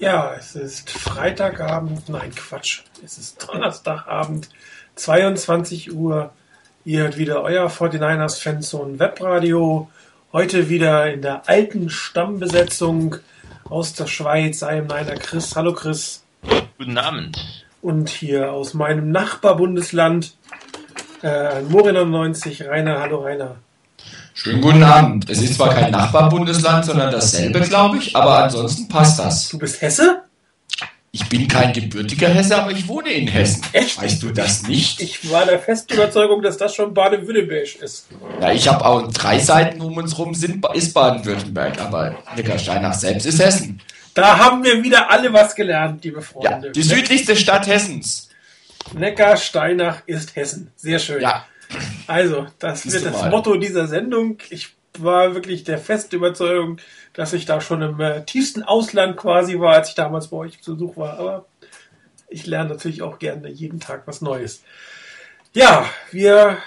Ja, es ist Freitagabend, nein Quatsch, es ist Donnerstagabend, 22 Uhr. Ihr hört wieder euer 49ers Fanzone Webradio. Heute wieder in der alten Stammbesetzung aus der Schweiz. I am Niner Chris. Hallo Chris. Guten Abend. Und hier aus meinem Nachbarbundesland äh, Morina 90, Rainer. Hallo Rainer. Schönen guten Abend. Es ist zwar kein Nachbarbundesland, sondern dasselbe, glaube ich, aber ansonsten passt das. Du bist Hesse? Ich bin kein gebürtiger Hesse, aber ich wohne in Hessen. Echt? Weißt du das nicht? Ich war der festen Überzeugung, dass das schon Baden-Württemberg ist. Ja, ich habe auch drei Seiten um uns rum sind, ist Baden-Württemberg, aber Neckarsteinach selbst ist Hessen. Da haben wir wieder alle was gelernt, liebe Ja, Freunde. die südlichste Stadt Hessens. Neckarsteinach ist Hessen. Sehr schön. Ja, Also, das Siehst wird das mal. Motto dieser Sendung. Ich war wirklich der festen Überzeugung, dass ich da schon im äh, tiefsten Ausland quasi war, als ich damals bei euch zu Besuch war. Aber ich lerne natürlich auch gerne jeden Tag was Neues. Ja, wir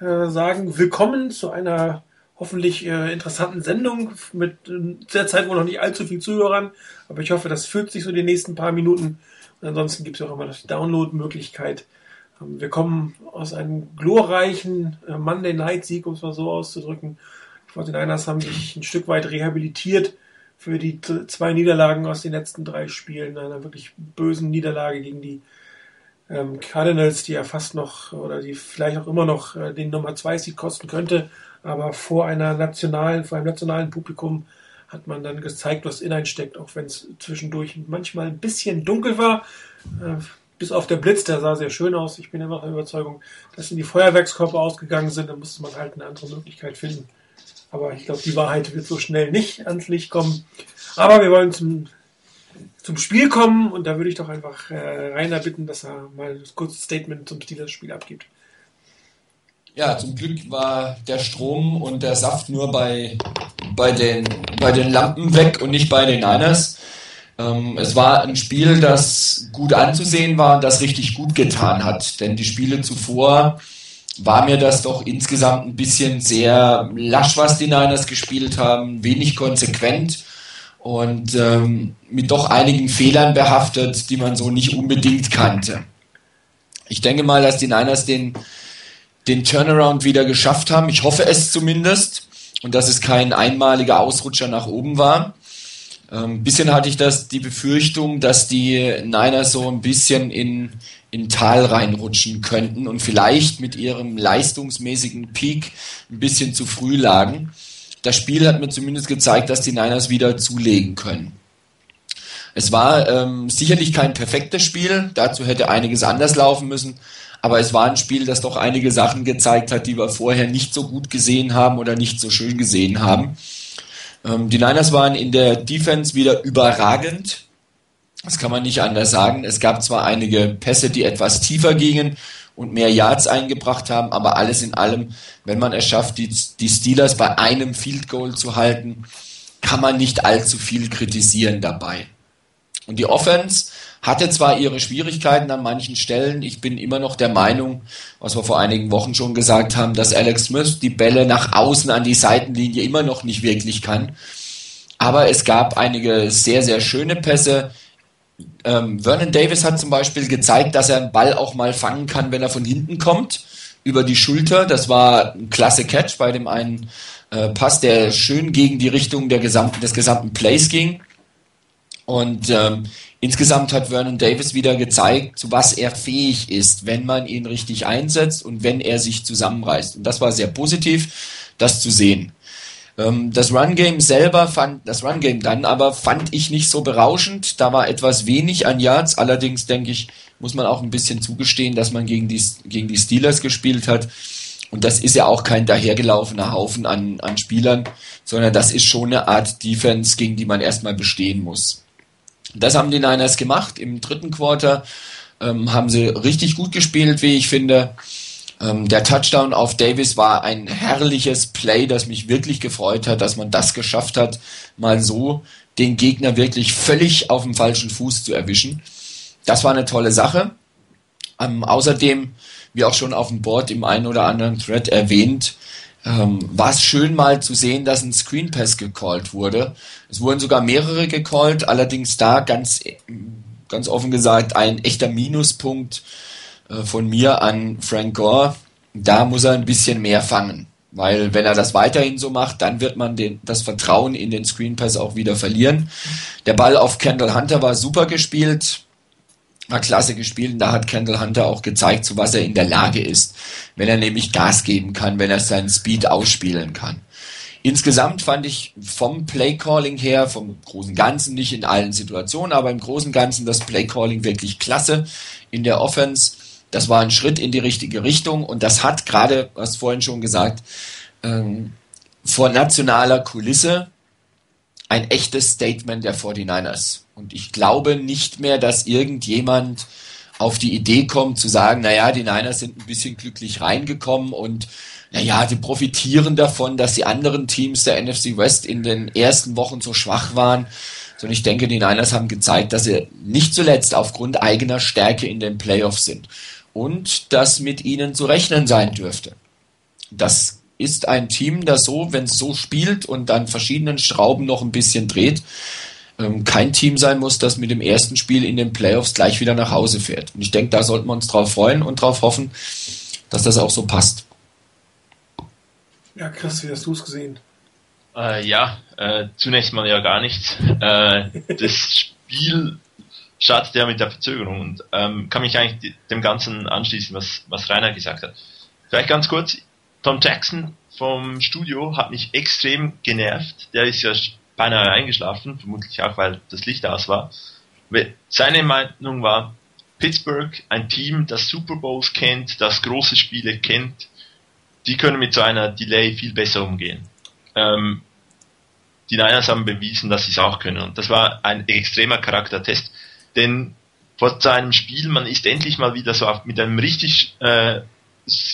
äh, sagen willkommen zu einer hoffentlich äh, interessanten Sendung mit äh, der Zeit wohl noch nicht allzu viel Zuhörern, aber ich hoffe, das fühlt sich so die nächsten paar Minuten. Und ansonsten gibt es auch immer noch die Download-Möglichkeit. Ähm, Wir kommen aus einem glorreichen äh, Monday Night Sieg, um es mal so auszudrücken. Die 49ers haben sich ein Stück weit rehabilitiert für die zwei Niederlagen aus den letzten drei Spielen, einer wirklich bösen Niederlage gegen die ähm, Cardinals, die ja fast noch oder die vielleicht auch immer noch äh, den Nummer 2 Seed kosten könnte, aber vor einer nationalen, vor einem nationalen Publikum hat man dann gezeigt, was in einen steckt, auch wenn es zwischendurch manchmal ein bisschen dunkel war. Bis auf der Blitz, der sah sehr schön aus. Ich bin immer der Überzeugung, dass in die Feuerwerkskörper ausgegangen sind. Da musste man halt eine andere Möglichkeit finden. Aber ich glaube, die Wahrheit wird so schnell nicht ans Licht kommen. Aber wir wollen zum, zum Spiel kommen und da würde ich doch einfach äh, Rainer bitten, dass er mal ein kurzes Statement zum Steelers-Spiel abgibt. Ja, zum Glück war der Strom und der Saft nur bei, bei, den, bei den Lampen weg und nicht bei den Niners. Ähm, es war ein Spiel, das gut anzusehen war und das richtig gut getan hat. Denn die Spiele zuvor war mir das doch insgesamt ein bisschen sehr lasch, was die Niners gespielt haben, wenig konsequent und ähm, mit doch einigen Fehlern behaftet, die man so nicht unbedingt kannte. Ich denke mal, dass die Niners den den Turnaround wieder geschafft haben. Ich hoffe es zumindest. Und dass es kein einmaliger Ausrutscher nach oben war. Ähm, bisschen hatte ich das, die Befürchtung, dass die Niners so ein bisschen in, in Tal reinrutschen könnten und vielleicht mit ihrem leistungsmäßigen Peak ein bisschen zu früh lagen. Das Spiel hat mir zumindest gezeigt, dass die Niners wieder zulegen können. Es war ähm, sicherlich kein perfektes Spiel, dazu hätte einiges anders laufen müssen, aber es war ein Spiel, das doch einige Sachen gezeigt hat, die wir vorher nicht so gut gesehen haben oder nicht so schön gesehen haben. Ähm, die Niners waren in der Defense wieder überragend. Das kann man nicht anders sagen. Es gab zwar einige Pässe, die etwas tiefer gingen und mehr Yards eingebracht haben, aber alles in allem, wenn man es schafft, die, die Steelers bei einem Field Goal zu halten, kann man nicht allzu viel kritisieren dabei. Und die Offense hatte zwar ihre Schwierigkeiten an manchen Stellen. Ich bin immer noch der Meinung, was wir vor einigen Wochen schon gesagt haben, dass Alex Smith die Bälle nach außen an die Seitenlinie immer noch nicht wirklich kann. Aber es gab einige sehr, sehr schöne Pässe. Ähm, Vernon Davis hat zum Beispiel gezeigt, dass er einen Ball auch mal fangen kann, wenn er von hinten kommt, über die Schulter. Das war ein klasse Catch bei dem einen äh, Pass, der schön gegen die Richtung der gesamten, des gesamten Plays ging. Und ähm, insgesamt hat Vernon Davis wieder gezeigt, zu was er fähig ist, wenn man ihn richtig einsetzt und wenn er sich zusammenreißt. Und das war sehr positiv, das zu sehen. Ähm, das Run Game selber fand, das Run Game dann aber fand ich nicht so berauschend. Da war etwas wenig an Yards. Allerdings denke ich, muss man auch ein bisschen zugestehen, dass man gegen die, gegen die Steelers gespielt hat. Und das ist ja auch kein dahergelaufener Haufen an, an Spielern, sondern das ist schon eine Art Defense, gegen die man erstmal bestehen muss. Das haben die Niners gemacht. Im dritten Quarter ähm, haben sie richtig gut gespielt, wie ich finde. Ähm, der Touchdown auf Davis war ein herrliches Play, das mich wirklich gefreut hat, dass man das geschafft hat, mal so den Gegner wirklich völlig auf dem falschen Fuß zu erwischen. Das war eine tolle Sache. Ähm, außerdem, wie auch schon auf dem Board im einen oder anderen Thread erwähnt, ähm, war es schön mal zu sehen, dass ein Screen Pass gecallt wurde. Es wurden sogar mehrere gecallt, allerdings da ganz, ganz offen gesagt ein echter Minuspunkt äh, von mir an Frank Gore. Da muss er ein bisschen mehr fangen. Weil wenn er das weiterhin so macht, dann wird man den, das Vertrauen in den Screen Pass auch wieder verlieren. Der Ball auf Kendall Hunter war super gespielt war klasse gespielt und da hat Kendall Hunter auch gezeigt, zu was er in der Lage ist, wenn er nämlich Gas geben kann, wenn er seinen Speed ausspielen kann. Insgesamt fand ich vom Playcalling her, vom großen Ganzen, nicht in allen Situationen, aber im großen Ganzen das Playcalling wirklich klasse in der Offense. Das war ein Schritt in die richtige Richtung und das hat gerade, was vorhin schon gesagt, ähm, vor nationaler Kulisse ein echtes Statement der 49ers. Und ich glaube nicht mehr, dass irgendjemand auf die Idee kommt zu sagen, naja, die Niners sind ein bisschen glücklich reingekommen und naja, die profitieren davon, dass die anderen Teams der NFC West in den ersten Wochen so schwach waren. Sondern ich denke, die Niners haben gezeigt, dass sie nicht zuletzt aufgrund eigener Stärke in den Playoffs sind. Und dass mit ihnen zu rechnen sein dürfte. Das ist ein Team, das so, wenn es so spielt und an verschiedenen Schrauben noch ein bisschen dreht, ähm, kein Team sein muss, das mit dem ersten Spiel in den Playoffs gleich wieder nach Hause fährt. Und ich denke, da sollten wir uns drauf freuen und drauf hoffen, dass das auch so passt. Ja, Chris, wie hast du es gesehen? Äh, ja, äh, zunächst mal ja gar nichts. Äh, das Spiel startet ja mit der Verzögerung und ähm, kann mich eigentlich dem Ganzen anschließen, was, was Rainer gesagt hat. Vielleicht ganz kurz, Tom Jackson vom Studio hat mich extrem genervt. Der ist ja beinahe eingeschlafen, vermutlich auch, weil das Licht aus war. Seine Meinung war, Pittsburgh, ein Team, das Super Bowls kennt, das große Spiele kennt, die können mit so einer Delay viel besser umgehen. Ähm, die Niners haben bewiesen, dass sie es auch können. Und das war ein extremer Charaktertest. Denn vor seinem Spiel, man ist endlich mal wieder so auf, mit einem richtig äh,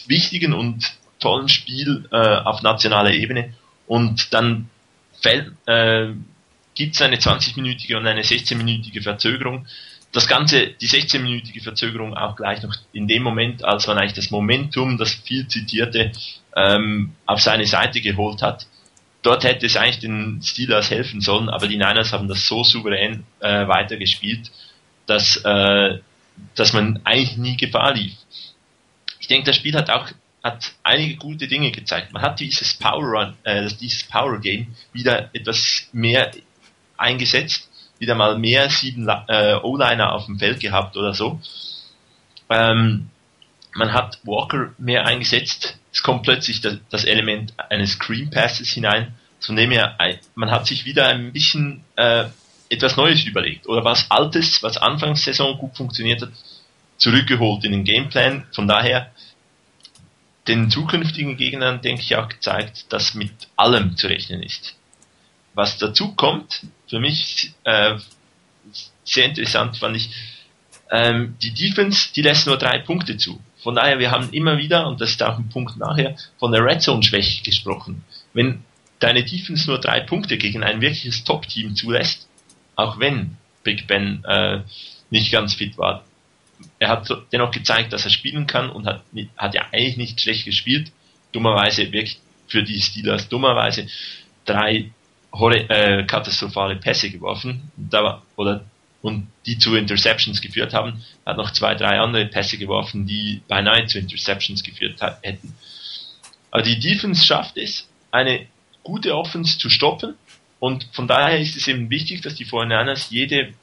wichtigen und tollen Spiel äh, auf nationaler Ebene und dann äh, gibt es eine 20-minütige und eine 16-minütige Verzögerung. Das Ganze, die 16-minütige Verzögerung auch gleich noch in dem Moment, als man eigentlich das Momentum, das viel zitierte, ähm, auf seine Seite geholt hat. Dort hätte es eigentlich den Steelers helfen sollen, aber die Niners haben das so souverän äh, weitergespielt, dass, äh, dass man eigentlich nie Gefahr lief. Ich denke, das Spiel hat auch hat einige gute Dinge gezeigt. Man hat dieses Power Run, äh, dieses Power Game wieder etwas mehr eingesetzt, wieder mal mehr sieben äh, O-Liner auf dem Feld gehabt oder so. Ähm, man hat Walker mehr eingesetzt. Es kommt plötzlich das, das Element eines Screen Passes hinein. Von dem her, man hat sich wieder ein bisschen äh, etwas Neues überlegt oder was Altes, was Anfangssaison gut funktioniert hat, zurückgeholt in den Gameplan. Von daher den zukünftigen Gegnern, denke ich, auch gezeigt, dass mit allem zu rechnen ist. Was dazu kommt, für mich äh, sehr interessant fand ich, ähm, die Defense, die lässt nur drei Punkte zu. Von daher, wir haben immer wieder, und das ist auch ein Punkt nachher, von der Red Zone Schwäche gesprochen. Wenn deine Defense nur drei Punkte gegen ein wirkliches Top-Team zulässt, auch wenn Big Ben äh, nicht ganz fit war, er hat dennoch gezeigt, dass er spielen kann und hat, hat ja eigentlich nicht schlecht gespielt. Dummerweise wirklich für die Steelers dummerweise drei äh, katastrophale Pässe geworfen da oder und die zu Interceptions geführt haben, hat noch zwei, drei andere Pässe geworfen, die beinahe zu Interceptions geführt hätten. Aber die Defense schafft es, eine gute Offense zu stoppen und von daher ist es eben wichtig, dass die 49ers jede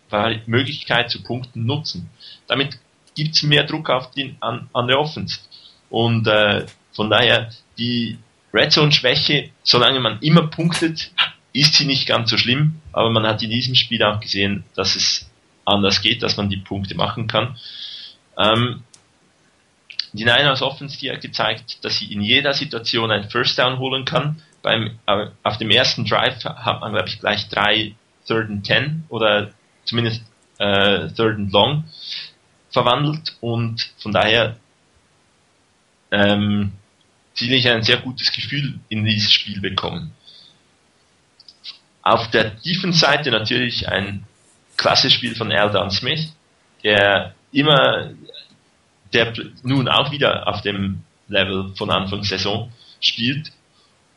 Möglichkeit zu Punkten nutzen. Damit gibt's mehr Druck auf die, an, an der Offense. Und äh, von daher, die Red Zone Schwäche, solange man immer punktet, ist sie nicht ganz so schlimm, aber man hat in diesem Spiel auch gesehen, dass es anders geht, dass man die Punkte machen kann. Ähm, die Niners Offense die hat gezeigt, dass sie in jeder Situation ein First Down holen kann. Beim, äh, auf dem ersten Drive hat man, glaube ich, gleich drei Third and Ten oder zumindest äh, Third and Long verwandelt und von daher ähm, ziemlich ein sehr gutes Gefühl in dieses Spiel bekommen. Auf der tiefen Seite natürlich ein klasse Spiel von Eldon Smith, der immer, der nun auch wieder auf dem Level von Anfang Saison spielt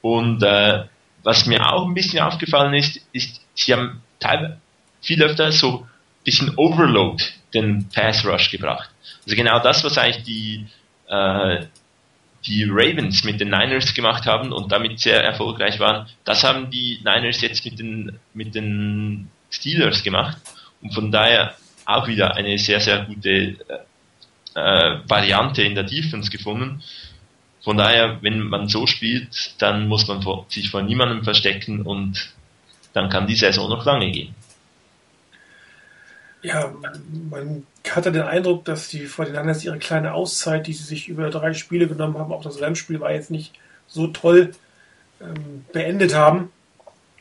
Und äh, was mir auch ein bisschen aufgefallen ist, ist, sie haben teilweise viel öfter so ein bisschen Overload den Pass Rush gebracht. Also genau das, was eigentlich die, äh, die Ravens mit den Niners gemacht haben und damit sehr erfolgreich waren, das haben die Niners jetzt mit den, mit den Steelers gemacht und von daher auch wieder eine sehr, sehr gute äh, äh, Variante in der Defense gefunden. Von daher, wenn man so spielt, dann muss man vor, sich vor niemandem verstecken und dann kann die Saison noch lange gehen. Ja, man hatte den Eindruck, dass die Fortinanders ihre kleine Auszeit, die sie sich über drei Spiele genommen haben, auch das Rennspiel war jetzt nicht so toll ähm, beendet haben.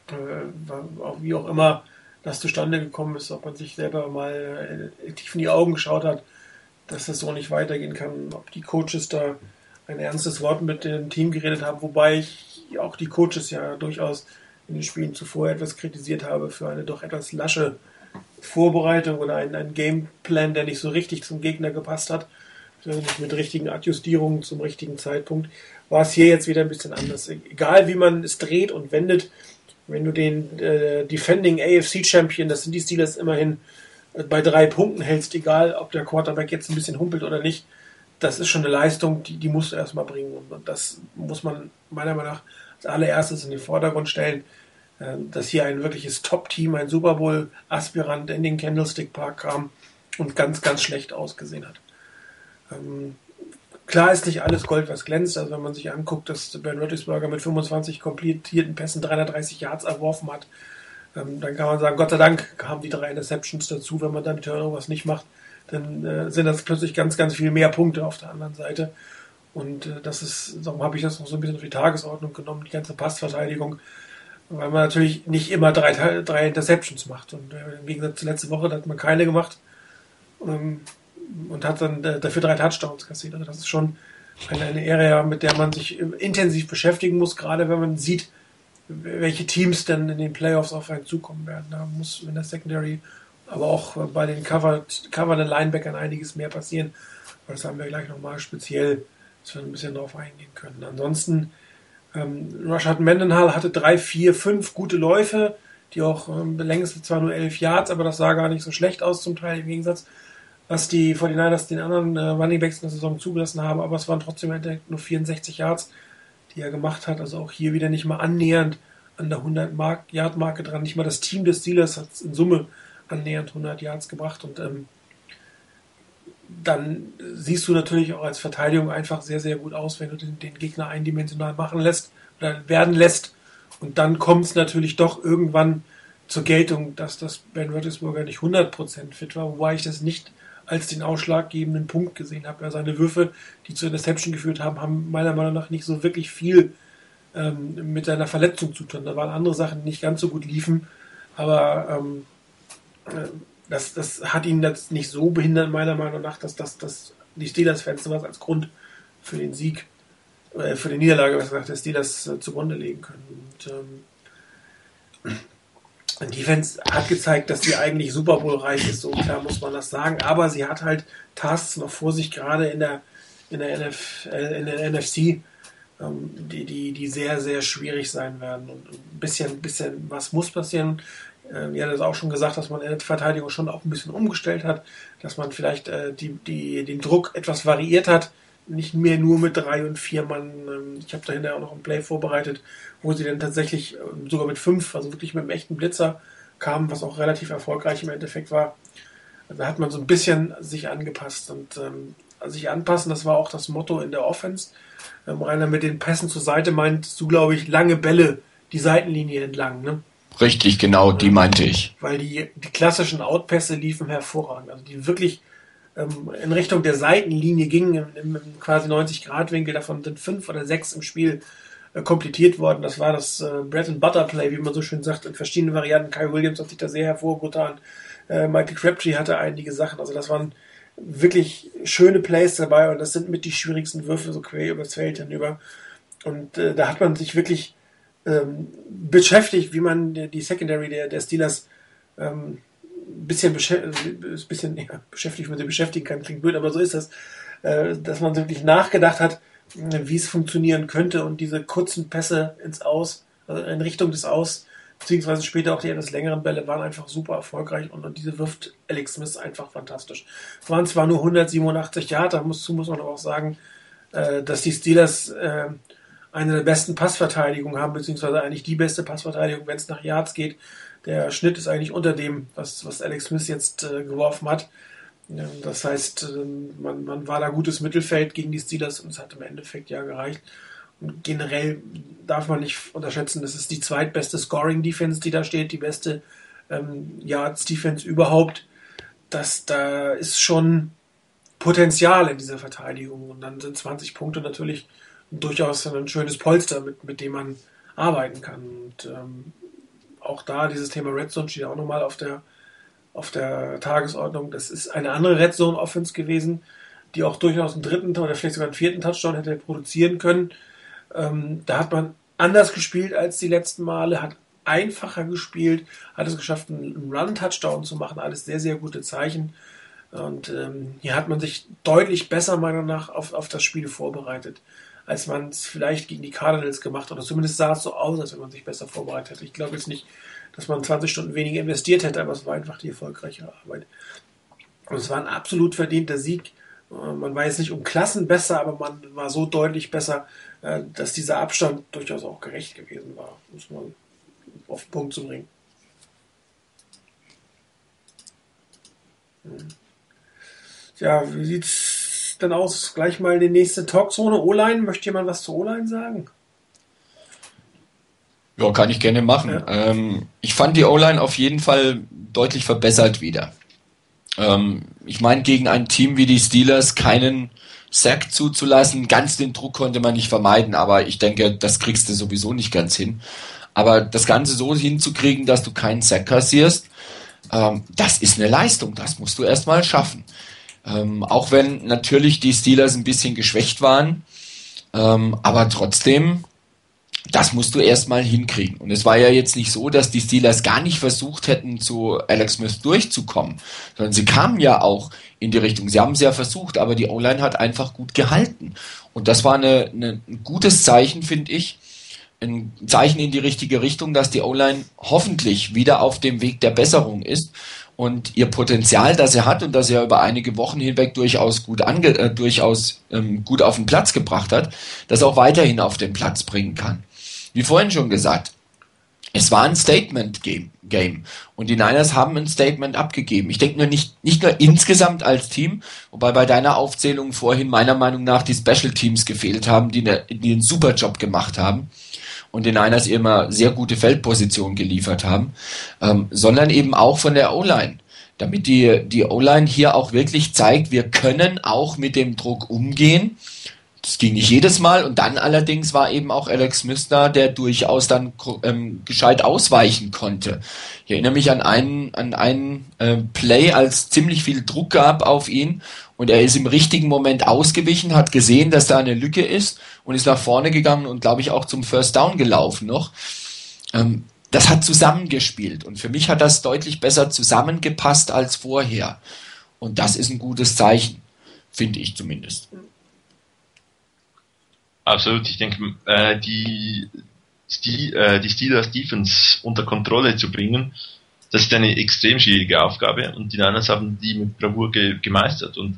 Äh, wie auch immer das zustande gekommen ist, ob man sich selber mal äh, tief in die Augen geschaut hat, dass das so nicht weitergehen kann, ob die Coaches da ein ernstes Wort mit dem Team geredet haben, wobei ich auch die Coaches ja durchaus in den Spielen zuvor etwas kritisiert habe für eine doch etwas lasche Vorbereitung oder einen, einen Gameplan, der nicht so richtig zum Gegner gepasst hat, nicht mit richtigen Adjustierungen zum richtigen Zeitpunkt, war es hier jetzt wieder ein bisschen anders. Egal wie man es dreht und wendet, wenn du den äh, Defending AFC Champion, das sind die Steelers immerhin, äh, bei drei Punkten hältst, egal ob der Quarterback jetzt ein bisschen humpelt oder nicht, das ist schon eine Leistung, die, die musst du erstmal bringen. Und das muss man meiner Meinung nach als allererstes in den Vordergrund stellen. Ähm, dass hier ein wirkliches Top-Team, ein Super Bowl-Aspirant in den Candlestick Park kam und ganz, ganz schlecht ausgesehen hat. Ähm, klar ist nicht alles Gold, was glänzt. Also wenn man sich anguckt, dass Ben Roethlisberger mit 25 komplettierten Pässen 330 Yards erworfen hat, ähm, dann kann man sagen, Gott sei Dank kamen die drei Interceptions dazu. Wenn man dann die Turnovers nicht macht, dann äh, sind das plötzlich ganz, ganz viel mehr Punkte auf der anderen Seite. Und äh, das ist, darum habe ich das noch so ein bisschen auf die Tagesordnung genommen, die ganze Passverteidigung weil man natürlich nicht immer drei, drei Interceptions macht. Und äh, im Gegensatz zur letzten Woche, da hat man keine gemacht ähm, und hat dann äh, dafür drei Touchdowns kassiert. Also das ist schon eine, eine Area, mit der man sich intensiv beschäftigen muss, gerade wenn man sieht, welche Teams denn in den Playoffs auf einen zukommen werden. Da muss in der Secondary, aber auch bei den Covered, Linebackern einiges mehr passieren. Aber das haben wir gleich nochmal speziell, dass wir ein bisschen drauf eingehen können. Ansonsten ähm, Rashad Mendenhall hatte drei, vier, fünf gute Läufe, die auch ähm, längst zwar nur elf Yards, aber das sah gar nicht so schlecht aus zum Teil im Gegensatz, was die 49ers den anderen äh, Running Backs in der Saison zugelassen haben, aber es waren trotzdem nur 64 Yards, die er gemacht hat, also auch hier wieder nicht mal annähernd an der 100 Yard Marke dran, nicht mal das Team des Steelers hat in Summe annähernd 100 Yards gebracht. Und ähm, dann siehst du natürlich auch als Verteidigung einfach sehr, sehr gut aus, wenn du den, den Gegner eindimensional machen lässt oder werden lässt. Und dann kommt es natürlich doch irgendwann zur Geltung, dass das Ben Roethlisberger nicht 100% fit war, wobei ich das nicht als den ausschlaggebenden Punkt gesehen habe. Ja, seine Würfe, die zur Interception geführt haben, haben meiner Meinung nach nicht so wirklich viel ähm, mit seiner Verletzung zu tun. Da waren andere Sachen, die nicht ganz so gut liefen, aber ähm, äh, das, das hat ihn jetzt nicht so behindert, meiner Meinung nach, dass, dass, dass die Steelers-Fans sowas als Grund für den Sieg, äh, für die Niederlage, was gesagt, der Steelers äh, zugrunde legen können. Und, ähm, die Defense hat gezeigt, dass sie eigentlich Super Bowl ist, so klar muss man das sagen, aber sie hat halt Tasks noch vor sich, gerade in der, in der, NF, äh, in der NFC, ähm, die, die, die sehr, sehr schwierig sein werden. Und ein bisschen, bisschen was muss passieren. Ähm, ihr hattet auch schon gesagt, dass man in der Verteidigung schon auch ein bisschen umgestellt hat, dass man vielleicht äh, die, die, den Druck etwas variiert hat, nicht mehr nur mit drei und vier Mann. Ähm, ich habe dahinter auch noch ein Play vorbereitet, wo sie dann tatsächlich ähm, sogar mit fünf, also wirklich mit einem echten Blitzer kamen, was auch relativ erfolgreich im Endeffekt war. Also da hat man so ein bisschen sich angepasst und ähm, sich anpassen, das war auch das Motto in der Offense. Ähm, Rainer, mit den Pässen zur Seite meinst du, glaube ich, lange Bälle die Seitenlinie entlang, ne? Richtig, genau, die meinte ich. Weil die, die klassischen Outpässe liefen hervorragend. Also die wirklich ähm, in Richtung der Seitenlinie gingen, im, im quasi 90-Grad-Winkel. Davon sind fünf oder sechs im Spiel äh, komplettiert worden. Das war das äh, Bread and Butter Play, wie man so schön sagt, in verschiedenen Varianten. Kai Williams hat sich da sehr hervorgetan. Äh, Michael Crabtree hatte einige Sachen. Also das waren wirklich schöne Plays dabei und das sind mit die schwierigsten Würfe so quer übers Feld hinüber. Und äh, da hat man sich wirklich ähm, beschäftigt, wie man die Secondary der, der Steelers ähm, bisschen, bisschen ja, beschäftigt, man sie beschäftigen kann, klingt blöd, aber so ist das, äh, dass man wirklich nachgedacht hat, wie es funktionieren könnte und diese kurzen Pässe ins Aus, also in Richtung des Aus, beziehungsweise später auch die etwas längeren Bälle waren einfach super erfolgreich und, und diese wirft Alex Smith einfach fantastisch. Es waren zwar nur 187 Jahre, da muss, muss man aber auch sagen, äh, dass die Steelers äh, eine der besten Passverteidigungen haben, beziehungsweise eigentlich die beste Passverteidigung, wenn es nach Yards geht. Der Schnitt ist eigentlich unter dem, was, was Alex Smith jetzt äh, geworfen hat. Das heißt, ähm, man, man war da gutes Mittelfeld gegen die Steelers und es hat im Endeffekt ja gereicht. Und generell darf man nicht unterschätzen, das ist die zweitbeste Scoring-Defense, die da steht, die beste ähm, Yards-Defense überhaupt. Das, da ist schon Potenzial in dieser Verteidigung. Und dann sind 20 Punkte natürlich durchaus ein schönes Polster, mit, mit dem man arbeiten kann. Und ähm, auch da dieses Thema Red Zone steht auch nochmal auf der, auf der Tagesordnung. Das ist eine andere Red Zone Offense gewesen, die auch durchaus einen dritten oder vielleicht sogar einen vierten Touchdown hätte produzieren können. Ähm, da hat man anders gespielt als die letzten Male, hat einfacher gespielt, hat es geschafft, einen Run-Touchdown zu machen. Alles sehr, sehr gute Zeichen. Und ähm, hier hat man sich deutlich besser, meiner Meinung nach, auf, auf das Spiel vorbereitet, als man es vielleicht gegen die Cardinals gemacht hat. Oder zumindest sah es so aus, als wenn man sich besser vorbereitet hätte. Ich glaube jetzt nicht, dass man 20 Stunden weniger investiert hätte, aber es war einfach die erfolgreichere Arbeit. Und es war ein absolut verdienter Sieg. Äh, man war jetzt nicht um Klassen besser, aber man war so deutlich besser, äh, dass dieser Abstand durchaus auch gerecht gewesen war, muss man auf den Punkt zu bringen. Hm. Ja, wie sieht's denn aus? Gleich mal die nächste Talkzone. O-Line, möchte jemand was zu O-Line sagen? Ja, kann ich gerne machen. Ja. Ähm, ich fand die O-Line auf jeden Fall deutlich verbessert wieder. Ähm, ich meine, gegen ein Team wie die Steelers keinen Sack zuzulassen, ganz den Druck konnte man nicht vermeiden, aber ich denke, das kriegst du sowieso nicht ganz hin. Aber das Ganze so hinzukriegen, dass du keinen Sack kassierst, ähm, das ist eine Leistung, das musst du erstmal schaffen. Ähm, auch wenn natürlich die Steelers ein bisschen geschwächt waren, ähm, aber trotzdem das musst du erstmal hinkriegen. Und es war ja jetzt nicht so, dass die Steelers gar nicht versucht hätten, zu Alex Smith durchzukommen, sondern sie kamen ja auch in die Richtung. Sie haben es ja versucht, aber die O-Line hat einfach gut gehalten. Und das war eine, eine, ein gutes Zeichen, finde ich. Ein Zeichen in die richtige Richtung, dass die O-Line hoffentlich wieder auf dem Weg der Besserung ist und ihr Potenzial, das er hat und das er über einige Wochen hinweg durchaus gut ange, äh, durchaus ähm, gut auf den Platz gebracht hat, das auch weiterhin auf den Platz bringen kann. Wie vorhin schon gesagt, es war ein Statement-Game. Game. Und die Niners haben ein Statement abgegeben. Ich denke nur nicht, nicht nur insgesamt als Team, wobei bei deiner Aufzählung vorhin meiner Meinung nach die Special Teams gefehlt haben, die, eine, die einen super Job gemacht haben und den Niners immer sehr gute Feldpositionen geliefert haben, ähm, sondern eben auch von der O-Line. Damit die, die O-Line hier auch wirklich zeigt, wir können auch mit dem Druck umgehen das ging nicht jedes Mal und dann allerdings war eben auch Alex da, der durchaus dann ähm, gescheit ausweichen konnte. Ich erinnere mich an einen, an einen äh, Play, als ziemlich viel Druck gab auf ihn und er ist im richtigen Moment ausgewichen, hat gesehen, dass da eine Lücke ist und ist nach vorne gegangen und glaube ich auch zum First Down gelaufen noch. Ähm, das hat zusammengespielt und für mich hat das deutlich besser zusammengepasst als vorher. Und das ist ein gutes Zeichen, finde ich zumindest. Absolut, ich denke, äh, die, äh, die Steelers Defense unter Kontrolle zu bringen, das ist eine extrem schwierige Aufgabe und die Niners haben die mit Bravour ge gemeistert und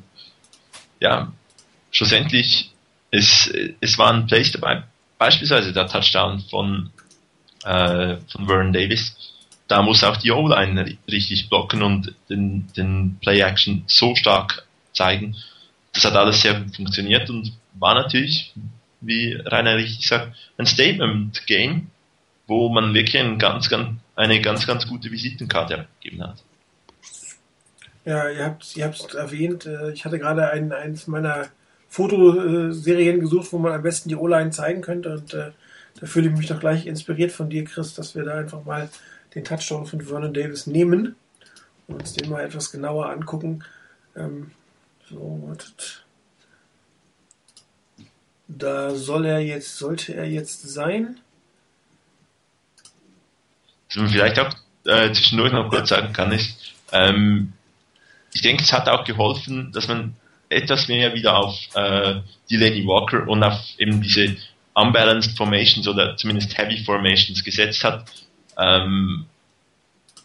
ja, schlussendlich, es, es waren Plays dabei, beispielsweise der Touchdown von, äh, von Vernon Davis, da muss auch die O-Line richtig blocken und den, den Play-Action so stark zeigen. Das hat alles sehr gut funktioniert und war natürlich wie Rainer richtig sagt, ein Statement-Game, wo man wirklich ein ganz, ganz, eine ganz, ganz gute Visitenkarte abgegeben hat. Ja, ihr habt ihr erwähnt, äh, ich hatte gerade ein, eins meiner Fotoserien gesucht, wo man am besten die O-Line zeigen könnte und äh, da fühle ich mich doch gleich inspiriert von dir, Chris, dass wir da einfach mal den Touchdown von Vernon Davis nehmen und uns den mal etwas genauer angucken. Ähm, so, wartet. Da soll er jetzt, sollte er jetzt sein. Man vielleicht auch äh, zwischendurch noch kurz sagen kann, ist, ähm, ich denke, es hat auch geholfen, dass man etwas mehr wieder auf äh, Delaney Walker und auf eben diese unbalanced Formations oder zumindest Heavy Formations gesetzt hat, ähm,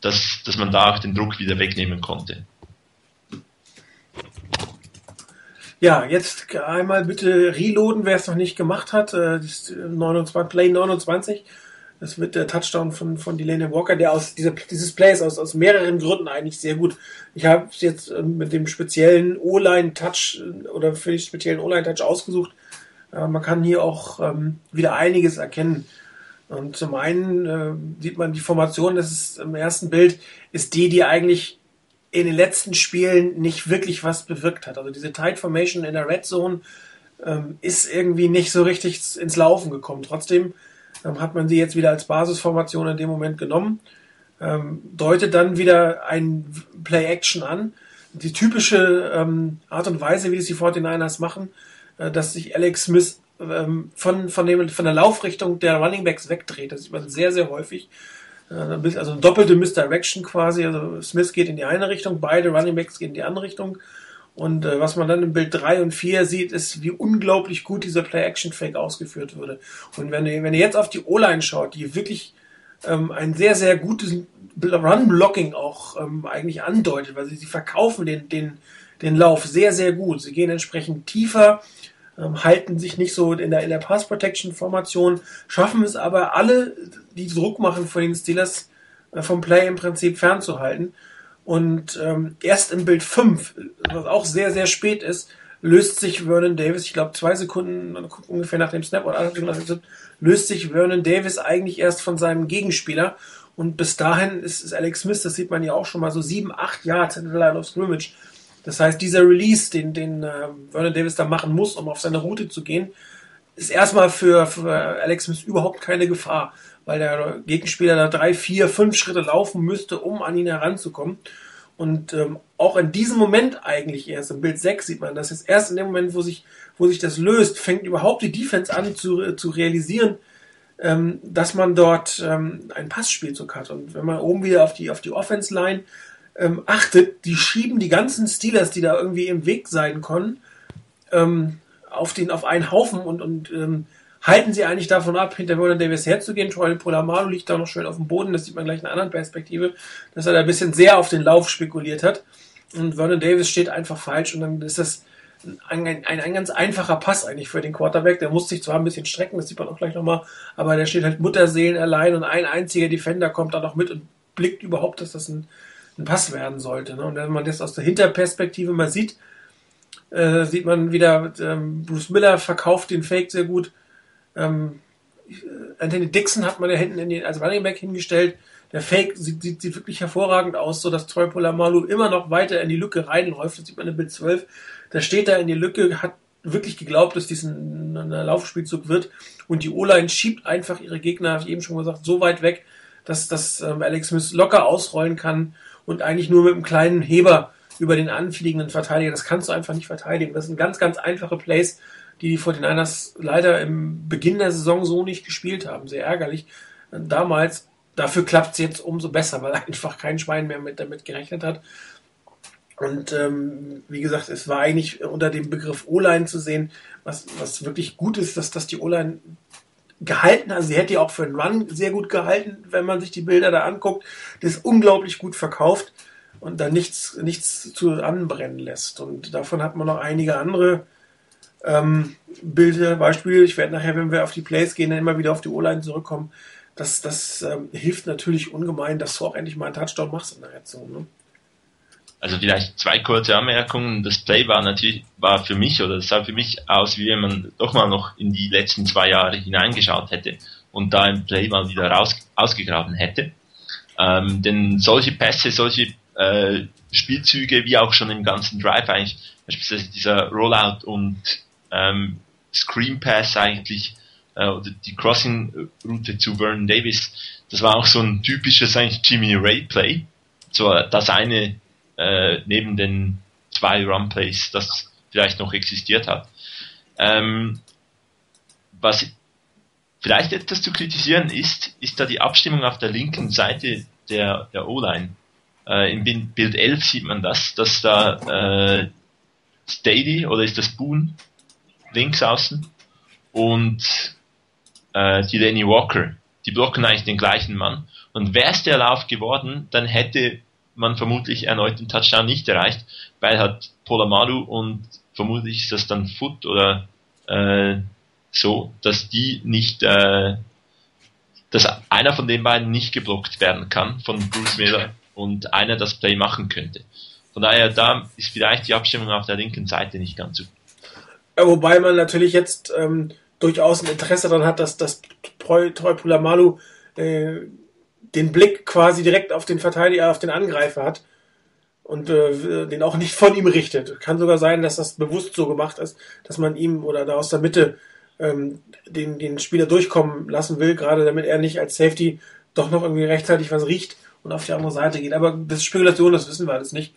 dass, dass man da auch den Druck wieder wegnehmen konnte. Ja, jetzt einmal bitte reloaden, wer es noch nicht gemacht hat. Das ist 29, Play 29. Das wird der Touchdown von, von Delaney Walker, der aus dieser, dieses Plays aus, aus mehreren Gründen eigentlich sehr gut. Ich habe es jetzt ähm, mit dem speziellen O-Line-Touch äh, oder für den speziellen O-Line-Touch ausgesucht. Man kann hier auch ähm, wieder einiges erkennen. Und zum einen äh, sieht man die Formation, das ist im ersten Bild, ist die, die eigentlich in den letzten Spielen nicht wirklich was bewirkt hat. Also diese Tight Formation in der Red Zone ähm, ist irgendwie nicht so richtig ins Laufen gekommen. Trotzdem ähm, hat man sie jetzt wieder als Basisformation in dem Moment genommen. Ähm, deutet dann wieder ein Play-Action an. Die typische ähm, Art und Weise, wie es die 49ers machen, äh, dass sich Alex Smith ähm, von, von, dem, von der Laufrichtung der Running Backs wegdreht. Das sieht man sehr, sehr häufig. Äh, also eine doppelte Misdirection quasi. Also Smith geht in die eine Richtung, beide Running Backs gehen in die andere Richtung. Und äh, was man dann im Bild 3 und 4 sieht, ist, wie unglaublich gut dieser Play-Action-Fake ausgeführt wurde. Und wenn ihr, wenn ihr jetzt auf die O-Line schaut, die wirklich ähm, ein sehr, sehr gutes Run-Blocking auch ähm, eigentlich andeutet, weil sie, sie verkaufen den, den, den Lauf sehr, sehr gut. Sie gehen entsprechend tiefer, ähm, halten sich nicht so in der, in der Pass-Protection-Formation, schaffen es aber alle, die Druck machen von den Steelers äh, vom Play im Prinzip fernzuhalten. Und ähm, erst im Bild 5, was auch sehr, sehr spät ist, löst sich Vernon Davis, ich glaube zwei Sekunden ungefähr nach dem Snap oder löst sich Vernon Davis eigentlich erst von seinem Gegenspieler. Und bis dahin ist, ist Alex Smith, das sieht man ja auch schon mal, so sieben, acht Yards in der Line of Scrimmage. Das heißt, dieser Release, den, den äh, Vernon Davis da machen muss, um auf seine Route zu gehen, ist erstmal für, für Alex Smith überhaupt keine Gefahr, weil der Gegenspieler da drei, vier, fünf Schritte laufen müsste, um an ihn heranzukommen. Und ähm, auch in diesem Moment eigentlich erst, im Bild 6 sieht man das jetzt erst in dem Moment, wo sich, wo sich das löst, fängt überhaupt die Defense an zu, zu realisieren, ähm, dass man dort ähm, einen Passspielzug hat. Und wenn man oben wieder auf die, auf die Offense-Line ähm, achtet, die schieben die ganzen Steelers, die da irgendwie im Weg sein können, ähm, auf, den, auf einen Haufen und, und ähm, halten sie eigentlich davon ab, hinter Vernon Davis herzugehen. Troy Polamalu liegt da noch schön auf dem Boden, das sieht man gleich in einer anderen Perspektive, dass er da ein bisschen sehr auf den Lauf spekuliert hat. Und Vernon Davis steht einfach falsch und dann ist das ein, ein, ein, ganz einfacher Pass eigentlich für den Quarterback. Der muss sich zwar ein bisschen strecken, das sieht man auch gleich nochmal, aber der steht halt Mutterseelen allein und ein einziger Defender kommt da noch mit und blickt überhaupt, dass das ein, ein Pass werden sollte. Ne? Und wenn man das aus der Hinterperspektive mal sieht, äh, sieht man wieder, ähm, Bruce Miller verkauft den Fake sehr gut. Ähm, Anthony Dixon hat man da hinten in den, als Running Back hingestellt. Der Fake sieht, sieht, sieht wirklich hervorragend aus, so dass Troy Polamalu immer noch weiter in die Lücke reinläuft. Das sieht man in Bild 12. Da steht er in die Lücke, hat wirklich geglaubt, dass dies ein, ein Laufspielzug wird. Und die O-Line schiebt einfach ihre Gegner, habe ich eben schon gesagt, so weit weg, dass, dass ähm, Alex Smith locker ausrollen kann und eigentlich nur mit einem kleinen Heber über den anfliegenden Verteidiger. Das kannst du einfach nicht verteidigen. Das sind ganz, ganz einfache Plays, die die 49ers leider im Beginn der Saison so nicht gespielt haben. Sehr ärgerlich. Damals, dafür klappt es jetzt umso besser, weil einfach kein Schwein mehr mit, damit gerechnet hat. Und ähm, wie gesagt, es war eigentlich unter dem Begriff O-Line zu sehen, was, was wirklich gut ist, dass, dass die O-Line gehalten hat. Also sie hätte ja auch für einen Run sehr gut gehalten, wenn man sich die Bilder da anguckt. Das ist unglaublich gut verkauft und da nichts, nichts zu anbrennen lässt. Und davon hat man noch einige andere ähm, Bilder, Beispiele. Ich werde nachher, wenn wir auf die Plays gehen, dann immer wieder auf die O-Line zurückkommen. Das, das ähm, hilft natürlich ungemein, dass du auch endlich mal einen Touchdown machst in der Retzung. Ne? Also vielleicht zwei kurze Anmerkungen. Das Play war natürlich, war für mich, oder es sah für mich aus, wie wenn man doch mal noch in die letzten zwei Jahre hineingeschaut hätte und da ein Play mal wieder raus, ausgegraben hätte. Ähm, denn solche Pässe, solche äh, Spielzüge, wie auch schon im ganzen Drive eigentlich, beispielsweise dieser Rollout und ähm, Screen Pass eigentlich, äh, oder die Crossing-Route zu Vernon Davis, das war auch so ein typisches eigentlich Jimmy Ray Play. So das eine äh, neben den zwei Run Plays, das vielleicht noch existiert hat. Ähm, was vielleicht etwas zu kritisieren ist, ist da die Abstimmung auf der linken Seite der, der O-Line. Äh, Im Bild 11 sieht man das, dass da äh, Stady oder ist das Boone links außen und äh, die Lenny Walker. Die blocken eigentlich den gleichen Mann. Und wäre es der Lauf geworden, dann hätte man vermutlich erneut den Touchdown nicht erreicht, weil hat Polamalu und vermutlich ist das dann Foot oder äh, so, dass die nicht, äh, dass einer von den beiden nicht geblockt werden kann von Bruce Miller und einer das Play machen könnte. Von daher, da ist vielleicht die Abstimmung auf der linken Seite nicht ganz so gut. Wobei man natürlich jetzt ähm, durchaus ein Interesse daran hat, dass das Treu Pulamalu äh, den Blick quasi direkt auf den Verteidiger, auf den Angreifer hat und äh, den auch nicht von ihm richtet. Kann sogar sein, dass das bewusst so gemacht ist, dass man ihm oder da aus der Mitte ähm, den, den Spieler durchkommen lassen will, gerade damit er nicht als Safety doch noch irgendwie rechtzeitig was riecht und auf die andere Seite geht. Aber das ist Spekulation, das wissen wir alles nicht.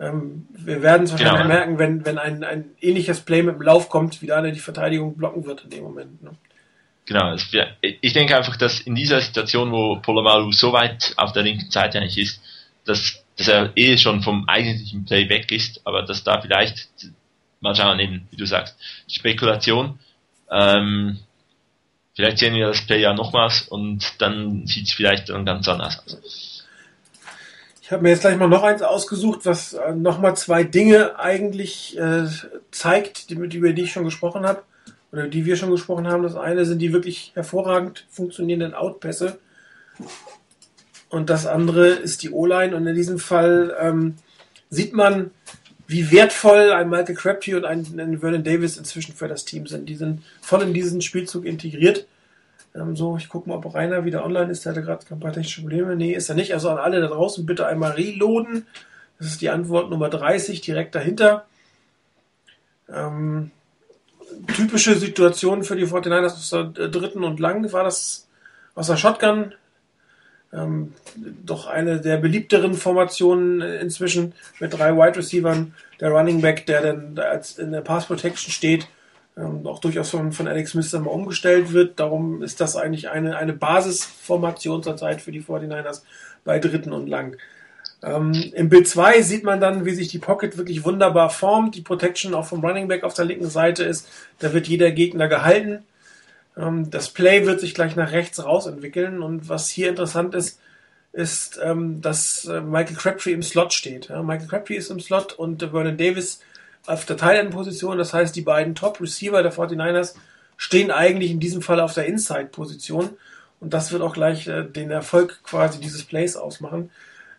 Ähm, wir werden es wahrscheinlich genau. merken, wenn, wenn ein, ein ähnliches Play mit dem Lauf kommt, wie da die Verteidigung blocken wird in dem Moment. Ne? Genau, ich denke einfach, dass in dieser Situation, wo Polomalu so weit auf der linken Seite eigentlich ist, dass, dass er eh schon vom eigentlichen Play weg ist, aber dass da vielleicht, mal schauen eben, wie du sagst, Spekulation, ähm, vielleicht sehen wir das Play ja nochmals und dann sieht es vielleicht dann ganz anders aus. Ich habe mir jetzt gleich mal noch eins ausgesucht, was äh, nochmal zwei Dinge eigentlich äh, zeigt, die, über die ich schon gesprochen habe oder die wir schon gesprochen haben. Das eine sind die wirklich hervorragend funktionierenden Outpässe und das andere ist die O-Line und in diesem Fall ähm, sieht man, wie wertvoll ein Michael Crabtree und ein, ein Vernon Davis inzwischen für das Team sind. Die sind voll in diesen Spielzug integriert. Ähm, so, ich gucke mal, ob Rainer wieder online ist. Der hatte gerade ein paar technische Probleme. Nee, ist er nicht. Also an alle da draußen bitte einmal reloaden. Das ist die Antwort Nummer 30, direkt dahinter. Ähm, typische Situation für die 49ers aus der dritten und lang war das aus der Shotgun. Ähm, doch eine der beliebteren Formationen inzwischen mit drei Wide Receivers. Der Running Back, der dann als in der Pass Protection steht, ähm, auch durchaus von, von Alex dann mal umgestellt wird. Darum ist das eigentlich eine, eine Basisformation zurzeit für die 49ers bei dritten und lang. Ähm, Im Bild 2 sieht man dann, wie sich die Pocket wirklich wunderbar formt, die Protection auch vom Running Back auf der linken Seite ist. Da wird jeder Gegner gehalten. Ähm, das Play wird sich gleich nach rechts raus entwickeln. Und was hier interessant ist, ist, ähm, dass äh, Michael Crabtree im Slot steht. Ja, Michael Crabtree ist im Slot und Vernon Davis auf der Thailand-Position. Das heißt, die beiden Top-Receiver der 49ers stehen eigentlich in diesem Fall auf der Inside-Position. Und das wird auch gleich äh, den Erfolg quasi dieses Plays ausmachen.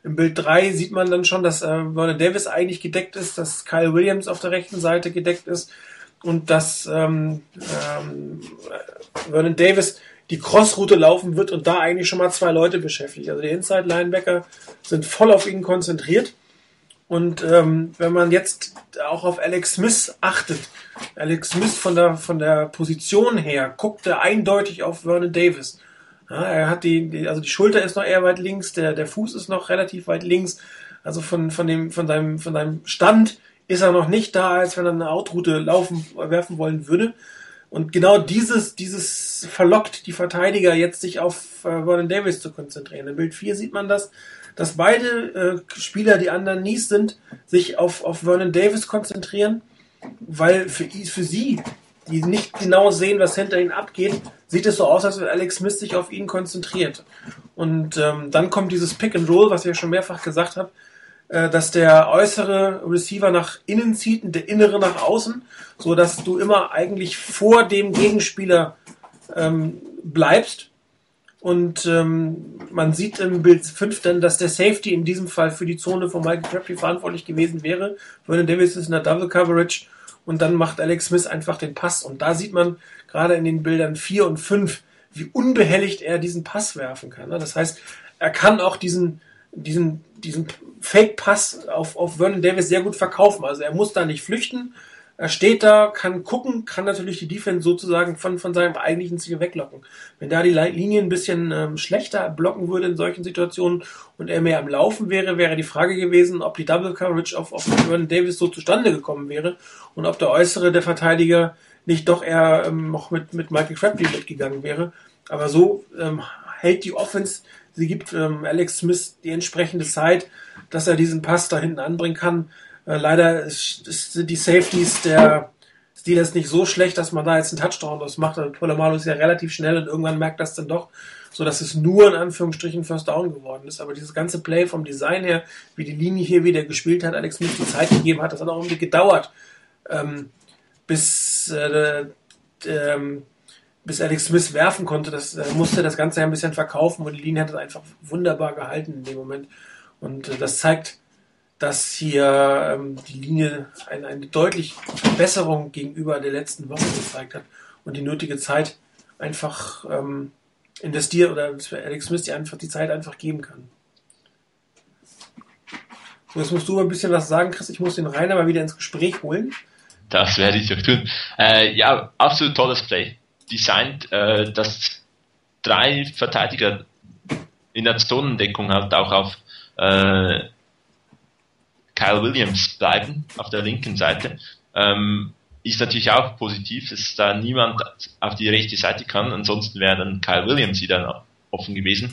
Im Bild 3 sieht man dann schon, dass äh, Vernon Davis eigentlich gedeckt ist, dass Kyle Williams auf der rechten Seite gedeckt ist und dass ähm, ähm, Vernon Davis die Crossroute laufen wird und da eigentlich schon mal zwei Leute beschäftigt. Also die Inside Linebacker sind voll auf ihn konzentriert. Und ähm, wenn man jetzt auch auf Alex Smith achtet, Alex Smith von der von der Position her guckt er eindeutig auf Vernon Davis. Ja, er hat die, die, also die Schulter ist noch eher weit links, der, der Fuß ist noch relativ weit links. Also von, von dem, von seinem, von seinem Stand ist er noch nicht da, als wenn er eine Outroute laufen, werfen wollen würde. Und genau dieses, dieses verlockt die Verteidiger jetzt sich auf äh, Vernon Davis zu konzentrieren. In Bild 4 sieht man das, dass beide äh, Spieler, die anderen Nies sind, sich auf, auf Vernon Davis konzentrieren, weil für, für sie die nicht genau sehen, was hinter ihnen abgeht, sieht es so aus, als wenn Alex Smith sich auf ihn konzentriert. Und ähm, dann kommt dieses Pick and Roll, was ich ja schon mehrfach gesagt habe, äh, dass der äußere Receiver nach innen zieht und der innere nach außen, so dass du immer eigentlich vor dem Gegenspieler ähm, bleibst. Und ähm, man sieht im Bild 5 dann, dass der Safety in diesem Fall für die Zone von Michael Crabtree verantwortlich gewesen wäre. Vernon Davis ist in der Double Coverage und dann macht Alex Smith einfach den Pass. Und da sieht man gerade in den Bildern 4 und 5, wie unbehelligt er diesen Pass werfen kann. Das heißt, er kann auch diesen, diesen, diesen Fake-Pass auf, auf Vernon Davis sehr gut verkaufen. Also er muss da nicht flüchten, er steht da, kann gucken, kann natürlich die Defense sozusagen von, von seinem eigentlichen Ziel weglocken. Wenn da die Linie ein bisschen ähm, schlechter blocken würde in solchen Situationen und er mehr am Laufen wäre, wäre die Frage gewesen, ob die Double Coverage auf, auf Vernon Davis so zustande gekommen wäre und ob der Äußere der Verteidiger nicht doch eher ähm, noch mit, mit Michael Crabtree mitgegangen wäre. Aber so ähm, hält die Offense, sie gibt ähm, Alex Smith die entsprechende Zeit, dass er diesen Pass da hinten anbringen kann. Äh, leider ist, ist, sind die Safeties der Steelers nicht so schlecht, dass man da jetzt einen Touchdown draus macht. Also Polamalu ist ja relativ schnell und irgendwann merkt das dann doch, so dass es nur in Anführungsstrichen First Down geworden ist. Aber dieses ganze Play vom Design her, wie die Linie hier wieder gespielt hat, Alex Smith die Zeit gegeben hat, das hat auch irgendwie gedauert, ähm, bis äh, ähm, bis Alex Smith werfen konnte. Das äh, musste das Ganze ja ein bisschen verkaufen und die Linie hat es einfach wunderbar gehalten in dem Moment. Und äh, das zeigt, dass hier ähm, die Linie eine, eine deutliche Verbesserung gegenüber der letzten Woche gezeigt hat und die nötige Zeit einfach ähm, investiert oder Alex Smith die einfach die Zeit einfach geben kann. So, jetzt musst du ein bisschen was sagen, Chris. Ich muss den Rainer mal wieder ins Gespräch holen. Das werde ich auch tun. Äh, ja, absolut tolles Play. Designt, äh, dass drei Verteidiger in der Zonendeckung halt auch auf äh, Kyle Williams bleiben, auf der linken Seite. Ähm, ist natürlich auch positiv, dass da niemand auf die rechte Seite kann, ansonsten wäre dann Kyle Williams wieder offen gewesen.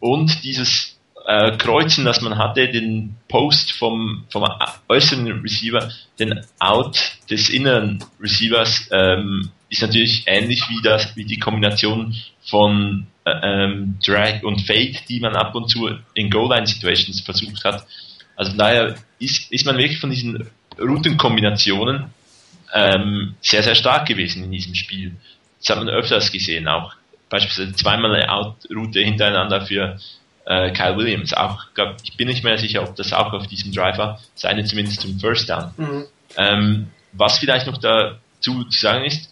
Und dieses äh, Kreuzen, das man hatte, den Post vom, vom äußeren Receiver, den Out des inneren Receivers, ähm, ist natürlich ähnlich wie das, wie die Kombination von äh, ähm, Drag und Fade, die man ab und zu in Goal-Line-Situations versucht hat. Also von daher ist, ist man wirklich von diesen Routenkombinationen ähm, sehr, sehr stark gewesen in diesem Spiel. Das hat man öfters gesehen, auch beispielsweise zweimal eine Out-Route hintereinander für äh, Kyle Williams. Auch, glaub, ich bin nicht mehr sicher, ob das auch auf diesem Drive war, seine zumindest zum First Down. Mhm. Ähm, was vielleicht noch dazu zu sagen ist,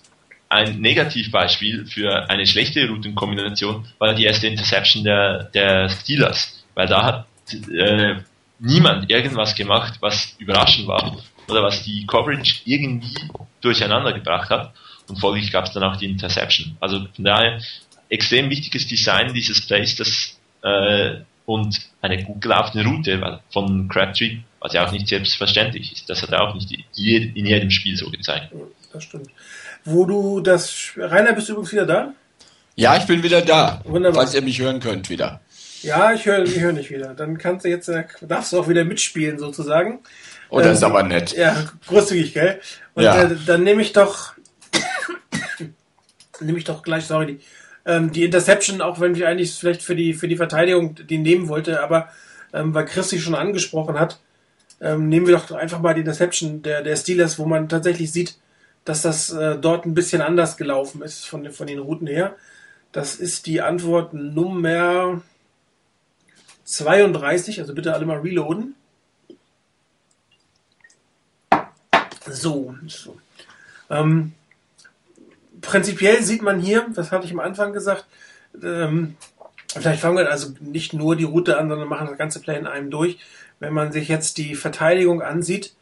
ein Negativbeispiel für eine schlechte Routenkombination war die erste Interception der, der Steelers, weil da hat äh, niemand irgendwas gemacht, was überraschend war oder was die Coverage irgendwie durcheinander gebracht hat und folglich gab es dann auch die Interception. Also von daher extrem wichtiges Design dieses Plays das, äh, und eine gut gelaufene Route von Crabtree, was ja auch nicht selbstverständlich ist. Das hat er auch nicht in jedem Spiel so gezeigt. Das stimmt. Wo du das, Rainer, bist du übrigens wieder da? Ja, ich bin wieder da. Wunderbar. Falls ihr mich hören könnt wieder. Ja, ich höre ich hör nicht wieder. Dann kannst du jetzt, äh, darfst du auch wieder mitspielen sozusagen. Oh, das ähm, ist aber nett. Ja, großzügig, gell? Und ja. äh, dann nehme ich doch, nehme ich doch gleich, sorry, die, ähm, die Interception, auch wenn ich eigentlich vielleicht für die, für die Verteidigung die nehmen wollte, aber ähm, weil Chris sie schon angesprochen hat, ähm, nehmen wir doch einfach mal die Interception der, der Steelers, wo man tatsächlich sieht, dass das äh, dort ein bisschen anders gelaufen ist von, von den Routen her. Das ist die Antwort Nummer 32, also bitte alle mal reloaden. So, so. Ähm, prinzipiell sieht man hier, das hatte ich am Anfang gesagt, ähm, vielleicht fangen wir also nicht nur die Route an, sondern machen das ganze Play in einem durch. Wenn man sich jetzt die Verteidigung ansieht,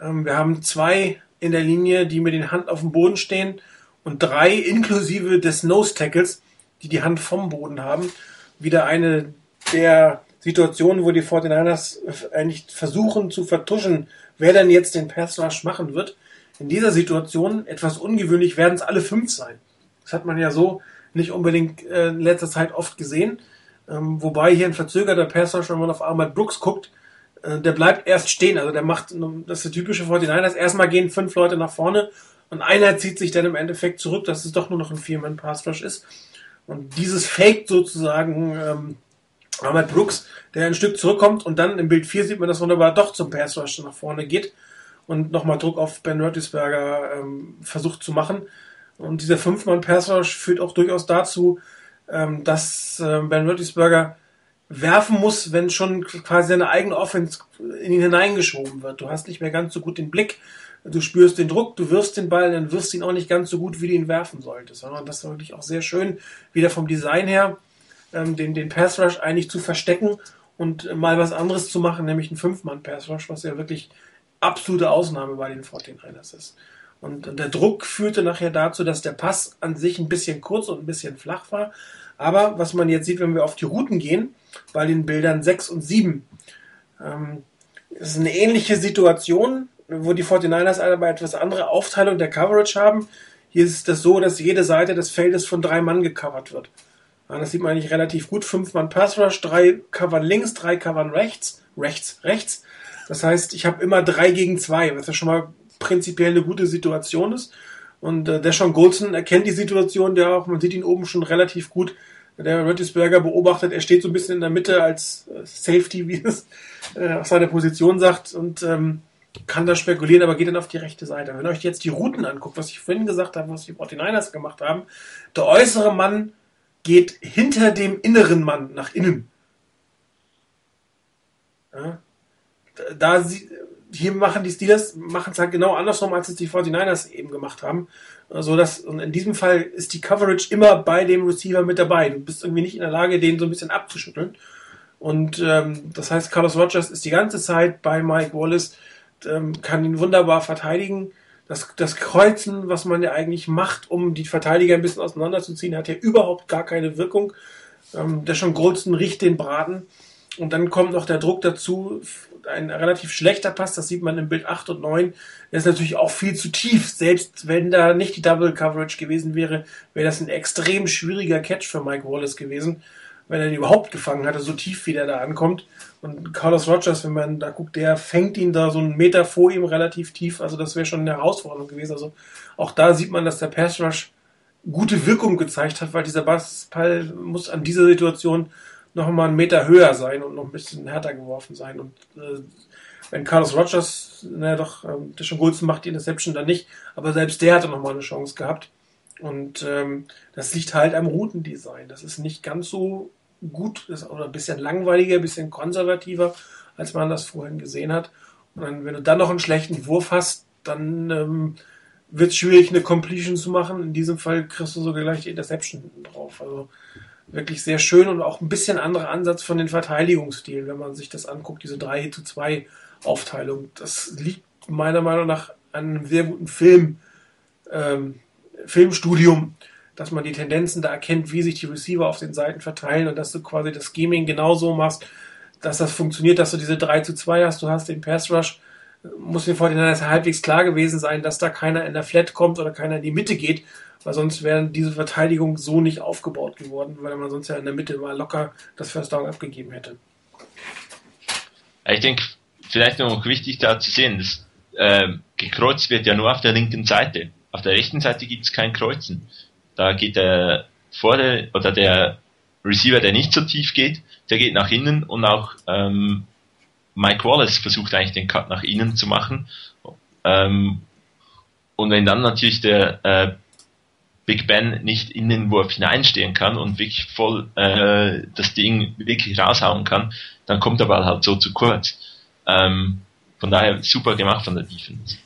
ähm, wir haben zwei in der Linie, die mit den Hand auf dem Boden stehen und drei inklusive des Nose Tackles, die die Hand vom Boden haben. Wieder eine der Situationen, wo die 49ers eigentlich versuchen zu vertuschen, wer denn jetzt den Pass machen wird. In dieser Situation, etwas ungewöhnlich, werden es alle fünf sein. Das hat man ja so nicht unbedingt äh, in letzter Zeit oft gesehen. Ähm, wobei hier ein verzögerter Pass wenn man auf Ahmad Brooks guckt, äh, der bleibt erst stehen. Also der macht, das ist der typische 49ers. Erstmal gehen fünf Leute nach vorne und einer zieht sich dann im Endeffekt zurück, dass es doch nur noch ein Vier-Mann-Pass-Rush ist. Und dieses Fake sozusagen ähm, Ahmad Brooks, der ein Stück zurückkommt und dann im Bild 4 sieht man, dass wunderbar doch zum Pass Rush nach vorne geht und nochmal Druck auf Ben Roethlisberger ähm, versucht zu machen. Und dieser fünfmann Pass Rush führt auch durchaus dazu, ähm, dass äh, Ben Roethlisberger werfen muss, wenn schon quasi seine eigene Offense in ihn hineingeschoben wird. Du hast nicht mehr ganz so gut den Blick, du spürst den Druck, du wirfst den Ball, dann wirfst ihn auch nicht ganz so gut, wie du ihn werfen solltest. Sondern das ist wirklich auch sehr schön, wieder vom Design her ähm, den, den Pass Rush eigentlich zu verstecken und mal was anderes zu machen, nämlich einen Fünf-Mann-Pass Rush, was ja wirklich absolute Ausnahme bei den 49ers ist. Und der Druck führte nachher dazu, dass der Pass an sich ein bisschen kurz und ein bisschen flach war. Aber was man jetzt sieht, wenn wir auf die Routen gehen, bei den Bildern 6 und 7, ähm, ist eine ähnliche Situation, wo die 49ers aber etwas andere Aufteilung der Coverage haben. Hier ist es so, dass jede Seite des Feldes von drei Mann gecovert wird. Das sieht man eigentlich relativ gut. Fünf Mann Pass Rush, drei covern links, drei covern rechts, rechts, rechts. Das heißt, ich habe immer drei gegen zwei, was ja schon mal prinzipiell eine gute Situation ist. Und äh, Deshaun Goldson erkennt die Situation, der auch, man sieht ihn oben schon relativ gut. Der Röttisberger beobachtet, er steht so ein bisschen in der Mitte als äh, Safety, wie es äh, auf seiner Position sagt und ähm, kann da spekulieren, aber geht dann auf die rechte Seite. Wenn ihr euch jetzt die Routen anguckt, was ich vorhin gesagt habe, was die 49ers gemacht haben, der äußere Mann geht hinter dem inneren Mann nach innen. Ja, da sie, hier machen die Steelers machen es halt genau andersrum, als es die 49ers eben gemacht haben. Also das, und in diesem Fall ist die Coverage immer bei dem Receiver mit dabei. Du bist irgendwie nicht in der Lage, den so ein bisschen abzuschütteln. Und ähm, das heißt, Carlos Rogers ist die ganze Zeit bei Mike Wallace, ähm, kann ihn wunderbar verteidigen. Das, das Kreuzen, was man ja eigentlich macht, um die Verteidiger ein bisschen auseinanderzuziehen, hat ja überhaupt gar keine Wirkung. Ähm, der schon Goldston riecht den Braten. Und dann kommt noch der Druck dazu, ein relativ schlechter Pass, das sieht man im Bild 8 und 9. Der ist natürlich auch viel zu tief. Selbst wenn da nicht die Double Coverage gewesen wäre, wäre das ein extrem schwieriger Catch für Mike Wallace gewesen, wenn er ihn überhaupt gefangen hatte, so tief wie der da ankommt. Und Carlos Rogers, wenn man da guckt, der fängt ihn da so einen Meter vor ihm relativ tief. Also das wäre schon eine Herausforderung gewesen. Also auch da sieht man, dass der Pass Rush gute Wirkung gezeigt hat, weil dieser Bassball muss an dieser Situation noch mal einen Meter höher sein und noch ein bisschen härter geworfen sein. Und äh, wenn Carlos Rogers, naja doch, ähm, der schon Golden macht die Interception dann nicht, aber selbst der hatte noch mal eine Chance gehabt. Und ähm, das liegt halt am Routendesign. Das ist nicht ganz so gut ist, oder ein bisschen langweiliger, ein bisschen konservativer, als man das vorhin gesehen hat. Und dann, wenn du dann noch einen schlechten Wurf hast, dann ähm, wird es schwierig, eine Completion zu machen. In diesem Fall kriegst du sogar gleich die Interception drauf. Also wirklich sehr schön und auch ein bisschen anderer Ansatz von den Verteidigungsstilen, wenn man sich das anguckt, diese 3 zu 2 Aufteilung. Das liegt meiner Meinung nach an einem sehr guten Film, ähm, Filmstudium, dass man die Tendenzen da erkennt, wie sich die Receiver auf den Seiten verteilen und dass du quasi das Gaming genauso machst, dass das funktioniert, dass du diese 3 zu 2 hast, du hast den Pass Rush, muss mir vor den halbwegs klar gewesen sein, dass da keiner in der Flat kommt oder keiner in die Mitte geht, weil sonst wäre diese Verteidigung so nicht aufgebaut geworden, weil man sonst ja in der Mitte mal locker das First Down abgegeben hätte. Ich denke, vielleicht noch wichtig da zu sehen, dass äh, gekreuzt wird ja nur auf der linken Seite. Auf der rechten Seite gibt es kein Kreuzen. Da geht der vordere oder der Receiver, der nicht so tief geht, der geht nach innen und auch ähm, Mike Wallace versucht eigentlich den Cut nach innen zu machen. Ähm, und wenn dann natürlich der äh, Big Ben nicht in den Wurf hineinstehen kann und wirklich voll äh, das Ding wirklich raushauen kann, dann kommt der Ball halt so zu kurz. Ähm, von daher super gemacht von der Defense.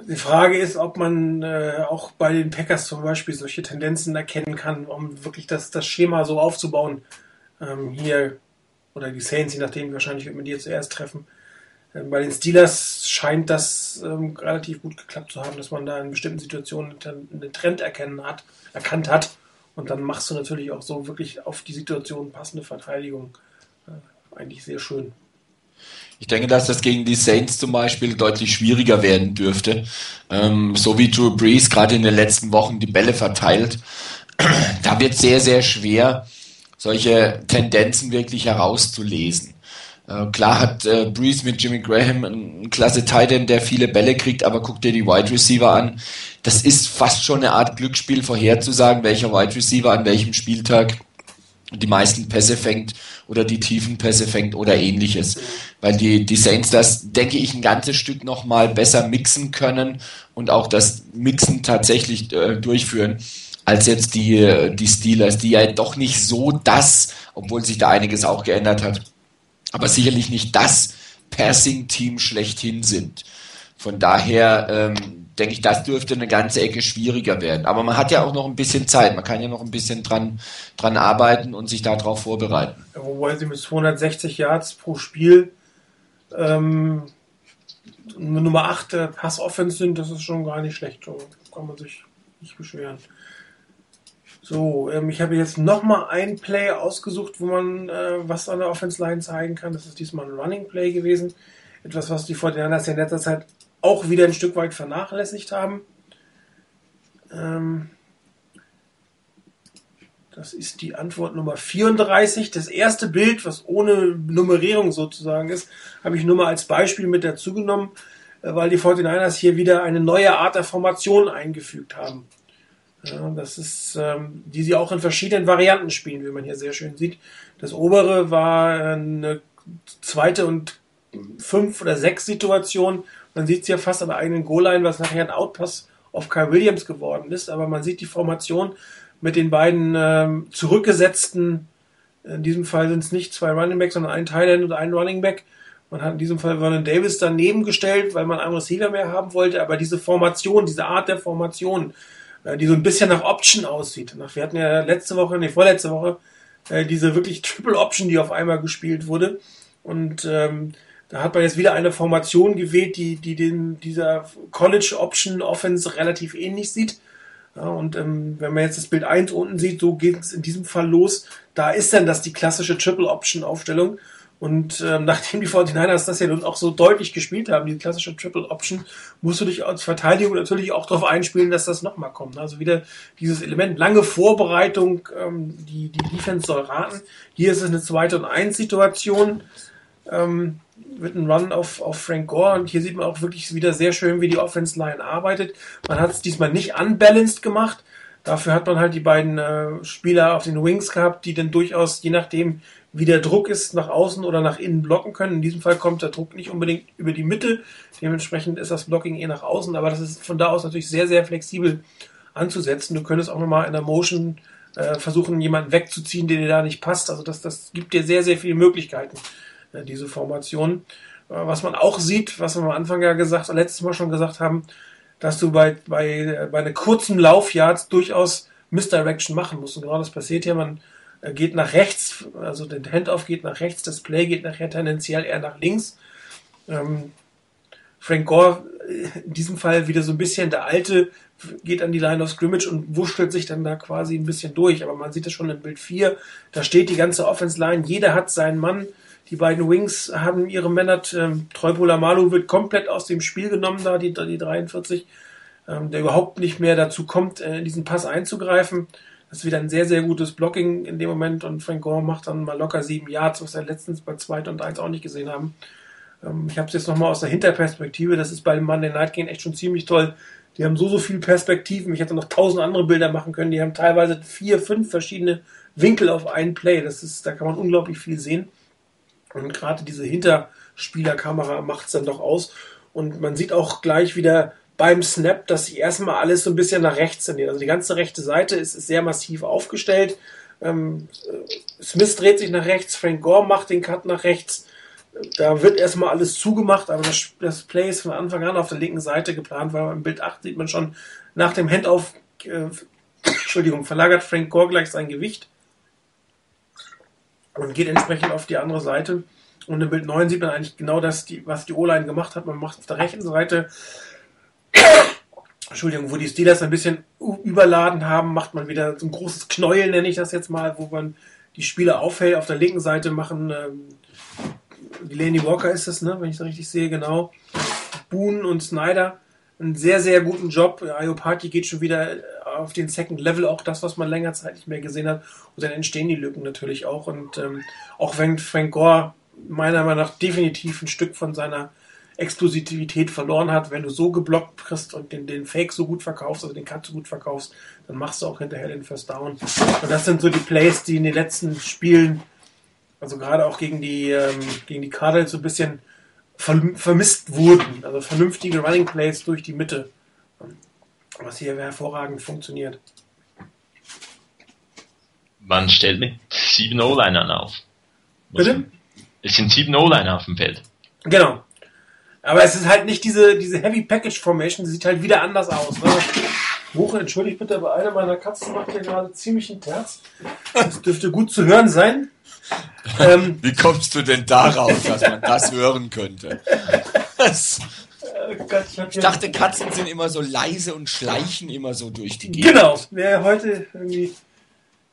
Die Frage ist, ob man äh, auch bei den Packers zum Beispiel solche Tendenzen erkennen kann, um wirklich das, das Schema so aufzubauen. Ähm, hier, oder die Saints, je nachdem, wahrscheinlich wird man die zuerst treffen. Ähm, bei den Steelers scheint das ähm, relativ gut geklappt zu haben, dass man da in bestimmten Situationen einen Trend erkennen hat, erkannt hat. Und dann machst du natürlich auch so wirklich auf die Situation passende Verteidigung. Äh, eigentlich sehr schön. Ich denke, dass das gegen die Saints zum Beispiel deutlich schwieriger werden dürfte. Ähm, so wie Drew Brees gerade in den letzten Wochen die Bälle verteilt. da wird sehr, sehr schwer, solche Tendenzen wirklich herauszulesen. Äh, klar hat äh, Breeze mit Jimmy Graham einen klasse Titan, der viele Bälle kriegt, aber guck dir die Wide Receiver an. Das ist fast schon eine Art Glücksspiel vorherzusagen, welcher Wide Receiver an welchem Spieltag die meisten Pässe fängt oder die tiefen Pässe fängt oder ähnliches. Weil die, die Saints das, denke ich, ein ganzes Stück nochmal besser mixen können und auch das Mixen tatsächlich äh, durchführen, als jetzt die, die Steelers, die ja doch nicht so das, obwohl sich da einiges auch geändert hat, aber sicherlich nicht das Passing-Team schlechthin sind. Von daher ähm, denke ich, das dürfte eine ganze Ecke schwieriger werden. Aber man hat ja auch noch ein bisschen Zeit. Man kann ja noch ein bisschen dran, dran arbeiten und sich darauf vorbereiten. Wobei sie mit 260 Yards pro Spiel ähm, Nummer 8 der Pass-Offense sind, das ist schon gar nicht schlecht. So kann man sich nicht beschweren. So, ähm, ich habe jetzt nochmal ein Play ausgesucht, wo man äh, was an der Offense Line zeigen kann. Das ist diesmal ein Running Play gewesen. Etwas, was die Fortinanders in letzter Zeit auch wieder ein Stück weit vernachlässigt haben. Ähm, Das ist die Antwort Nummer 34. Das erste Bild, was ohne Nummerierung sozusagen ist, habe ich nur mal als Beispiel mit dazu genommen, äh, weil die 49ers hier wieder eine neue Art der Formation eingefügt haben. Ja, das ist, ähm, die sie auch in verschiedenen Varianten spielen, wie man hier sehr schön sieht. Das obere war eine zweite und fünf oder sechs Situation. Man sieht es ja fast an der eigenen Goal-Line, was nachher ein Outpass auf Kyle Williams geworden ist. Aber man sieht die Formation mit den beiden ähm, zurückgesetzten, in diesem Fall sind es nicht zwei Running Backs, sondern ein Thailand und ein Running Back. Man hat in diesem Fall Vernon Davis daneben gestellt, weil man einen Receiver mehr haben wollte. Aber diese Formation, diese Art der Formation, äh, die so ein bisschen nach Option aussieht. Wir hatten ja letzte Woche, nee, vorletzte Woche, äh, diese wirklich Triple Option, die auf einmal gespielt wurde. Und ähm, da hat man jetzt wieder eine Formation gewählt, die, die den, dieser College Option Offense relativ ähnlich sieht. Ja, und ähm, wenn man jetzt das Bild 1 unten sieht, so geht es in diesem Fall los. Da ist dann das die klassische Triple Option Aufstellung. Und ähm, nachdem die 49ers das ja nun auch so deutlich gespielt haben, die klassische Triple Option, musst du dich als Verteidigung natürlich auch darauf einspielen, dass das nochmal kommt. Also wieder dieses Element, lange Vorbereitung, ähm, die, die Defense soll raten. Hier ist es eine zweite und eins Situation. Ähm, mit einem Run auf, auf Frank Gore und hier sieht man auch wirklich wieder sehr schön, wie die Offense Line arbeitet. Man hat es diesmal nicht unbalanced gemacht. Dafür hat man halt die beiden äh, Spieler auf den Wings gehabt, die dann durchaus, je nachdem, wie der Druck ist, nach außen oder nach innen blocken können. In diesem Fall kommt der Druck nicht unbedingt über die Mitte. Dementsprechend ist das Blocking eher nach außen, aber das ist von da aus natürlich sehr, sehr flexibel anzusetzen. Du könntest auch nochmal in der Motion äh, versuchen, jemanden wegzuziehen, der dir da nicht passt. Also das, das gibt dir sehr, sehr viele Möglichkeiten, diese Formation. Äh, was man auch sieht, was wir am Anfang ja gesagt, letztes Mal schon gesagt haben, dass du bei, bei, bei einer kurzen Laufyard durchaus Misdirection machen musst. Und genau das passiert hier. Man geht nach rechts, also der Handoff geht nach rechts, das Play geht nachher tendenziell eher nach links. Ähm, Frank Gore äh, in diesem Fall wieder so ein bisschen der alte, geht an die Line of Scrimmage und wurschtelt sich dann da quasi ein bisschen durch. Aber man sieht es schon im Bild 4, da steht die ganze Offense Line, jeder hat seinen Mann. Die beiden Wings haben ihre Männer. Ähm, Treupola Malu wird komplett aus dem Spiel genommen, da die, die 43, ähm, der überhaupt nicht mehr dazu kommt, äh, in diesen Pass einzugreifen. Das ist wieder ein sehr, sehr gutes Blocking in dem Moment und Frank Gore macht dann mal locker sieben Yards, was wir letztens bei 2 und 1 auch nicht gesehen haben. Ähm, ich habe es jetzt nochmal aus der Hinterperspektive, das ist bei dem Monday Night Game echt schon ziemlich toll. Die haben so, so viele Perspektiven. Ich hätte noch tausend andere Bilder machen können. Die haben teilweise vier, fünf verschiedene Winkel auf einen Play. Das ist, da kann man unglaublich viel sehen. Und gerade diese Hinterspielerkamera macht es dann doch aus. Und man sieht auch gleich wieder beim Snap, dass sie erstmal alles so ein bisschen nach rechts sind. Also die ganze rechte Seite ist, ist sehr massiv aufgestellt. Ähm, Smith dreht sich nach rechts, Frank Gore macht den Cut nach rechts. Da wird erstmal alles zugemacht, aber das, das Play ist von Anfang an auf der linken Seite geplant, weil im Bild 8 sieht man schon nach dem Handoff, äh, Entschuldigung, verlagert Frank Gore gleich sein Gewicht und geht entsprechend auf die andere Seite. Und im Bild 9 sieht man eigentlich genau das, die, was die O-Line gemacht hat. Man macht auf der rechten Seite Entschuldigung, wo die Steelers ein bisschen überladen haben, macht man wieder so ein großes Knäuel, nenne ich das jetzt mal, wo man die Spieler aufhält. Auf der linken Seite machen ähm, Delaney Walker ist es, ne, wenn ich es richtig sehe, genau. Boone und Snyder einen sehr, sehr guten Job. Ayopati geht schon wieder auf den Second Level, auch das, was man länger Zeit nicht mehr gesehen hat. Und dann entstehen die Lücken natürlich auch. Und ähm, auch wenn Frank Gore meiner Meinung nach definitiv ein Stück von seiner Explosivität verloren hat. Wenn du so geblockt kriegst und den, den Fake so gut verkaufst, also den Cut so gut verkaufst, dann machst du auch hinterher den First Down. Und das sind so die Plays, die in den letzten Spielen, also gerade auch gegen die, ähm, gegen die Cardinals so ein bisschen vermisst wurden. Also vernünftige Running Plays durch die Mitte. Was hier hervorragend funktioniert. Man stellt mit sieben O-Linern auf. Bitte? Es sind sieben O-Liner auf dem Feld. Genau. Aber es ist halt nicht diese, diese Heavy Package Formation, sie sieht halt wieder anders aus. Ne? Buche, entschuldigt bitte, aber eine meiner Katzen macht hier gerade ziemlich einen Terz. Das dürfte gut zu hören sein. Ähm, Wie kommst du denn darauf, dass man das hören könnte? Das, oh Gott, ich, ich dachte, Katzen sind immer so leise und schleichen immer so durch die Gegend. Genau, wer heute irgendwie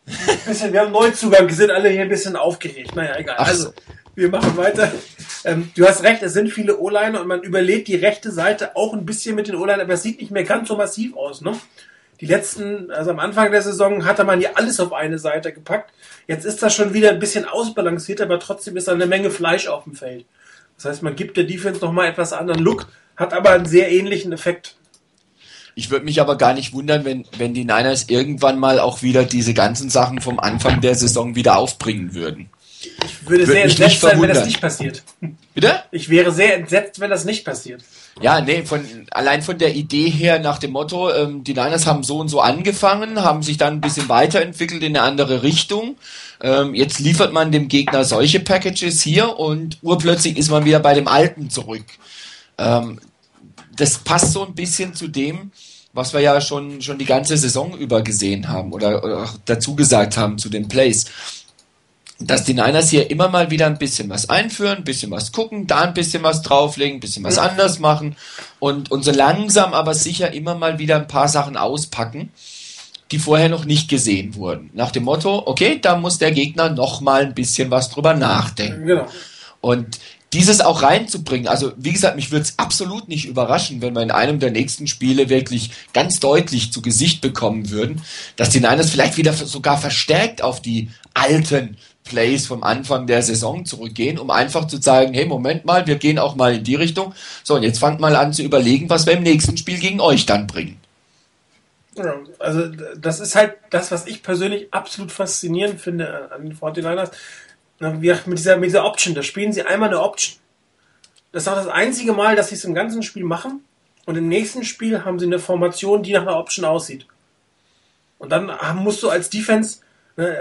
ein bisschen, wir haben Neuzugang, sind alle hier ein bisschen aufgeregt. Naja, egal. Ach also, wir machen weiter. Ähm, du hast recht, es sind viele O-Liner und man überlädt die rechte Seite auch ein bisschen mit den O-Liner, aber es sieht nicht mehr ganz so massiv aus. Ne? die letzten, also am Anfang der Saison hatte man ja alles auf eine Seite gepackt. Jetzt ist das schon wieder ein bisschen ausbalanciert, aber trotzdem ist da eine Menge Fleisch auf dem Feld. Das heißt, man gibt der Defense nochmal etwas anderen Look, hat aber einen sehr ähnlichen Effekt. Ich würde mich aber gar nicht wundern, wenn, wenn die Niners irgendwann mal auch wieder diese ganzen Sachen vom Anfang der Saison wieder aufbringen würden. Ich würde Würde sehr mich entsetzt nicht sein, wenn das verwundern. nicht passiert. Bitte? Ich wäre sehr entsetzt, wenn das nicht passiert. Ja, nee, von, allein von der Idee her nach dem Motto, ähm, die Niners haben so und so angefangen, haben sich dann ein bisschen weiterentwickelt in eine andere Richtung. Ähm, jetzt liefert man dem Gegner solche Packages hier und urplötzlich ist man wieder bei dem Alten zurück. Ähm, das passt so ein bisschen zu dem, was wir ja schon, schon die ganze Saison über gesehen haben oder, oder auch dazu gesagt haben zu den Plays dass die Niners hier immer mal wieder ein bisschen was einführen, ein bisschen was gucken, da ein bisschen was drauflegen, ein bisschen was anders machen und, und so langsam aber sicher immer mal wieder ein paar Sachen auspacken, die vorher noch nicht gesehen wurden. Nach dem Motto, okay, da muss der Gegner noch mal ein bisschen was drüber nachdenken. Genau. Und dieses auch reinzubringen, also wie gesagt, mich würde es absolut nicht überraschen, wenn wir in einem der nächsten Spiele wirklich ganz deutlich zu Gesicht bekommen würden, dass die Niners vielleicht wieder sogar verstärkt auf die alten Plays vom Anfang der Saison zurückgehen, um einfach zu sagen, hey, Moment mal, wir gehen auch mal in die Richtung. So, und jetzt fangt mal an zu überlegen, was wir im nächsten Spiel gegen euch dann bringen. Ja, also das ist halt das, was ich persönlich absolut faszinierend finde an den 49ers. Na, wie mit dieser, mit dieser Option, da spielen sie einmal eine Option. Das ist auch das einzige Mal, dass sie es im ganzen Spiel machen. Und im nächsten Spiel haben sie eine Formation, die nach einer Option aussieht. Und dann musst du als Defense,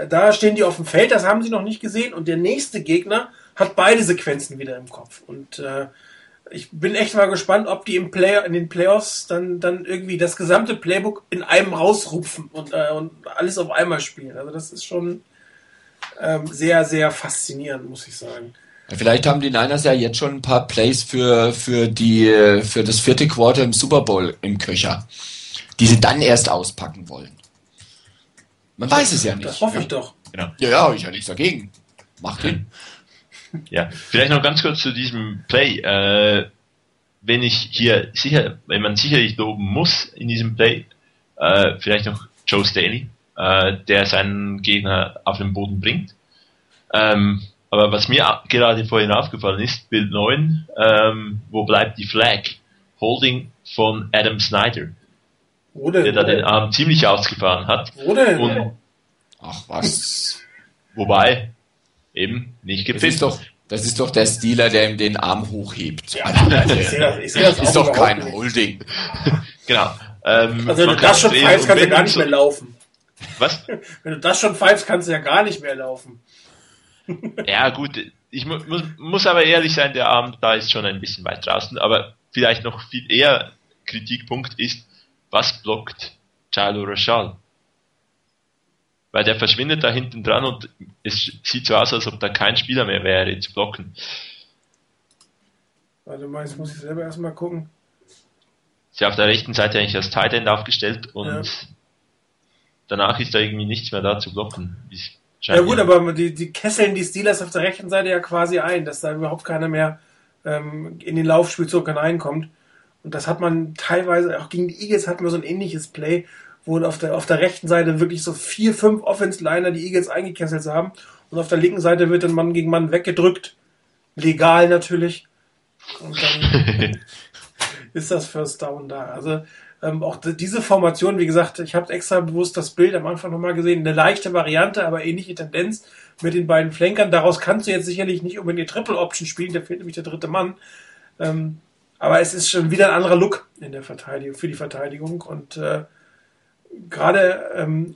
da stehen die auf dem Feld, das haben sie noch nicht gesehen. Und der nächste Gegner hat beide Sequenzen wieder im Kopf. Und äh, ich bin echt mal gespannt, ob die im Play in den Playoffs dann, dann irgendwie das gesamte Playbook in einem rausrupfen und, äh, und alles auf einmal spielen. Also das ist schon ähm, sehr, sehr faszinierend, muss ich sagen. Vielleicht haben die Niners ja jetzt schon ein paar Plays für, für, die, für das vierte Quarter im Super Bowl im Köcher, die sie dann erst auspacken wollen. Man weiß es ja nicht. Das hoffe ich doch. Genau. Ja, ja, habe ich ja nichts dagegen. Macht hin. Ja, vielleicht noch ganz kurz zu diesem Play. Äh, wenn ich hier sicher, wenn man sicherlich loben muss in diesem Play, äh, vielleicht noch Joe Staley, äh, der seinen Gegner auf den Boden bringt. Ähm, aber was mir gerade vorhin aufgefallen ist, Bild 9, ähm, wo bleibt die Flag? Holding von Adam Snyder, Wo der denn? da den Arm ziemlich ausgefahren hat. Wo denn? Und Ach was. wobei eben nicht Das gepfiffen. ist doch, das ist doch der Stealer, der ihm den Arm hochhebt. ich sehe das, ich sehe das, Das ist doch kein nicht. Holding. Genau. Ähm, Also wenn du das schon pfeifst, kannst du ja gar nicht so- mehr laufen. Was? Wenn du das schon pfeifst, kannst du ja gar nicht mehr laufen. Ja, gut. Ich mu muss, muss aber ehrlich sein, der Arm da ist schon ein bisschen weit draußen. Aber vielleicht noch viel eher Kritikpunkt ist, was blockt Chalo Rochal? Weil der verschwindet da hinten dran und es sieht so aus, als ob da kein Spieler mehr wäre zu blocken. Warte mal, jetzt muss ich selber erstmal gucken. Ist ja auf der rechten Seite eigentlich als Tight End aufgestellt und Ja. danach ist da irgendwie nichts mehr da zu blocken. Ja gut, aber die, die kesseln die Steelers auf der rechten Seite ja quasi ein, dass da überhaupt keiner mehr ähm, in den Laufspielzug hineinkommt. Und das hat man teilweise, auch gegen die Eagles hatten wir so ein ähnliches Play, wo auf der, auf der rechten Seite wirklich so vier, fünf Offense-Liner die Eagles eingekesselt haben. Und auf der linken Seite wird dann Mann gegen Mann weggedrückt. Legal natürlich. Und dann ist das First Down da. Also ähm, auch diese Formation, wie gesagt, ich habe extra bewusst das Bild am Anfang nochmal gesehen, eine leichte Variante, aber ähnliche Tendenz mit den beiden Flankern. Daraus kannst du jetzt sicherlich nicht unbedingt die Triple Option spielen, da fehlt nämlich der dritte Mann. Ähm, aber es ist schon wieder ein anderer Look in der Verteidigung, für die Verteidigung. Und äh, gerade ähm,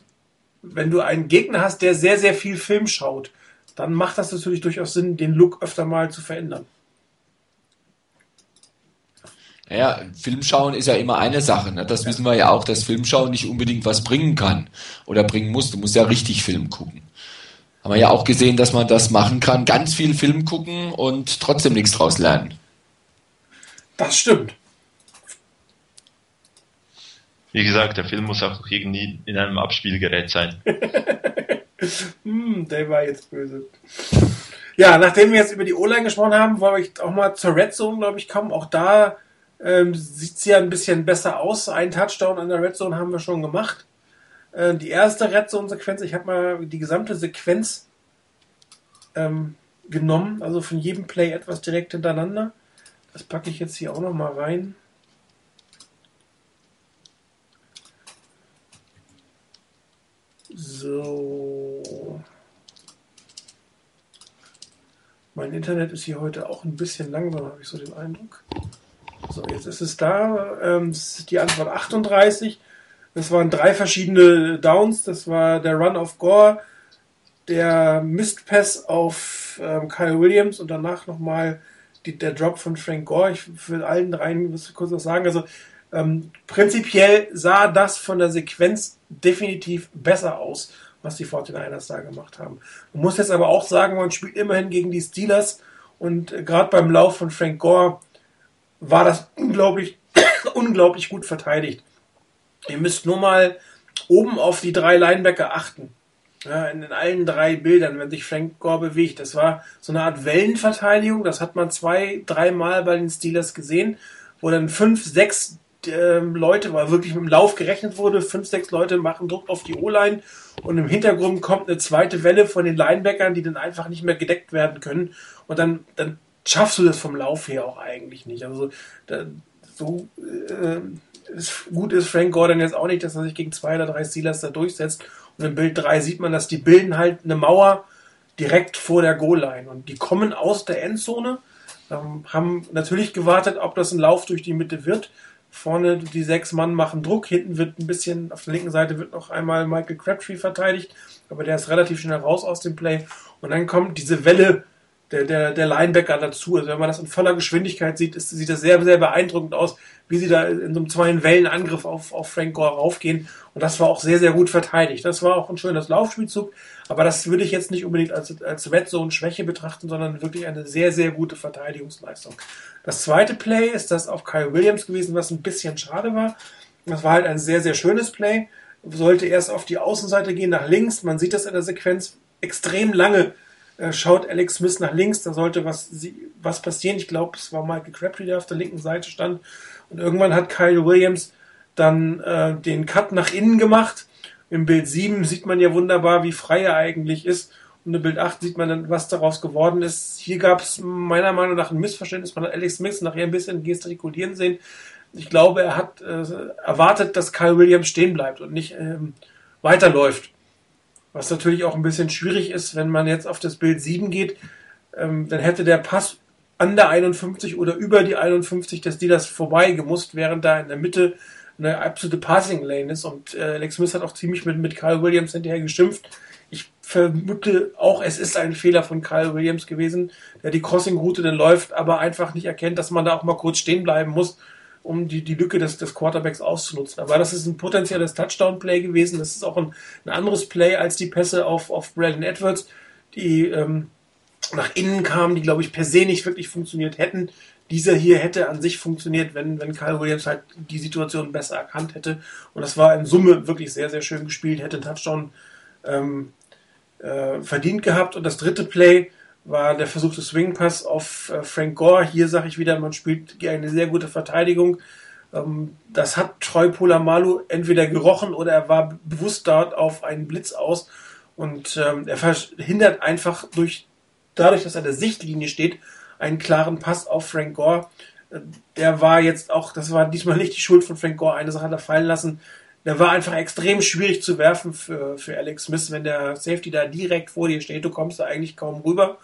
wenn du einen Gegner hast, der sehr, sehr viel Film schaut, dann macht das natürlich durchaus Sinn, den Look öfter mal zu verändern. Naja, Filmschauen ist ja immer eine Sache. Ne? Das wissen wir ja auch, dass Filmschauen nicht unbedingt was bringen kann oder bringen muss. Du musst ja richtig Film gucken. Haben wir ja auch gesehen, dass man das machen kann. Ganz viel Film gucken und trotzdem nichts draus lernen. Das stimmt. Wie gesagt, der Film muss auch noch irgendwie in einem Abspielgerät sein. Hm, der war jetzt böse. Ja, nachdem wir jetzt über die O-Line gesprochen haben, wollen wir auch mal zur Red Zone, glaube ich, kommen. Auch da ähm, sieht sie ja ein bisschen besser aus. Ein Touchdown an der Red Zone haben wir schon gemacht. Äh, die erste Red Zone-Sequenz, ich habe mal die gesamte Sequenz ähm, genommen, also von jedem Play etwas direkt hintereinander. Das packe ich jetzt hier auch noch mal rein. So. Mein Internet ist hier heute auch ein bisschen langsam, habe ich so den Eindruck. So, jetzt ist es da. Ähm, ist die Antwort 38. Das waren drei verschiedene Downs. Das war der Run of Gore, der Mistpass auf ähm, Kyle Williams und danach nochmal der Drop von Frank Gore. Ich will allen dreien was kurz was sagen. Also ähm, prinzipiell sah das von der Sequenz definitiv besser aus, was die 49ers da gemacht haben. Man muss jetzt aber auch sagen, man spielt immerhin gegen die Steelers und äh, gerade beim Lauf von Frank Gore war das unglaublich, unglaublich gut verteidigt. Ihr müsst nur mal oben auf die drei Linebacker achten. In, allen drei Bildern, wenn sich Frank Gore bewegt. Das war so eine Art Wellenverteidigung. Das hat man zwei, dreimal bei den Steelers gesehen, wo dann fünf, sechs äh, Leute, weil wirklich mit dem Lauf gerechnet wurde, fünf, sechs Leute machen Druck auf die O-Line und im Hintergrund kommt eine zweite Welle von den Linebackern, die dann einfach nicht mehr gedeckt werden können. Und dann, dann schaffst du das vom Lauf her auch eigentlich nicht. Also da, so äh, ist, gut ist Frank Gordon jetzt auch nicht, dass er sich gegen zwei oder drei Steelers da durchsetzt. Und im Bild 3 sieht man, dass die bilden halt eine Mauer direkt vor der Goal-Line. Und die kommen aus der Endzone, ähm, haben natürlich gewartet, ob das ein Lauf durch die Mitte wird. Vorne die sechs Mann machen Druck, hinten wird ein bisschen, auf der linken Seite wird noch einmal Michael Crabtree verteidigt, aber der ist relativ schnell raus aus dem Play. Und dann kommt diese Welle der, der, der Linebacker dazu. Also wenn man das in voller Geschwindigkeit sieht, ist, sieht das sehr, sehr beeindruckend aus, wie sie da in so einem zweiten Wellenangriff auf, auf Frank Gore raufgehen. Und das war auch sehr, sehr gut verteidigt. Das war auch ein schönes Laufspielzug, aber das würde ich jetzt nicht unbedingt als, als Red Zone Schwäche betrachten, sondern wirklich eine sehr, sehr gute Verteidigungsleistung. Das zweite Play ist das auf Kyle Williams gewesen, was ein bisschen schade war. Das war halt ein sehr, sehr schönes Play. Sollte erst auf die Außenseite gehen, nach links. Man sieht das in der Sequenz extrem lange schaut Alex Smith nach links, da sollte was, was passieren. Ich glaube, es war Michael Crabtree, der auf der linken Seite stand. Und irgendwann hat Kyle Williams dann äh, den Cut nach innen gemacht. Im Bild 7 sieht man ja wunderbar, wie frei er eigentlich ist. Und im Bild 8 sieht man dann, was daraus geworden ist. Hier gab es meiner Meinung nach ein Missverständnis. Man hat Alex Smith nachher ein bisschen gestikulieren sehen. Ich glaube, er hat äh, erwartet, dass Kyle Williams stehen bleibt und nicht ähm, weiterläuft. Was natürlich auch ein bisschen schwierig ist, wenn man jetzt auf das Bild 7 geht, ähm, dann hätte der Pass an der 51 oder über die 51 des Dealers vorbei gemusst, während da in der Mitte eine absolute Passing Lane ist. Und äh, Alex Smith hat auch ziemlich mit, mit Kyle Williams hinterher geschimpft. Ich vermute auch, es ist ein Fehler von Kyle Williams gewesen, der die Crossing-Route dann läuft, aber einfach nicht erkennt, dass man da auch mal kurz stehen bleiben muss um die, die Lücke des, des Quarterbacks auszunutzen. Aber das ist ein potenzielles Touchdown-Play gewesen. Das ist auch ein, ein anderes Play als die Pässe auf, auf Brandon Edwards, die ähm, nach innen kamen, die, glaube ich, per se nicht wirklich funktioniert hätten. Dieser hier hätte an sich funktioniert, wenn, wenn Kyle Williams halt die Situation besser erkannt hätte. Und das war in Summe wirklich sehr, sehr schön gespielt, hätte einen Touchdown ähm, äh, verdient gehabt. Und das dritte Play, war der versuchte Swingpass auf äh, Frank Gore. Hier sage ich wieder, man spielt eine sehr gute Verteidigung. Ähm, das hat Troy Polamalu entweder gerochen oder er war bewusst dort auf einen Blitz aus und ähm, er verhindert einfach durch dadurch, dass er der Sichtlinie steht, einen klaren Pass auf Frank Gore. Äh, der war jetzt auch, das war diesmal nicht die Schuld von Frank Gore, eine Sache hat er fallen lassen. Der war einfach extrem schwierig zu werfen für, für Alex Smith, wenn der Safety da direkt vor dir steht, du kommst da eigentlich kaum rüber.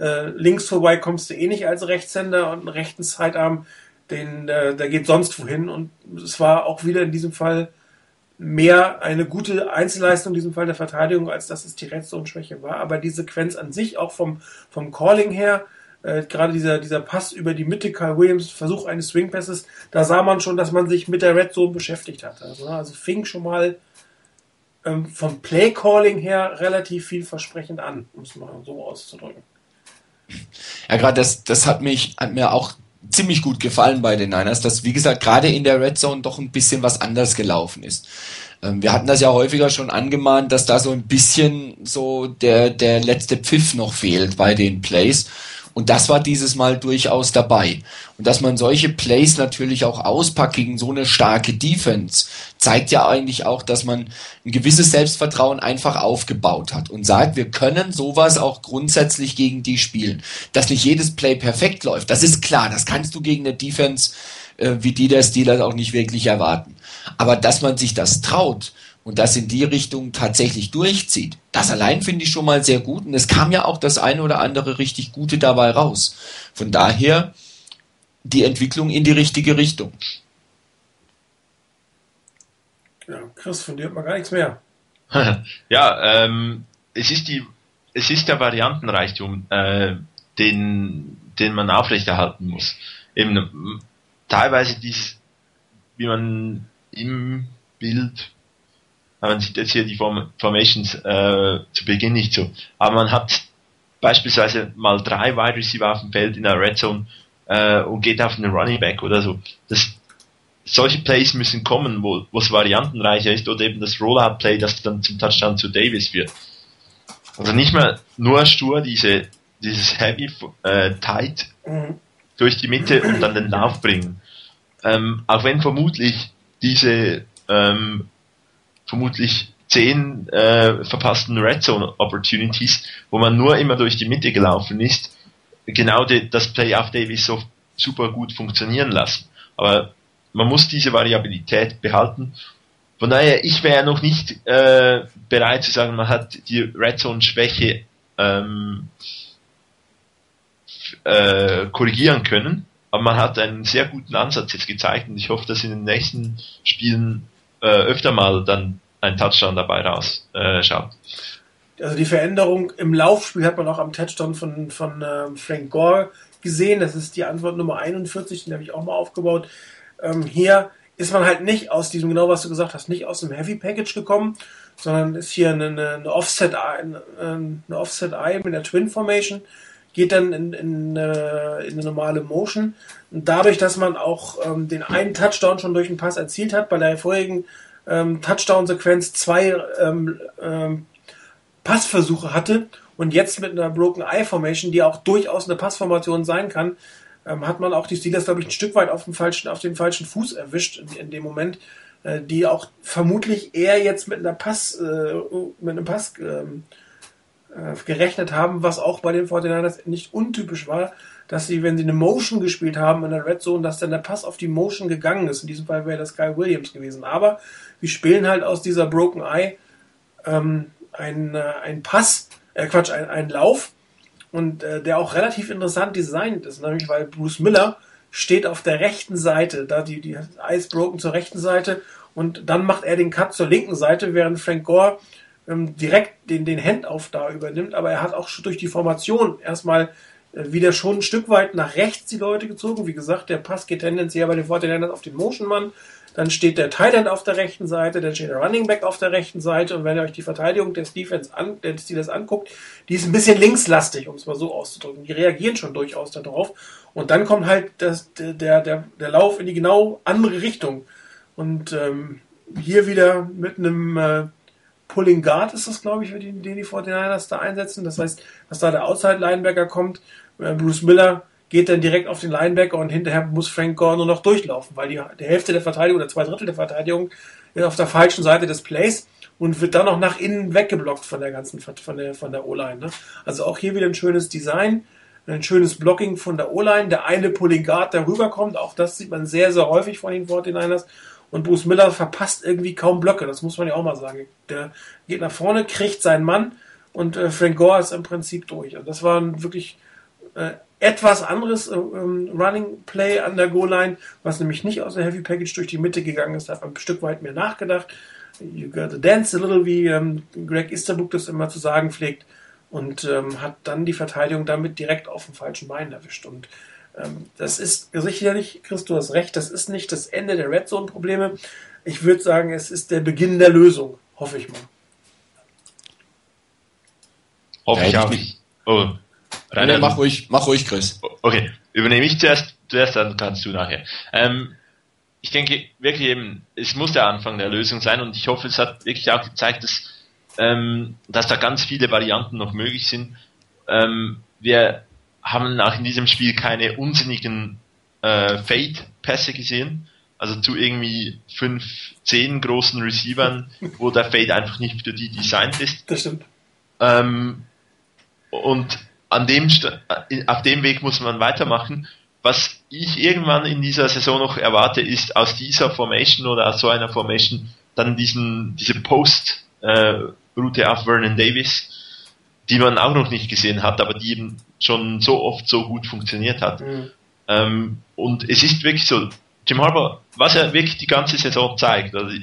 Äh, links vorbei kommst du eh nicht als Rechtshänder und einen rechten Sidearm, den, äh, der geht sonst wohin. Und es war auch wieder in diesem Fall mehr eine gute Einzelleistung in diesem Fall der Verteidigung, als dass es die Redstone-Schwäche war. Aber die Sequenz an sich, auch vom, vom Calling her, äh, gerade dieser, dieser Pass über die Mitte, Carl Williams, Versuch eines Swing-Passes, da sah man schon, dass man sich mit der Red Zone beschäftigt hat. Also, also fing schon mal ähm, vom Play-Calling her relativ vielversprechend an, um es mal so auszudrücken. Ja, gerade das, das hat mich, hat mir auch ziemlich gut gefallen bei den Niners, dass, wie gesagt, gerade in der Red Zone doch ein bisschen was anders gelaufen ist. Ähm, wir hatten das ja häufiger schon angemahnt, dass da so ein bisschen so der, der letzte Pfiff noch fehlt bei den Plays. Und das war dieses Mal durchaus dabei. Und dass man solche Plays natürlich auch auspackt gegen so eine starke Defense, zeigt ja eigentlich auch, dass man ein gewisses Selbstvertrauen einfach aufgebaut hat und sagt, wir können sowas auch grundsätzlich gegen die spielen. Dass nicht jedes Play perfekt läuft, das ist klar, das kannst du gegen eine Defense äh, wie die der Steelers auch nicht wirklich erwarten. Aber dass man sich das traut und das in die Richtung tatsächlich durchzieht, das allein finde ich schon mal sehr gut. Und es kam ja auch das eine oder andere richtig Gute dabei raus. Von daher die Entwicklung in die richtige Richtung. Ja, Chris, von dir hat man gar nichts mehr. ja, ähm, es ist die, es ist der Variantenreichtum, äh, den, den man aufrechterhalten muss. Eben, teilweise dies, wie man im Bild, man sieht jetzt hier die Form Formations äh, zu Beginn nicht so, aber man hat beispielsweise mal drei Wide Receiver auf dem Feld in der Red Zone äh, und geht auf einen Running Back oder so. Das, solche Plays müssen kommen, wo es variantenreicher ist oder eben das Rollout Play, das dann zum Touchdown zu Davis wird. Also nicht mehr nur stur diese dieses Heavy äh, Tight durch die Mitte und dann den Lauf bringen. Ähm, auch wenn vermutlich diese ähm, vermutlich zehn äh, verpassten Red Zone Opportunities, wo man nur immer durch die Mitte gelaufen ist, genau die, das Play auf Davis so super gut funktionieren lassen. Aber man muss diese Variabilität behalten. Von daher, ich wäre noch nicht äh, bereit zu sagen, man hat die Red Zone Schwäche ähm, äh, korrigieren können. Aber man hat einen sehr guten Ansatz jetzt gezeigt und ich hoffe, dass in den nächsten Spielen äh, öfter mal dann ein Touchdown dabei rausschaut. Äh, also die Veränderung im Laufspiel hat man auch am Touchdown von, von ähm, Frank Gore gesehen. Das ist die Antwort Nummer 41, den habe ich auch mal aufgebaut. Ähm, hier ist man halt nicht aus diesem, genau was du gesagt hast, nicht aus dem Heavy Package gekommen, sondern ist hier eine, eine Offset, eine, eine Offset Eye mit der Twin Formation geht dann in, in, äh, in eine normale Motion. Und dadurch, dass man auch ähm, den einen Touchdown schon durch den Pass erzielt hat, bei der vorigen ähm, Touchdown-Sequenz zwei ähm, ähm, Passversuche hatte und jetzt mit einer Broken Eye Formation, die auch durchaus eine Passformation sein kann, ähm, hat man auch die Steelers, glaube ich, ein Stück weit auf, dem falschen, auf den falschen Fuß erwischt in, in dem Moment, äh, die auch vermutlich eher jetzt mit einer Pass, äh, mit einem Pass ähm, äh, gerechnet haben, was auch bei den 49ers nicht untypisch war, dass sie, wenn sie eine Motion gespielt haben in der Red Zone, dass dann der Pass auf die Motion gegangen ist. In diesem Fall wäre das Kyle Williams gewesen. Aber wir spielen halt aus dieser Broken Eye ähm, ein, äh, Pass, äh, Quatsch, ein, ein Lauf und äh, der auch relativ interessant designt ist, nämlich weil Bruce Miller steht auf der rechten Seite, da die, die Eyes broken zur rechten Seite und dann macht er den Cut zur linken Seite, während Frank Gore ähm, direkt den, den Handoff da übernimmt, aber er hat auch durch die Formation erstmal äh, wieder schon ein Stück weit nach rechts die Leute gezogen. Wie gesagt, der Pass geht tendenziell bei den Fortinanders auf den Motion-Mann. Dann steht der Tight auf der rechten Seite, dann steht der Running Back auf der rechten Seite und wenn ihr euch die Verteidigung des Defense an, des Steelers anguckt, die ist ein bisschen linkslastig, um es mal so auszudrücken. Die reagieren schon durchaus darauf und dann kommt halt das, der, der, der Lauf in die genau andere Richtung und ähm, hier wieder mit einem äh, Pulling Guard ist das, glaube ich, den, die 49ers da einsetzen. Das heißt, dass da der Outside-Linebacker kommt. Äh, Bruce Miller geht dann direkt auf den Linebacker und hinterher muss Frank Gore nur noch durchlaufen, weil die, die Hälfte der Verteidigung oder zwei Drittel der Verteidigung ist auf der falschen Seite des Plays und wird dann noch nach innen weggeblockt von der ganzen von der von der O-Line. Ne? Also auch hier wieder ein schönes Design, ein schönes Blocking von der O-Line. Der eine Pulling Guard, der rüberkommt, auch das sieht man sehr sehr häufig von den 49ers. Und Bruce Miller verpasst irgendwie kaum Blöcke, das muss man ja auch mal sagen. Der geht nach vorne, kriegt seinen Mann und äh, Frank Gore ist im Prinzip durch. Also das war ein wirklich äh, etwas anderes äh, ähm, Running Play an der Goal-Line, was nämlich nicht aus der Heavy Package durch die Mitte gegangen ist. Da hat man ein Stück weit mehr nachgedacht. You got to dance a little, wie ähm, Greg Easterbrook das immer zu sagen pflegt. Und ähm, hat dann die Verteidigung damit direkt auf dem falschen Bein erwischt. Und das ist sicherlich, Chris, du hast recht, das ist nicht das Ende der Red Zone-Probleme. Ich würde sagen, es ist der Beginn der Lösung, hoffe ich mal. Hoffe ich auch. Oh, Rainer, mach ruhig, mach ruhig, Chris. Okay, übernehme ich zuerst, zuerst dann kannst du nachher. Ähm, ich denke wirklich eben, es muss der Anfang der Lösung sein und ich hoffe, es hat wirklich auch gezeigt, dass, ähm, dass da ganz viele Varianten noch möglich sind. Ähm, wir haben auch in diesem Spiel keine unsinnigen äh, Fade-Pässe gesehen. Also zu irgendwie fünf, zehn großen Receivern, wo der Fade einfach nicht für die designt ist. Das stimmt. Ähm, und an dem, äh, auf dem Weg muss man weitermachen. Was ich irgendwann in dieser Saison noch erwarte, ist aus dieser Formation oder aus so einer Formation dann diesen, diese Post-Route äh, auf Vernon Davis, die man auch noch nicht gesehen hat, aber die eben schon so oft so gut funktioniert hat. Mhm. Ähm, und es ist wirklich so, Jim Harbour, was er wirklich die ganze Saison zeigt, also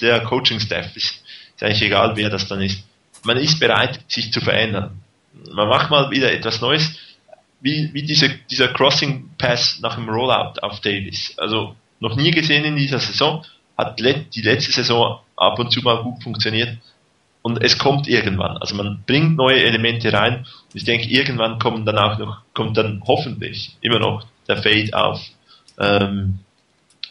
der Coaching-Staff ist, ist eigentlich egal, wer das dann ist. Man ist bereit, sich zu verändern. Man macht mal wieder etwas Neues, wie, wie diese, dieser Crossing Pass nach dem Rollout auf Davis. Also noch nie gesehen in dieser Saison, hat die letzte Saison ab und zu mal gut funktioniert und es kommt irgendwann. Also man bringt neue Elemente rein und ich denke, irgendwann kommen dann auch noch, kommt dann hoffentlich immer noch der Fade auf ähm,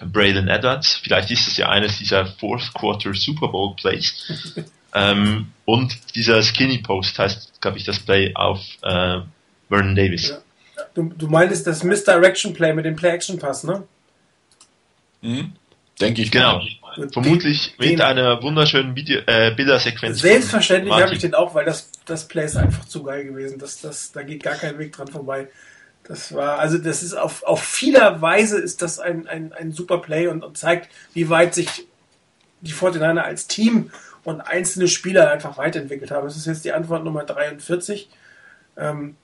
Braylon Edwards. Vielleicht ist es ja eines dieser Fourth Quarter Super Bowl Plays. ähm, und dieser Skinny Post heißt, glaube ich, das Play auf äh, Vernon Davis. Ja. Du, du meintest das Misdirection Play mit dem Play-Action-Pass, ne? Mhm. Denke ich. Genau. Mal. Vermutlich den, mit einer wunderschönen Video, äh, Bildersequenz. Selbstverständlich habe ich den auch, weil das, das Play ist einfach zu geil gewesen. Das, das, da geht gar kein Weg dran vorbei. Das war, also das ist auf, auf vieler Weise ist das ein, ein, ein super Play und, und zeigt, wie weit sich die 49 als Team und einzelne Spieler einfach weiterentwickelt haben. Das ist jetzt die Antwort Nummer 43. Ähm,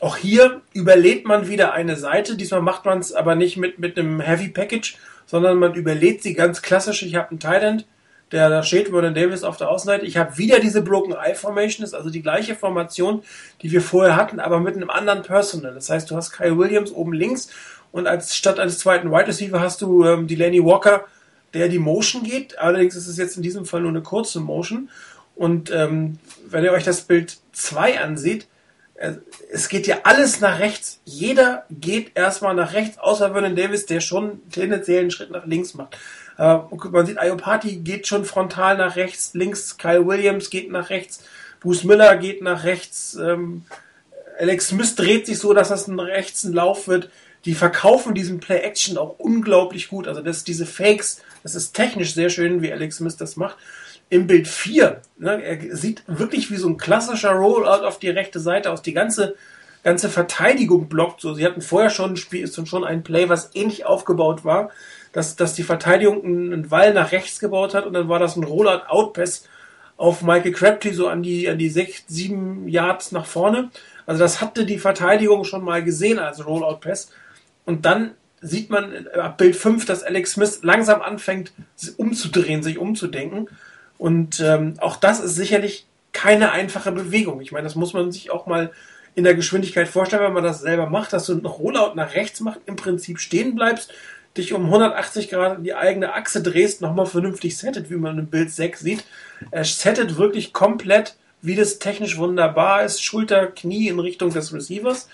auch hier überlebt man wieder eine Seite. Diesmal macht man es aber nicht mit, mit einem Heavy Package, sondern man überlegt sie ganz klassisch. Ich habe einen Tight der da steht Vernon Davis auf der Außenseite. Ich habe wieder diese Broken Eye Formation, ist also die gleiche Formation, die wir vorher hatten, aber mit einem anderen Personal. Das heißt, du hast Kyle Williams oben links und als statt eines zweiten Wide Receiver hast du ähm, Delaney Walker, der die Motion geht. Allerdings ist es jetzt in diesem Fall nur eine kurze Motion. Und ähm, wenn ihr euch das Bild 2 ansieht, es geht ja alles nach rechts. Jeder geht erstmal nach rechts, außer Vernon Davis, der schon tendenziell einen Schritt nach links macht. Äh, man sieht, Iopati geht schon frontal nach rechts, links Kyle Williams geht nach rechts, Bruce Miller geht nach rechts, ähm, Alex Smith dreht sich so, dass das ein rechts ein Lauf wird. Die verkaufen diesen Play-Action auch unglaublich gut. Also das, diese Fakes, das ist technisch sehr schön, wie Alex Smith das macht im Bild 4, ne, er sieht wirklich wie so ein klassischer Rollout auf die rechte Seite aus. Die ganze, ganze Verteidigung blockt so. Sie hatten vorher schon ein Spiel, schon ein Play, was ähnlich aufgebaut war, dass, dass die Verteidigung einen Wall nach rechts gebaut hat und dann war das ein Rollout-Outpass auf Michael Crabtree so an die, an die sechs, sieben Yards nach vorne. Also das hatte die Verteidigung schon mal gesehen als Rollout-Pass. Und dann sieht man ab Bild 5, dass Alex Smith langsam anfängt, umzudrehen, sich umzudenken. Und ähm, auch das ist sicherlich keine einfache Bewegung. Ich meine, das muss man sich auch mal in der Geschwindigkeit vorstellen, wenn man das selber macht, dass du einen Rollout nach rechts machst, im Prinzip stehen bleibst, dich um 180 Grad in die eigene Achse drehst, nochmal vernünftig settet, wie man im Bild 6 sieht. Er settet wirklich komplett, wie das technisch wunderbar ist, Schulter, Knie in Richtung des Receivers.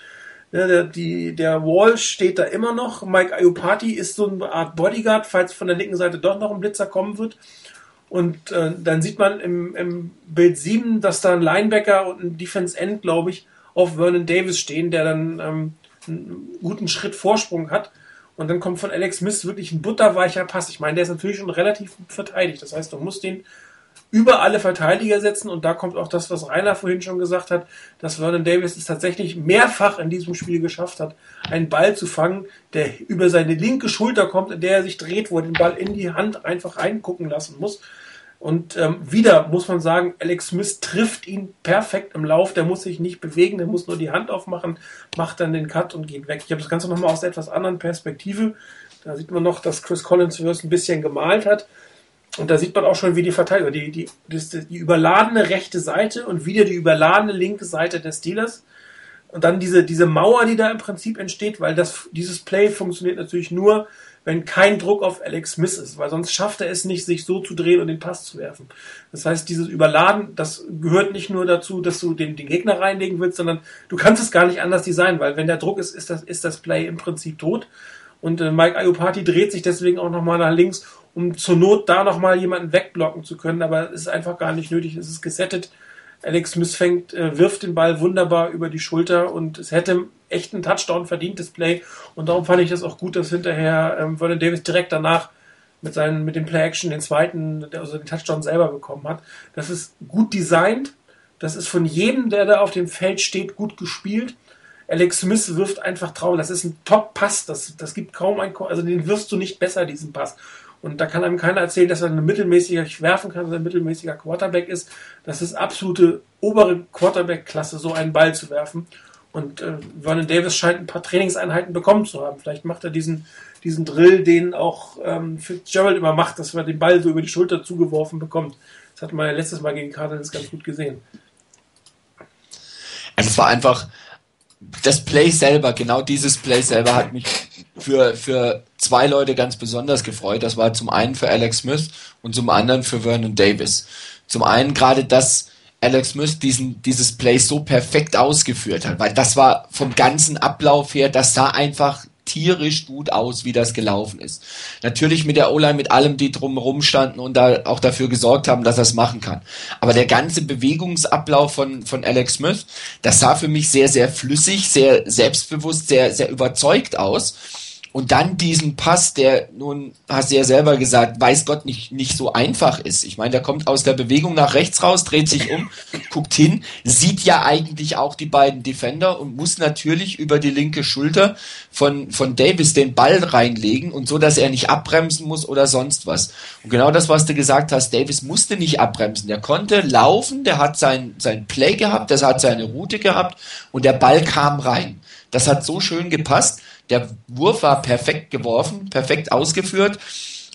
Der, die, der Wall steht da immer noch. Mike Ayupati ist so eine Art Bodyguard, falls von der linken Seite doch noch ein Blitzer kommen wird. Und äh, dann sieht man im, im Bild 7, dass da ein Linebacker und ein Defense End, glaube ich, auf Vernon Davis stehen, der dann ähm, einen guten Schritt Vorsprung hat. Und dann kommt von Alex Smith wirklich ein butterweicher Pass. Ich meine, der ist natürlich schon relativ gut verteidigt. Das heißt, du musst den über alle Verteidiger setzen. Und da kommt auch das, was Rainer vorhin schon gesagt hat, dass Vernon Davis es tatsächlich mehrfach in diesem Spiel geschafft hat, einen Ball zu fangen, der über seine linke Schulter kommt, in der er sich dreht, wo er den Ball in die Hand einfach reingucken lassen muss. Und ähm, wieder muss man sagen, Alex Smith trifft ihn perfekt im Lauf. Der muss sich nicht bewegen, der muss nur die Hand aufmachen, macht dann den Cut und geht weg. Ich habe das Ganze nochmal aus einer etwas anderen Perspektive. Da sieht man noch, dass Chris Collins ein bisschen gemalt hat. Und da sieht man auch schon, wie die Verteidiger, die, die, die, die überladene rechte Seite und wieder die überladene linke Seite des Steelers. Und dann diese, diese Mauer, die da im Prinzip entsteht, weil das, dieses Play funktioniert natürlich nur, wenn kein Druck auf Alex Smith ist, weil sonst schafft er es nicht, sich so zu drehen und den Pass zu werfen. Das heißt, dieses Überladen, das gehört nicht nur dazu, dass du den, den Gegner reinlegen willst, sondern du kannst es gar nicht anders designen, weil wenn der Druck ist, ist das, ist das Play im Prinzip tot. Und äh, Mike Ayopati dreht sich deswegen auch nochmal nach links um zur Not da nochmal jemanden wegblocken zu können, aber es ist einfach gar nicht nötig, es ist gesettet. Alex Smith fängt, äh, wirft den Ball wunderbar über die Schulter und es hätte echt ein Touchdown verdientes Play. Und darum fand ich das auch gut, dass hinterher ähm, Vernon Davis direkt danach mit seinen, mit dem Play-Action den zweiten, also den Touchdown selber bekommen hat. Das ist gut designt. Das ist von jedem, der da auf dem Feld steht, gut gespielt. Alex Smith wirft einfach drauf. Das ist ein Top-Pass. Das, das gibt kaum ein, also den wirst du nicht besser, diesen Pass. Und da kann einem keiner erzählen, dass er eine mittelmäßiger werfen kann, dass er ein mittelmäßiger Quarterback ist. Das ist absolute obere Quarterback-Klasse, so einen Ball zu werfen. Und äh, Vernon Davis scheint ein paar Trainingseinheiten bekommen zu haben. Vielleicht macht er diesen, diesen Drill, den auch ähm, Fitzgerald immer macht, dass man den Ball so über die Schulter zugeworfen bekommt. Das hat man ja letztes Mal gegen Cardinals ganz gut gesehen. Es war einfach, das Play selber, genau dieses Play selber hat mich für, für zwei Leute ganz besonders gefreut. Das war zum einen für Alex Smith und zum anderen für Vernon Davis. Zum einen gerade, dass Alex Smith diesen, dieses Play so perfekt ausgeführt hat, weil das war vom ganzen Ablauf her, das sah einfach tierisch gut aus, wie das gelaufen ist. Natürlich mit der O-Line, mit allem, die drumherum standen und da auch dafür gesorgt haben, dass er es machen kann. Aber der ganze Bewegungsablauf von, von Alex Smith, das sah für mich sehr, sehr flüssig, sehr selbstbewusst, sehr, sehr überzeugt aus. Und dann diesen Pass, der nun, hast du ja selber gesagt, weiß Gott nicht, nicht so einfach ist. Ich meine, der kommt aus der Bewegung nach rechts raus, dreht sich um, guckt hin, sieht ja eigentlich auch die beiden Defender und muss natürlich über die linke Schulter von, von Davis den Ball reinlegen und so, dass er nicht abbremsen muss oder sonst was. Und genau das, was du gesagt hast, Davis musste nicht abbremsen. Der konnte laufen, der hat sein, sein Play gehabt, der hat seine Route gehabt und der Ball kam rein. Das hat so schön gepasst. Der Wurf war perfekt geworfen, perfekt ausgeführt.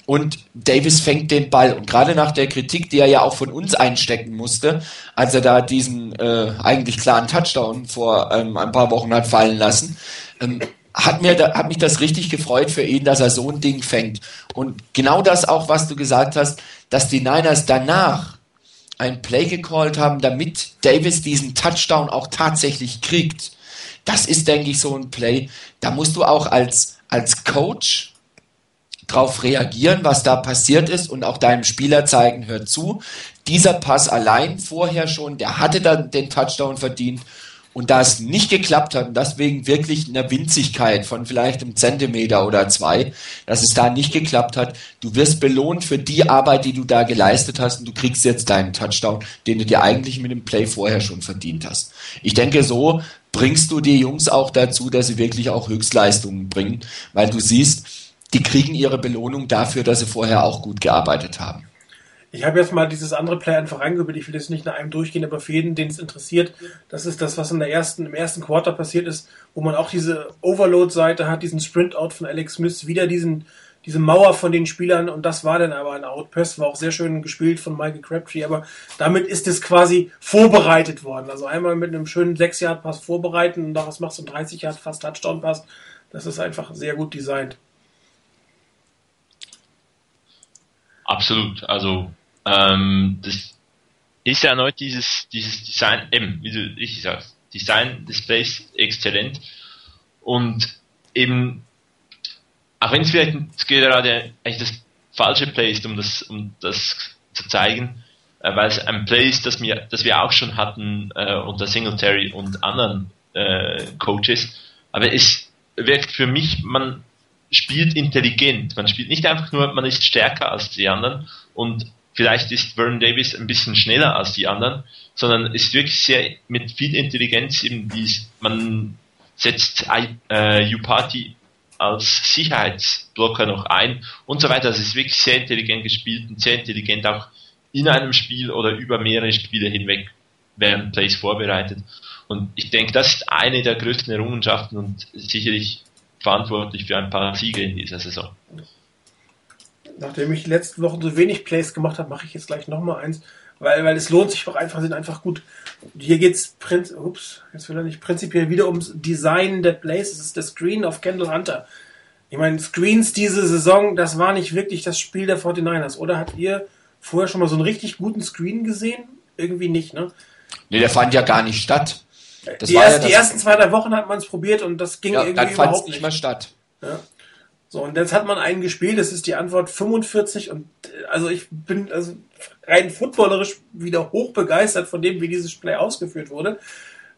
Und Davis fängt den Ball. Und gerade nach der Kritik, die er ja auch von uns einstecken musste, als er da diesen äh, eigentlich klaren Touchdown vor ähm, ein paar Wochen hat fallen lassen, ähm, hat, mir da, hat mich das richtig gefreut für ihn, dass er so ein Ding fängt. Und genau das auch, was du gesagt hast, dass die Niners danach ein Play gecallt haben, damit Davis diesen Touchdown auch tatsächlich kriegt das ist, denke ich, so ein Play. Da musst du auch als, als Coach drauf reagieren, was da passiert ist und auch deinem Spieler zeigen, hör zu. Dieser Pass allein vorher schon, der hatte dann den Touchdown verdient und da es nicht geklappt hat und deswegen wirklich eine Winzigkeit von vielleicht einem Zentimeter oder zwei, dass es da nicht geklappt hat, du wirst belohnt für die Arbeit, die du da geleistet hast und du kriegst jetzt deinen Touchdown, den du dir eigentlich mit dem Play vorher schon verdient hast. Ich denke, so bringst du die Jungs auch dazu, dass sie wirklich auch Höchstleistungen bringen, weil du siehst, die kriegen ihre Belohnung dafür, dass sie vorher auch gut gearbeitet haben. Ich habe jetzt mal dieses andere Play einfach reingeholt. Ich will jetzt nicht nach einem durchgehen, aber für jeden, den es interessiert, das ist das, was in der ersten, im ersten Quarter passiert ist, wo man auch diese Overload-Seite hat, diesen Sprint-Out von Alex Smith, wieder diesen, diese Mauer von den Spielern und das war dann aber ein Outpass, war auch sehr schön gespielt von Michael Crabtree, aber damit ist es quasi vorbereitet worden. Also einmal mit einem schönen 6-Yard-Pass vorbereiten und daraus machst du einen 30 Yard fast Touchdown-Pass. Das ist einfach sehr gut designt. Absolut. Also ähm, das ist ja erneut dieses, dieses Design, eben, wie du richtig sagst, Design des Plays exzellent und eben, auch wenn es vielleicht gerade eigentlich das falsche Play ist, um das, um das zu zeigen, äh, weil es ein Play ist, das wir, das wir auch schon hatten äh, unter Singletary und anderen äh, Coaches, aber es wirkt für mich, man spielt intelligent, man spielt nicht einfach nur, man ist stärker als die anderen und vielleicht ist Vernon Davis ein bisschen schneller als die anderen, sondern ist wirklich sehr mit viel Intelligenz eben dies, man setzt äh, U-Party als Sicherheitsblocker noch ein und so weiter. Also es ist wirklich sehr intelligent gespielt und sehr intelligent auch in einem Spiel oder über mehrere Spiele hinweg werden Plays vorbereitet. Und ich denke, das ist eine der größten Errungenschaften und sicherlich verantwortlich für ein paar Siege in dieser Saison. Nachdem ich die letzten Wochen so wenig Plays gemacht habe, mache ich jetzt gleich nochmal eins, weil, weil es lohnt sich doch einfach, sind einfach gut. Hier geht's Prinz, ups, jetzt will er nicht prinzipiell wieder ums Design der Plays. Es ist der Screen of Kendall Hunter. Ich meine, Screens diese Saison, das war nicht wirklich das Spiel der 49ers. Oder habt ihr vorher schon mal so einen richtig guten Screen gesehen? Irgendwie nicht, ne? Nee, der fand ja gar nicht statt. Die, erst, ja die ersten zwei, drei Wochen hat man es probiert und das ging ja, irgendwie dann überhaupt nicht. nicht mehr statt. Ja. So, und jetzt hat man einen gespielt, das ist die Antwort 45 und also ich bin also rein footballerisch wieder hoch begeistert von dem, wie dieses Play ausgeführt wurde.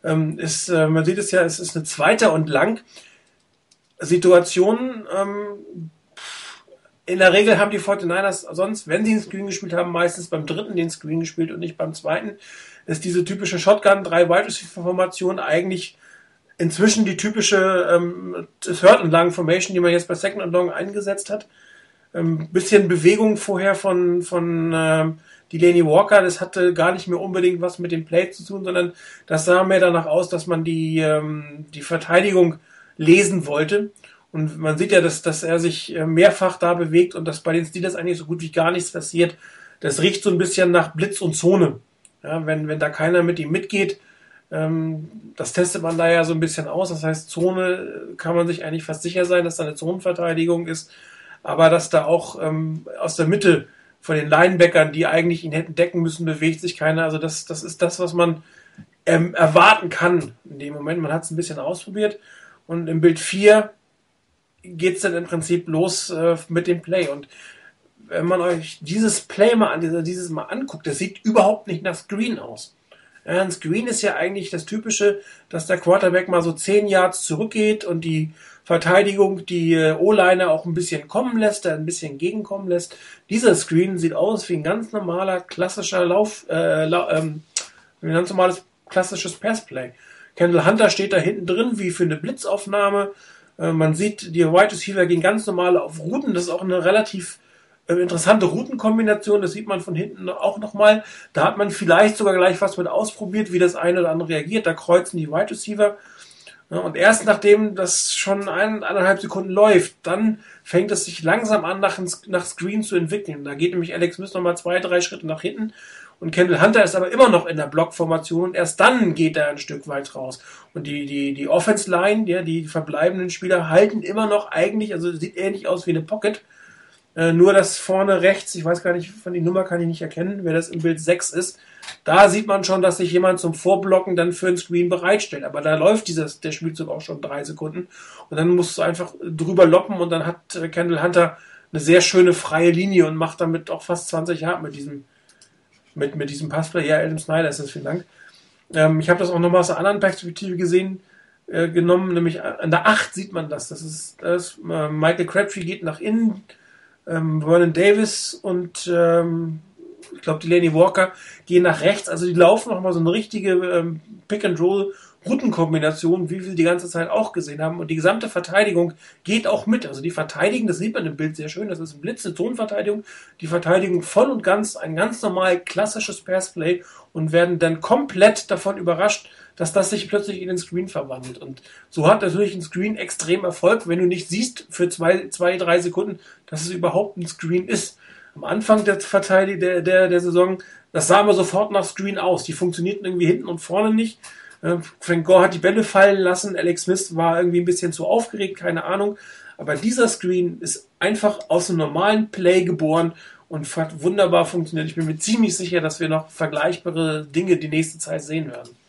ähm, ist, äh, man sieht es ja, es ist eine zweite und lang Situation. Ähm, in der Regel haben die 49ers sonst, wenn sie einen Screen gespielt haben, meistens beim dritten den Screen gespielt und nicht beim zweiten. Ist diese typische Shotgun, drei Wide Receiver Formation eigentlich inzwischen die typische ähm, Third and Long Formation, die man jetzt bei Second and Long eingesetzt hat. Ähm, bisschen Bewegung vorher von, von ähm, Delaney Walker, das hatte gar nicht mehr unbedingt was mit dem Play zu tun, sondern das sah mehr danach aus, dass man die, ähm, die Verteidigung lesen wollte. Und man sieht ja, dass, dass er sich äh, mehrfach da bewegt und dass bei den Steelers eigentlich so gut wie gar nichts passiert. Das riecht so ein bisschen nach Blitz und Zone. Ja, wenn, wenn da keiner mit ihm mitgeht, ähm, das testet man da ja so ein bisschen aus. Das heißt, Zone kann man sich eigentlich fast sicher sein, dass da eine Zonenverteidigung ist. Aber dass da auch ähm, aus der Mitte von den Linebackern, die eigentlich ihn hätten decken müssen, bewegt sich keiner. Also das, das ist das, was man ähm, erwarten kann in dem Moment. Man hat es ein bisschen ausprobiert. Und im Bild 4 geht es dann im Prinzip los äh, mit dem Play. Und wenn man euch dieses Play mal dieses Mal anguckt, das sieht überhaupt nicht nach Screen aus. Ein Screen ist ja eigentlich das Typische, dass der Quarterback mal so 10 Yards zurückgeht und die Verteidigung die äh, O-Liner auch ein bisschen kommen lässt, ein bisschen gegenkommen lässt. Dieser Screen sieht aus wie ein ganz normaler klassischer Lauf, äh, ähm, ein ganz normales klassisches Passplay. Kendall Hunter steht da hinten drin wie für eine Blitzaufnahme. Äh, man sieht, die Wide Receiver gehen ganz normal auf Routen. Das ist auch eine relativ äh, interessante Routenkombination. Das sieht man von hinten auch nochmal. Da hat man vielleicht sogar gleich was mit ausprobiert, wie das eine oder andere reagiert. Da kreuzen die Wide Receiver. Und erst nachdem das schon ein, eineinhalb Sekunden läuft, dann fängt es sich langsam an, nach, nach Screen zu entwickeln. Da geht nämlich Alex Smith nochmal zwei, drei Schritte nach hinten und Kendall Hunter ist aber immer noch in der Blockformation und erst dann geht er ein Stück weit raus. Und die, die, die Offense Line, ja, die verbleibenden Spieler halten immer noch eigentlich, also sieht ähnlich aus wie eine Pocket. Äh, nur das vorne rechts, ich weiß gar nicht, von die Nummer kann ich nicht erkennen, wer das im Bild 6 ist. Da sieht man schon, dass sich jemand zum Vorblocken dann für ein Screen bereitstellt. Aber da läuft dieses, der Spielzug auch schon drei Sekunden. Und dann musst du einfach drüber loppen und dann hat äh, Kendall Hunter eine sehr schöne freie Linie und macht damit auch fast 20 Yard mit diesem, mit, mit diesem Passplay. Ja, Adam Snyder ist das, vielen Dank. Ähm, ich habe das auch nochmal aus einer anderen Perspektive gesehen, äh, genommen, nämlich an der 8 sieht man das. Das ist, das, äh, Michael Crabtree geht nach innen, ähm, Vernon Davis und ähm, ich glaube, die Laney Walker gehen nach rechts. Also die laufen nochmal so eine richtige ähm, Pick-and-Roll Routenkombination, wie wir die ganze Zeit auch gesehen haben. Und die gesamte Verteidigung geht auch mit. Also die verteidigen, das sieht man im Bild sehr schön, das ist ein Blitz, eine Zonenverteidigung. Die Verteidigung voll und ganz ein ganz normal klassisches Passplay und werden dann komplett davon überrascht, dass das sich plötzlich in den Screen verwandelt. Und so hat natürlich ein Screen extrem Erfolg, wenn du nicht siehst für zwei, zwei drei Sekunden, dass es überhaupt ein Screen ist am Anfang der Verteidigung der, der, der Saison, das sah immer sofort nach Screen aus. Die funktionierten irgendwie hinten und vorne nicht. Äh, Frank Gore hat die Bälle fallen lassen. Alex Smith war irgendwie ein bisschen zu aufgeregt, keine Ahnung. Aber dieser Screen ist einfach aus einem normalen Play geboren und hat wunderbar funktioniert. Ich bin mir ziemlich sicher, dass wir noch vergleichbare Dinge die nächste Zeit sehen werden.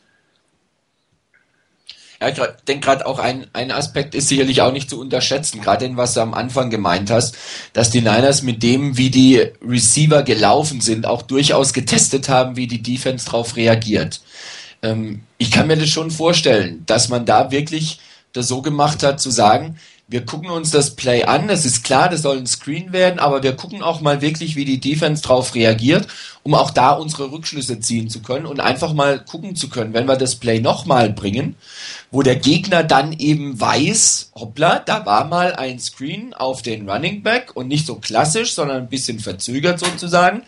Ja, ich denke gerade auch ein, ein Aspekt ist sicherlich auch nicht zu unterschätzen, gerade in was du am Anfang gemeint hast, dass die Niners mit dem, wie die Receiver gelaufen sind, auch durchaus getestet haben, wie die Defense darauf reagiert. Ähm, ich kann mir das schon vorstellen, dass man da wirklich das so gemacht hat, zu sagen, wir gucken uns das Play an, es ist klar, das soll ein Screen werden, aber wir gucken auch mal wirklich, wie die Defense darauf reagiert, um auch da unsere Rückschlüsse ziehen zu können und einfach mal gucken zu können, wenn wir das Play nochmal bringen, wo der Gegner dann eben weiß, hoppla, da war mal ein Screen auf den Running Back und nicht so klassisch, sondern ein bisschen verzögert sozusagen.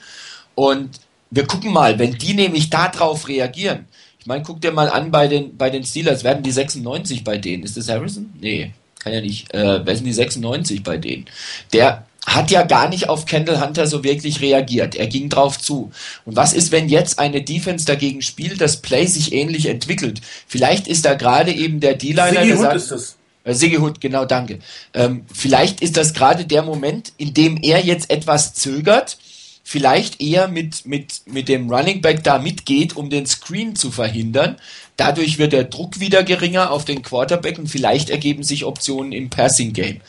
Und wir gucken mal, wenn die nämlich darauf reagieren. Ich meine, guck dir mal an bei den, bei den Steelers, werden die 96 bei denen. Ist das Harrison? Nee kann ja nicht, äh, wer sind die 96 bei denen? Der hat ja gar nicht auf Kendall Hunter so wirklich reagiert. Er ging drauf zu. Und was ist, wenn jetzt eine Defense dagegen spielt, das Play sich ähnlich entwickelt? Vielleicht ist da gerade eben der D-Liner gesagt. Ist das. Äh, Hood, genau, danke. Ähm, vielleicht ist das gerade der Moment, in dem er jetzt etwas zögert, vielleicht eher mit, mit, mit dem Running Back da mitgeht, um den Screen zu verhindern, Dadurch wird der Druck wieder geringer auf den Quarterback und vielleicht ergeben sich Optionen im Passing Game.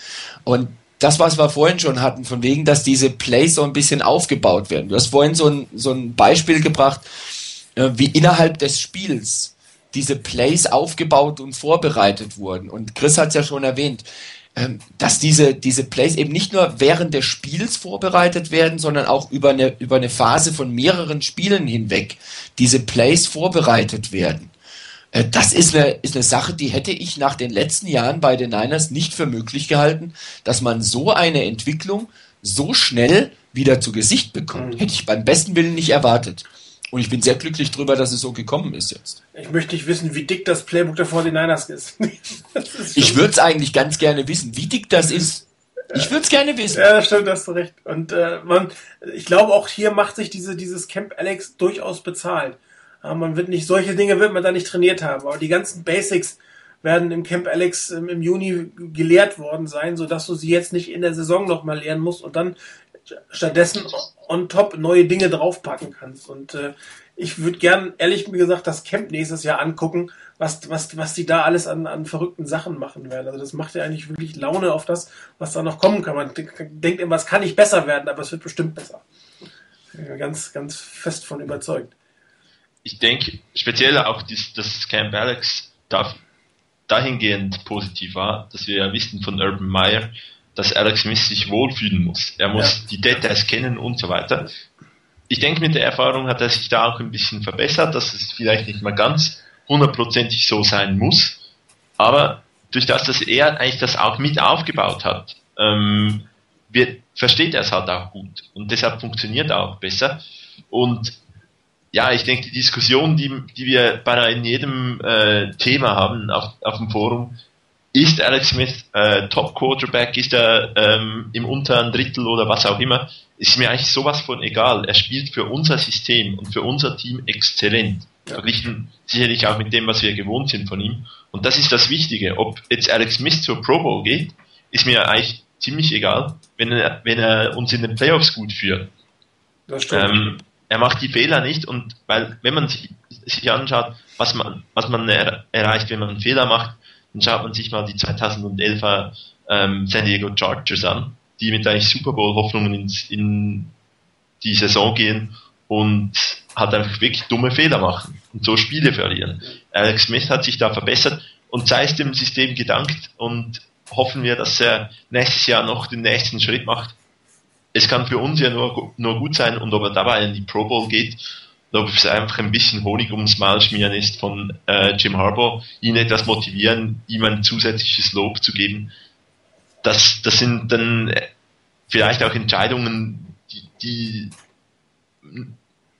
Und das, was wir vorhin schon hatten, von wegen, dass diese Plays so ein bisschen aufgebaut werden. Du hast vorhin so ein, so ein Beispiel gebracht, äh, wie innerhalb des Spiels diese Plays aufgebaut und vorbereitet wurden. Und Chris hat es ja schon erwähnt, dass diese, diese Plays eben nicht nur während des Spiels vorbereitet werden, sondern auch über eine, über eine Phase von mehreren Spielen hinweg diese Plays vorbereitet werden. Äh, das ist eine, ist eine Sache, die hätte ich nach den letzten Jahren bei den Niners nicht für möglich gehalten, dass man so eine Entwicklung so schnell wieder zu Gesicht bekommt. Mhm. Hätte ich beim besten Willen nicht erwartet. Und ich bin sehr glücklich darüber, dass es so gekommen ist jetzt. Ich möchte nicht wissen, wie dick das Playbook der 49ers ist. ist ich würde es eigentlich ganz gerne wissen, wie dick das ist. Ich würde es gerne wissen. Ja, das stimmt, hast du recht. Und äh, man, ich glaube, auch hier macht sich diese, dieses Camp Alex durchaus bezahlt. Ja, man wird nicht, solche Dinge wird man da nicht trainiert haben. Aber die ganzen Basics werden im Camp Alex im, im Juni gelehrt worden sein, sodass du sie jetzt nicht in der Saison nochmal lernen musst und dann stattdessen on top neue Dinge draufpacken kannst. Und äh, ich würde gern, ehrlich gesagt, das Camp nächstes Jahr angucken, was, was, was die da alles an, an verrückten Sachen machen werden. Also das macht ja eigentlich wirklich Laune auf das, was da noch kommen kann. Man denkt immer, es kann nicht besser werden, aber es wird bestimmt besser. Ganz, ganz fest von überzeugt. Ich denke, speziell auch dies, das Camp Alex darf dahingehend positiv war, dass wir ja wissen von Urban Meyer, dass Alex Smith sich wohlfühlen muss. Er muss ja. die Details kennen und so weiter. Ich denke, mit der Erfahrung hat er sich da auch ein bisschen verbessert, dass es vielleicht nicht mal ganz hundertprozentig so sein muss. Aber durch das, dass er eigentlich das auch mit aufgebaut hat, ähm, wird, versteht er es halt auch gut. Und deshalb funktioniert er auch besser. Und ja, ich denke, die Diskussion, die, die wir bei in jedem äh, Thema haben auf, auf dem Forum, ist Alex Smith äh, Top Quarterback? Ist er ähm, im unteren Drittel oder was auch immer? Ist mir eigentlich sowas von egal. Er spielt für unser System und für unser Team exzellent. Verglichen sicherlich auch mit dem, was wir gewohnt sind von ihm. Und das ist das Wichtige. Ob jetzt Alex Smith zur Pro Bowl geht, ist mir eigentlich ziemlich egal, wenn er, wenn er uns in den Playoffs gut führt. Das stimmt. Ähm, er macht die Fehler nicht und weil, wenn man sich, sich anschaut, was man, was man er, erreicht, wenn man einen Fehler macht, dann schaut man sich mal die 2011er ähm, San Diego Chargers an, die mit eigentlich Super Bowl Hoffnungen ins, in die Saison gehen und halt einfach wirklich dumme Fehler machen und so Spiele verlieren. Alex Smith hat sich da verbessert und sei es dem System gedankt und hoffen wir, dass er nächstes Jahr noch den nächsten Schritt macht. Es kann für uns ja nur, nur gut sein und ob er dabei in die Pro Bowl geht, ob es einfach ein bisschen Honig ums Maul schmieren ist von äh, Jim Harbour, ihn etwas motivieren, ihm ein zusätzliches Lob zu geben. Das, das sind dann vielleicht auch Entscheidungen, die, die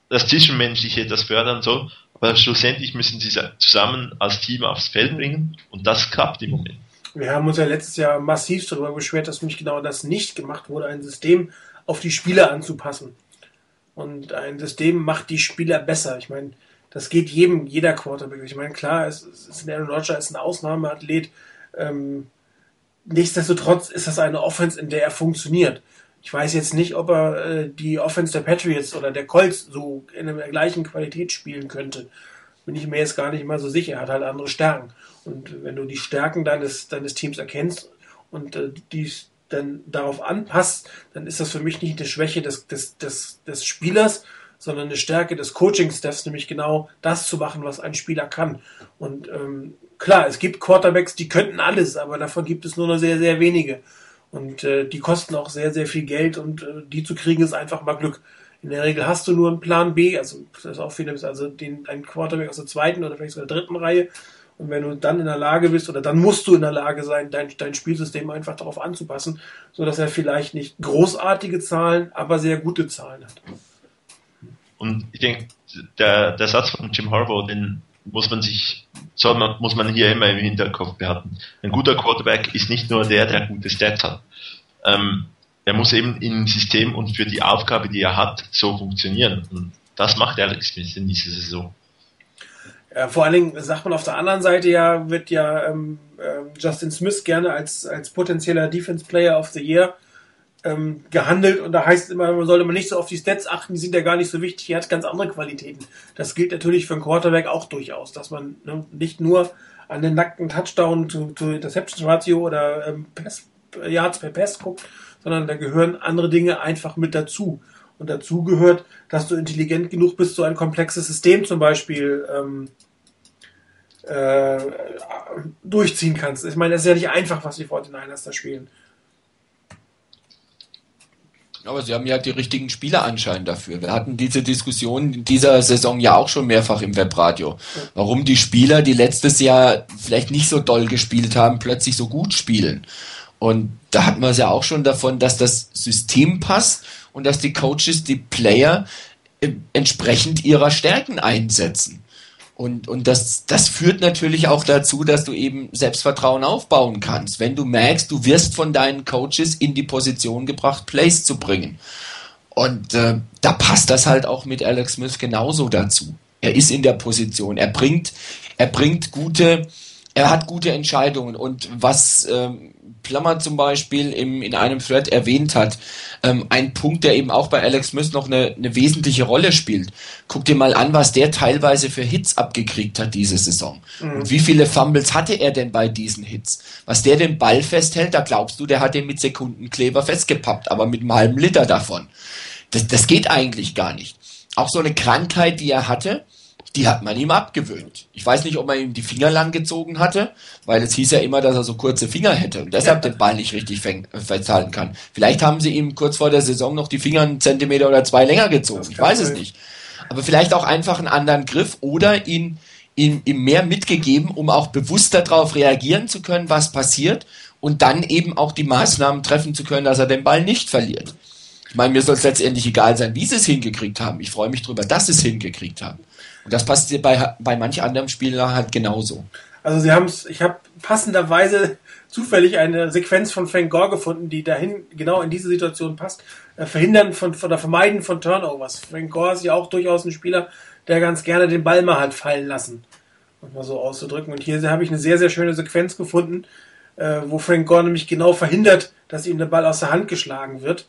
das Zwischenmenschliche etwas fördern soll, aber schlussendlich müssen sie zusammen als Team aufs Feld bringen und das klappt im Moment. Wir haben uns ja letztes Jahr massiv darüber beschwert, dass nämlich genau das nicht gemacht wurde, ein System auf die Spieler anzupassen. Und ein System macht die Spieler besser. Ich meine, das geht jedem, jeder Quarterback. Ich meine, klar, es, es ist ein Aaron Rodgers ist ein Ausnahmeathlet. Ähm, nichtsdestotrotz ist das eine Offense, in der er funktioniert. Ich weiß jetzt nicht, ob er äh, die Offense der Patriots oder der Colts so in der gleichen Qualität spielen könnte. Bin ich mir jetzt gar nicht mal so sicher. Er hat halt andere Stärken. Und wenn du die Stärken deines, deines Teams erkennst und äh, die dann darauf anpasst, dann ist das für mich nicht eine Schwäche des, des, des, des Spielers, sondern eine Stärke des Coaching-Staffs, nämlich genau das zu machen, was ein Spieler kann. Und ähm, klar, es gibt Quarterbacks, die könnten alles, aber davon gibt es nur noch sehr, sehr wenige. Und äh, die kosten auch sehr, sehr viel Geld und äh, die zu kriegen ist einfach mal Glück. In der Regel hast du nur einen Plan B, also das ist auch viele, also den, ein Quarterback aus der zweiten oder vielleicht sogar dritten Reihe, und wenn du dann in der Lage bist, oder dann musst du in der Lage sein, dein, dein Spielsystem einfach darauf anzupassen, so dass er vielleicht nicht großartige Zahlen, aber sehr gute Zahlen hat. Und ich denke, der, der Satz von Jim Harbaugh, den muss man sich, soll man, muss man hier immer im Hinterkopf behalten. Ein guter Quarterback ist nicht nur der, der gute Stats hat. Ähm, er muss eben im System und für die Aufgabe, die er hat, so funktionieren. Und das macht Alex Smith in dieser Saison. Ja, vor allen Dingen sagt man auf der anderen Seite ja, wird ja ähm, äh, Justin Smith gerne als, als potenzieller Defense Player of the Year ähm, gehandelt und da heißt immer, man sollte man nicht so auf die Stats achten, die sind ja gar nicht so wichtig, er hat ganz andere Qualitäten. Das gilt natürlich für einen Quarterback auch durchaus, dass man ne, nicht nur an den nackten Touchdown zu, zu Interception Ratio oder ähm, Pass, Yards per Pass guckt, sondern da gehören andere Dinge einfach mit dazu. Und dazu gehört, dass du intelligent genug bist, so ein komplexes System zum Beispiel ähm, äh, durchziehen kannst. Ich meine, es ist ja nicht einfach, was die 49ers da spielen. Aber sie haben ja die richtigen Spieler anscheinend dafür. Wir hatten diese Diskussion in dieser Saison ja auch schon mehrfach im Webradio. Warum die Spieler, die letztes Jahr vielleicht nicht so doll gespielt haben, plötzlich so gut spielen. Und da hatten wir es ja auch schon davon, dass das System passt und dass die Coaches, die Player äh, entsprechend ihrer Stärken einsetzen. Und, und das, das führt natürlich auch dazu, dass du eben Selbstvertrauen aufbauen kannst, wenn du merkst, du wirst von deinen Coaches in die Position gebracht, Plays zu bringen. Und äh, da passt das halt auch mit Alex Smith genauso dazu. Er ist in der Position, er bringt, er bringt gute, er hat gute Entscheidungen. Und was ähm, Plummer zum Beispiel im, in einem Thread erwähnt hat, ähm, ein Punkt, der eben auch bei Alex Smith noch eine, eine wesentliche Rolle spielt. Guck dir mal an, was der teilweise für Hits abgekriegt hat diese Saison. Mhm. Und wie viele Fumbles hatte er denn bei diesen Hits? Was der den Ball festhält, da glaubst du, der hat den mit Sekundenkleber festgepappt, aber mit einem halben Liter davon. Das, das geht eigentlich gar nicht. Auch so eine Krankheit, die er hatte, die hat man ihm abgewöhnt. Ich weiß nicht, ob man ihm die Finger lang gezogen hatte, weil es hieß ja immer, dass er so kurze Finger hätte und deshalb den Ball nicht richtig festhalten kann. Vielleicht haben sie ihm kurz vor der Saison noch die Finger einen Zentimeter oder zwei länger gezogen. Ich weiß es nicht. Aber vielleicht auch einfach einen anderen Griff oder ihn, ihn, ihm mehr mitgegeben, um auch bewusster darauf reagieren zu können, was passiert und dann eben auch die Maßnahmen treffen zu können, dass er den Ball nicht verliert. Ich meine, mir soll es letztendlich egal sein, wie sie es hingekriegt haben. Ich freue mich darüber, dass sie es hingekriegt haben. Das passt bei, bei manch anderem Spieler halt genauso. Also sie haben es, ich habe passenderweise zufällig eine Sequenz von Frank Gore gefunden, die dahin genau in diese Situation passt. Äh, verhindern von, von oder vermeiden von Turnovers. Frank Gore ist ja auch durchaus ein Spieler, der ganz gerne den Ball mal hat fallen lassen. Um mal so auszudrücken. Und hier habe ich eine sehr, sehr schöne Sequenz gefunden, äh, wo Frank Gore nämlich genau verhindert, dass ihm der Ball aus der Hand geschlagen wird.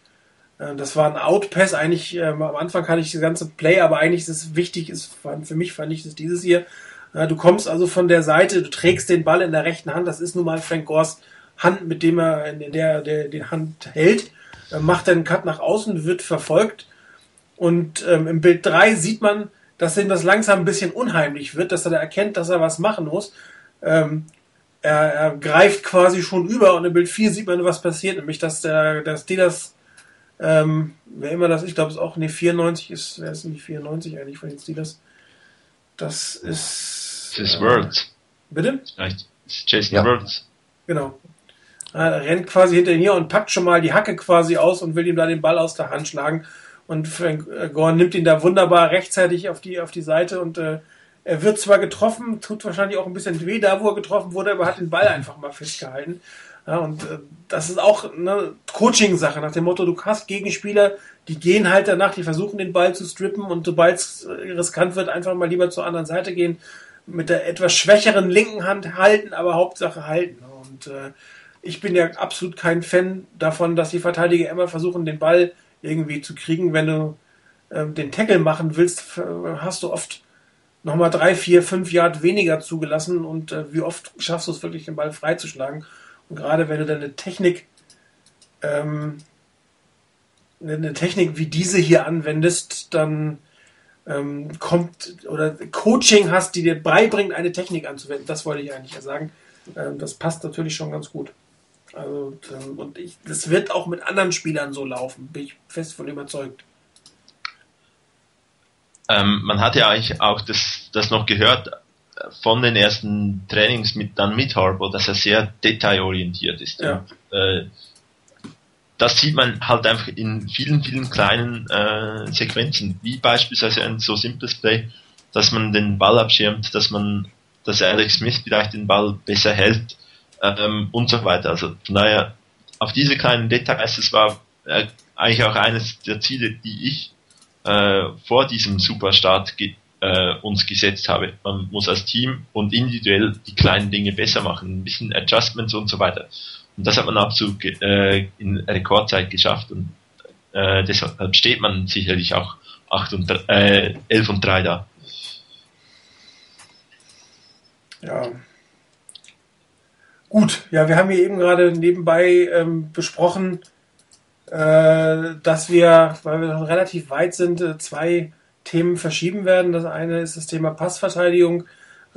Äh, das war ein Outpass. Eigentlich, ähm, am Anfang kann ich das ganze Play, aber eigentlich ist es wichtig, ist, für mich fand ich das dieses hier. Äh, du kommst also von der Seite, du trägst den Ball in der rechten Hand. Das ist nun mal Frank Gors Hand, mit dem er, in der, der die Hand hält. Äh, macht einen Cut nach außen, wird verfolgt. Und ähm, im Bild 3 sieht man, dass ihm das langsam ein bisschen unheimlich wird, dass er da erkennt, dass er was machen muss. Ähm, er, er greift quasi schon über und im Bild 4 sieht man, was passiert, nämlich dass der, dass die das ähm, wer immer das, ich glaube, es ist auch, nee, 94 ist, wer ist denn die 94 eigentlich von den Steelers? Das ist. Das ist äh, Words. Bitte? Vielleicht ist Jason ja. Words. Genau. Er rennt quasi hinter ihm her und packt schon mal die Hacke quasi aus und will ihm da den Ball aus der Hand schlagen. Und Frank äh, Gorn nimmt ihn da wunderbar rechtzeitig auf die, auf die Seite und äh, er wird zwar getroffen, tut wahrscheinlich auch ein bisschen weh da, wo er getroffen wurde, aber hat den Ball einfach mal festgehalten. Ja, und äh, das ist auch eine Coaching-Sache nach dem Motto, du hast Gegenspieler, die gehen halt danach, die versuchen den Ball zu strippen und sobald es äh, riskant wird, einfach mal lieber zur anderen Seite gehen, mit der etwas schwächeren linken Hand halten, aber Hauptsache halten. Und äh, ich bin ja absolut kein Fan davon, dass die Verteidiger immer versuchen, den Ball irgendwie zu kriegen. Wenn du äh, den Tackle machen willst, hast du oft nochmal drei, vier, fünf Yard weniger zugelassen und äh, wie oft schaffst du es wirklich, den Ball freizuschlagen? Und gerade wenn du dann eine Technik, ähm, eine Technik wie diese hier anwendest, dann ähm, kommt oder Coaching hast, die dir beibringt, eine Technik anzuwenden. Das wollte ich eigentlich ja sagen. Ähm, das passt natürlich schon ganz gut. Also, ähm, und ich, das wird auch mit anderen Spielern so laufen, bin ich fest von überzeugt. Ähm, man hat ja eigentlich auch das, das noch gehört, von den ersten Trainings mit dann mit Harbour, dass er sehr detailorientiert ist. Ja. Äh, das sieht man halt einfach in vielen, vielen kleinen äh, Sequenzen, wie beispielsweise ein so simples Play, dass man den Ball abschirmt, dass man, dass Alex Smith vielleicht den Ball besser hält ähm, und so weiter. Also von daher auf diese kleinen Details, das war äh, eigentlich auch eines der Ziele, die ich äh, vor diesem Superstart äh, uns gesetzt habe. Man muss als Team und individuell die kleinen Dinge besser machen, ein bisschen Adjustments und so weiter. Und das hat man absolut äh, in Rekordzeit geschafft und äh, deshalb steht man sicherlich auch 8 und, äh, 11 und 3 da. Ja. Gut, ja, wir haben hier eben gerade nebenbei ähm, besprochen, äh, dass wir, weil wir noch relativ weit sind, äh, zwei Themen verschieben werden. Das eine ist das Thema Passverteidigung,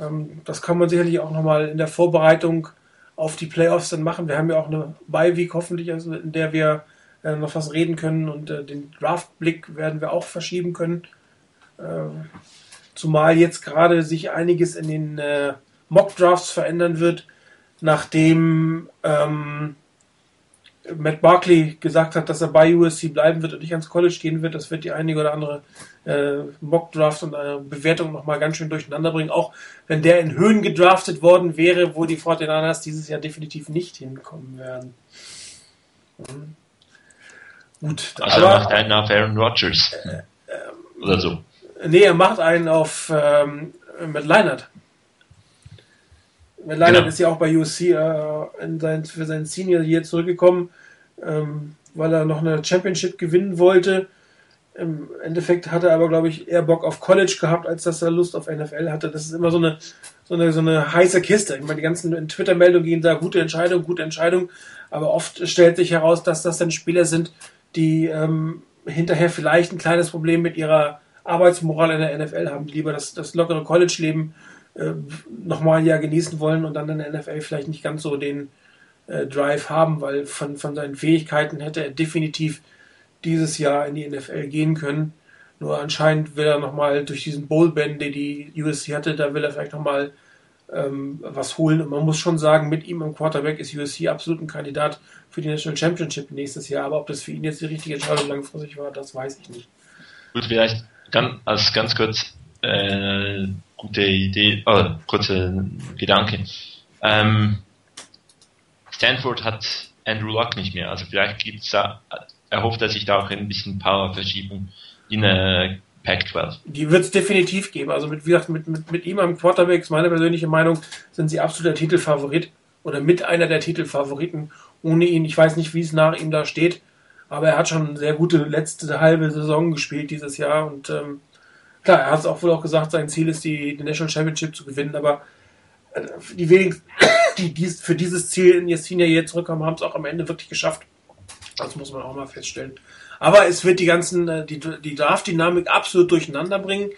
Ähm, das kann man sicherlich auch nochmal in der Vorbereitung auf die Playoffs dann machen. Wir haben ja auch eine Bye-Week hoffentlich, also in der wir äh, noch was reden können und äh, den Draftblick werden wir auch verschieben können. Äh, zumal jetzt gerade sich einiges in den äh, Mock-Drafts verändern wird, nachdem ähm, Matt Barkley gesagt hat, dass er bei USC bleiben wird und nicht ans College gehen wird. Das wird die einige oder andere äh, Mock-Draft und eine Bewertung nochmal ganz schön durcheinander bringen. Auch wenn der in Höhen gedraftet worden wäre, wo die 49ers dieses Jahr definitiv nicht hinkommen werden. Mhm. Gut. Also aber, er macht einen auf Aaron Rodgers. Äh, äh, oder so. Nee, er macht einen auf ähm, mit Leinert. Matt Leinert genau. ist ja auch bei USC äh, in sein, für sein Senior hier zurückgekommen, ähm, weil er noch eine Championship gewinnen wollte. Im Endeffekt hat er aber, glaube ich, eher Bock auf College gehabt, als dass er Lust auf NFL hatte. Das ist immer so eine, so eine, so eine heiße Kiste. Ich meine, die ganzen Twitter-Meldungen gehen da, gute Entscheidung, gute Entscheidung. Aber oft stellt sich heraus, dass das dann Spieler sind, die ähm, hinterher vielleicht ein kleines Problem mit ihrer Arbeitsmoral in der NFL haben, die lieber das, das lockere College-Leben äh, nochmal ein Jahr genießen wollen und dann in der NFL vielleicht nicht ganz so den äh, Drive haben, weil von, von seinen Fähigkeiten hätte er definitiv dieses Jahr in die NFL gehen können. Nur anscheinend will er nochmal durch diesen Bowl-Ban, den die USC hatte, da will er vielleicht nochmal ähm, was holen. Und man muss schon sagen, mit ihm im Quarterback ist USC absolut ein Kandidat für die National Championship nächstes Jahr. Aber ob das für ihn jetzt die richtige Entscheidung langfristig war, das weiß ich nicht. Gut, vielleicht ganz, als ganz kurz äh, gute Idee, oh, kurze Gedanke. Ähm, Stanford hat Andrew Luck nicht mehr, also vielleicht gibt's da, erhofft er sich da auch ein bisschen Power-Verschiebung in äh, Pac-12. Die wird es definitiv geben. Also mit, wie gesagt, mit, mit, mit ihm am Quarterback, ist meine persönliche Meinung, sind sie absoluter Titelfavorit oder mit einer der Titelfavoriten. Ohne ihn, ich weiß nicht, wie es nach ihm da steht, aber er hat schon eine sehr gute letzte halbe Saison gespielt dieses Jahr und ähm, klar, er hat es auch wohl auch gesagt, sein Ziel ist, die, die National Championship zu gewinnen, aber äh, die wenigen, die dies, für dieses Ziel in Yesenia jetzt zurückkommen, haben es auch am Ende wirklich geschafft. Das muss man auch mal feststellen. Aber es wird die ganzen, äh, die, die Draft-Dynamik absolut durcheinander bringen.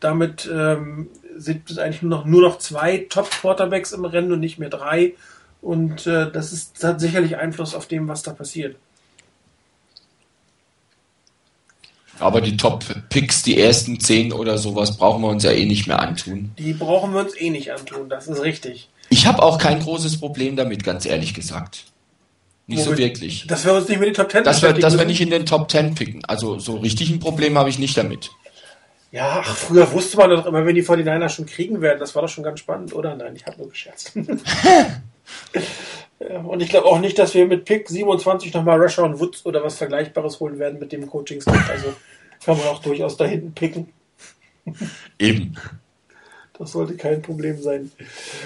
Damit ähm, sind es eigentlich nur noch, nur noch zwei Top-Quarterbacks im Rennen und nicht mehr drei. Und äh, das, ist, das hat sicherlich Einfluss auf dem, was da passiert. Aber die Top-Picks, die ersten zehn oder sowas, brauchen wir uns ja eh nicht mehr antun. Die brauchen wir uns eh nicht antun, das ist richtig. Ich habe auch kein großes Problem damit, ganz ehrlich gesagt. Nicht Womit, so wirklich. Dass wir uns nicht mit den Top Ten Dass wir, dass wir nicht in den Top Ten picken. Also so richtig ein Problem habe ich nicht damit. Ja, ach, früher wusste man doch immer, wenn die 49er schon kriegen werden. Das war doch schon ganz spannend, oder? Nein, ich habe nur gescherzt. Und ich glaube auch nicht, dass wir mit Pick 27 nochmal und Woods oder was Vergleichbares holen werden mit dem Coaching-Staff. Also kann man auch durchaus da hinten picken. Eben. Das sollte kein Problem sein.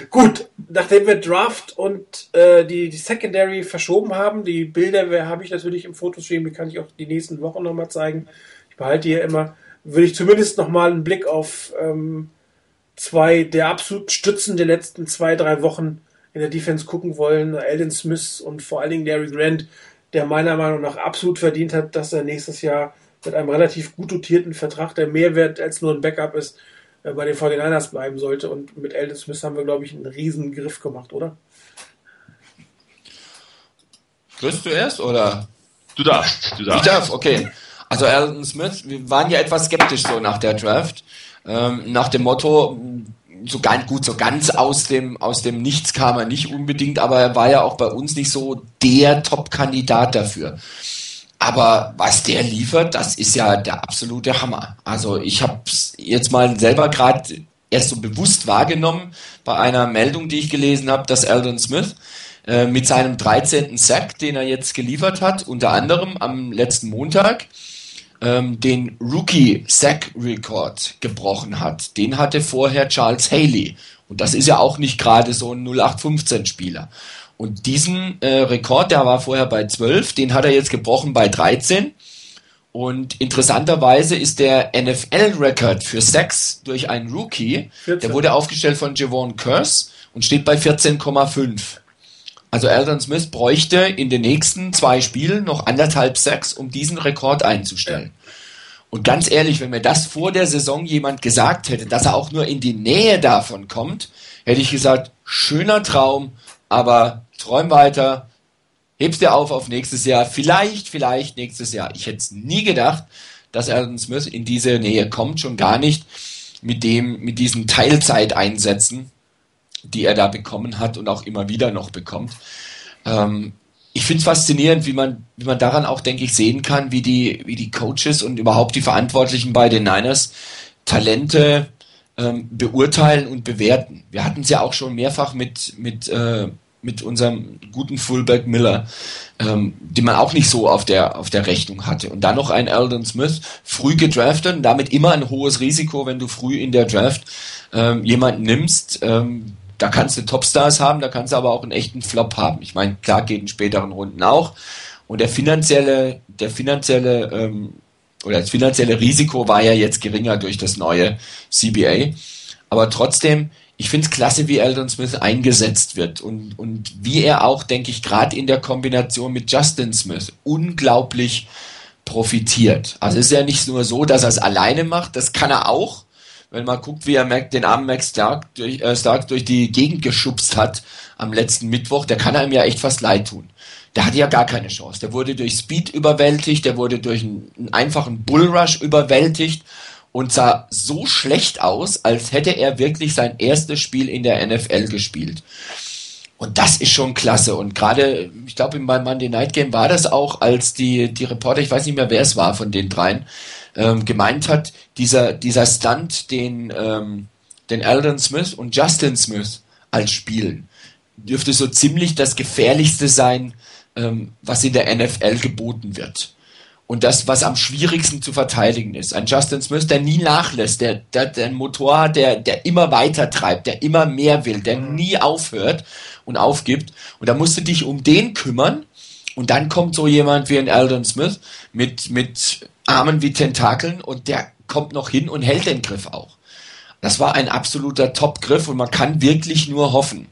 Gut, nachdem wir Draft und äh, die, die Secondary verschoben haben, die Bilder habe ich natürlich im Fotostream, die kann ich auch die nächsten Wochen nochmal zeigen. Ich behalte hier immer, würde ich zumindest nochmal einen Blick auf ähm, zwei der absoluten Stützen der letzten zwei, drei Wochen in der Defense gucken wollen. Alden Smith und vor allen Dingen Larry Grant, der meiner Meinung nach absolut verdient hat, dass er nächstes Jahr mit einem relativ gut dotierten Vertrag, der mehr wert als nur ein Backup ist, bei den 49ers bleiben sollte. Und mit Alden Smith haben wir, glaube ich, einen riesen Griff gemacht, oder? Grüßt du erst, oder? Du darfst, du darfst. Ich darf, okay. Also Alden Smith, wir waren ja etwas skeptisch so nach der Draft. Ähm, nach dem Motto, so ganz gut, so ganz aus dem, aus dem Nichts kam er nicht unbedingt, aber er war ja auch bei uns nicht so der Top-Kandidat dafür. Aber was der liefert, das ist ja der absolute Hammer. Also ich habe es jetzt mal selber gerade erst so bewusst wahrgenommen bei einer Meldung, die ich gelesen habe, dass Eldon Smith äh, mit seinem 13. Sack, den er jetzt geliefert hat, unter anderem am letzten Montag, ähm, den Rookie-Sack-Rekord gebrochen hat. Den hatte vorher Charles Haley. Und das ist ja auch nicht gerade so ein 0815-Spieler. Und diesen äh, Rekord, der war vorher bei 12, den hat er jetzt gebrochen bei 13. Und interessanterweise ist der NFL-Rekord für Sacks durch einen Rookie, 14. der wurde aufgestellt von Javon Curse und steht bei 14,5. Also Eldon Smith bräuchte in den nächsten zwei Spielen noch anderthalb Sacks, um diesen Rekord einzustellen. Ja. Und ganz ehrlich, wenn mir das vor der Saison jemand gesagt hätte, dass er auch nur in die Nähe davon kommt, hätte ich gesagt, schöner Traum, aber träum weiter, hebst dir auf auf nächstes Jahr, vielleicht, vielleicht nächstes Jahr. Ich hätte es nie gedacht, dass Alden Smith in diese Nähe kommt, schon gar nicht mit dem, mit diesen Teilzeiteinsätzen, die er da bekommen hat und auch immer wieder noch bekommt. Ähm, ich finde es faszinierend, wie man, wie man daran auch, denke ich, sehen kann, wie die, wie die Coaches und überhaupt die Verantwortlichen bei den Niners Talente ähm, beurteilen und bewerten. Wir hatten es ja auch schon mehrfach mit, mit, äh, mit unserem guten Fullback Miller, ähm, den man auch nicht so auf der, auf der Rechnung hatte. Und dann noch ein Eldon Smith, früh gedraftet und damit immer ein hohes Risiko, wenn du früh in der Draft ähm, jemanden nimmst, ähm, da kannst du Topstars haben, da kannst du aber auch einen echten Flop haben. Ich meine, klar geht in späteren Runden auch. Und der finanzielle, der finanzielle ähm, oder das finanzielle Risiko war ja jetzt geringer durch das neue CBA. Aber trotzdem, ich finde es klasse, wie Eldon Smith eingesetzt wird und, und wie er auch, denke ich, gerade in der Kombination mit Justin Smith unglaublich profitiert. Also ist ja nicht nur so, dass er es alleine macht, das kann er auch, wenn man guckt, wie er den armen Max Stark durch, äh, Stark durch die Gegend geschubst hat am letzten Mittwoch, der kann einem ja echt fast leid tun. Der hatte ja gar keine Chance. Der wurde durch Speed überwältigt, der wurde durch einen, einen einfachen Bullrush überwältigt und sah so schlecht aus, als hätte er wirklich sein erstes Spiel in der NFL gespielt. Und das ist schon klasse. Und gerade, ich glaube, beim Monday Night Game war das auch, als die, die Reporter, ich weiß nicht mehr, wer es war von den dreien, ähm, gemeint hat, dieser, dieser Stunt, den, ähm, den Eldon Smith und Justin Smith als spielen, dürfte so ziemlich das gefährlichste sein, ähm, was in der NFL geboten wird. Und das, was am schwierigsten zu verteidigen ist. Ein Justin Smith, der nie nachlässt, der, der, der einen Motor hat, der, der immer weiter treibt, der immer mehr will, der mhm. nie aufhört und aufgibt. Und da musst du dich um den kümmern. Und dann kommt so jemand wie ein Eldon Smith mit, mit Armen wie Tentakeln und der kommt noch hin und hält den Griff auch. Das war ein absoluter Top-Griff und man kann wirklich nur hoffen,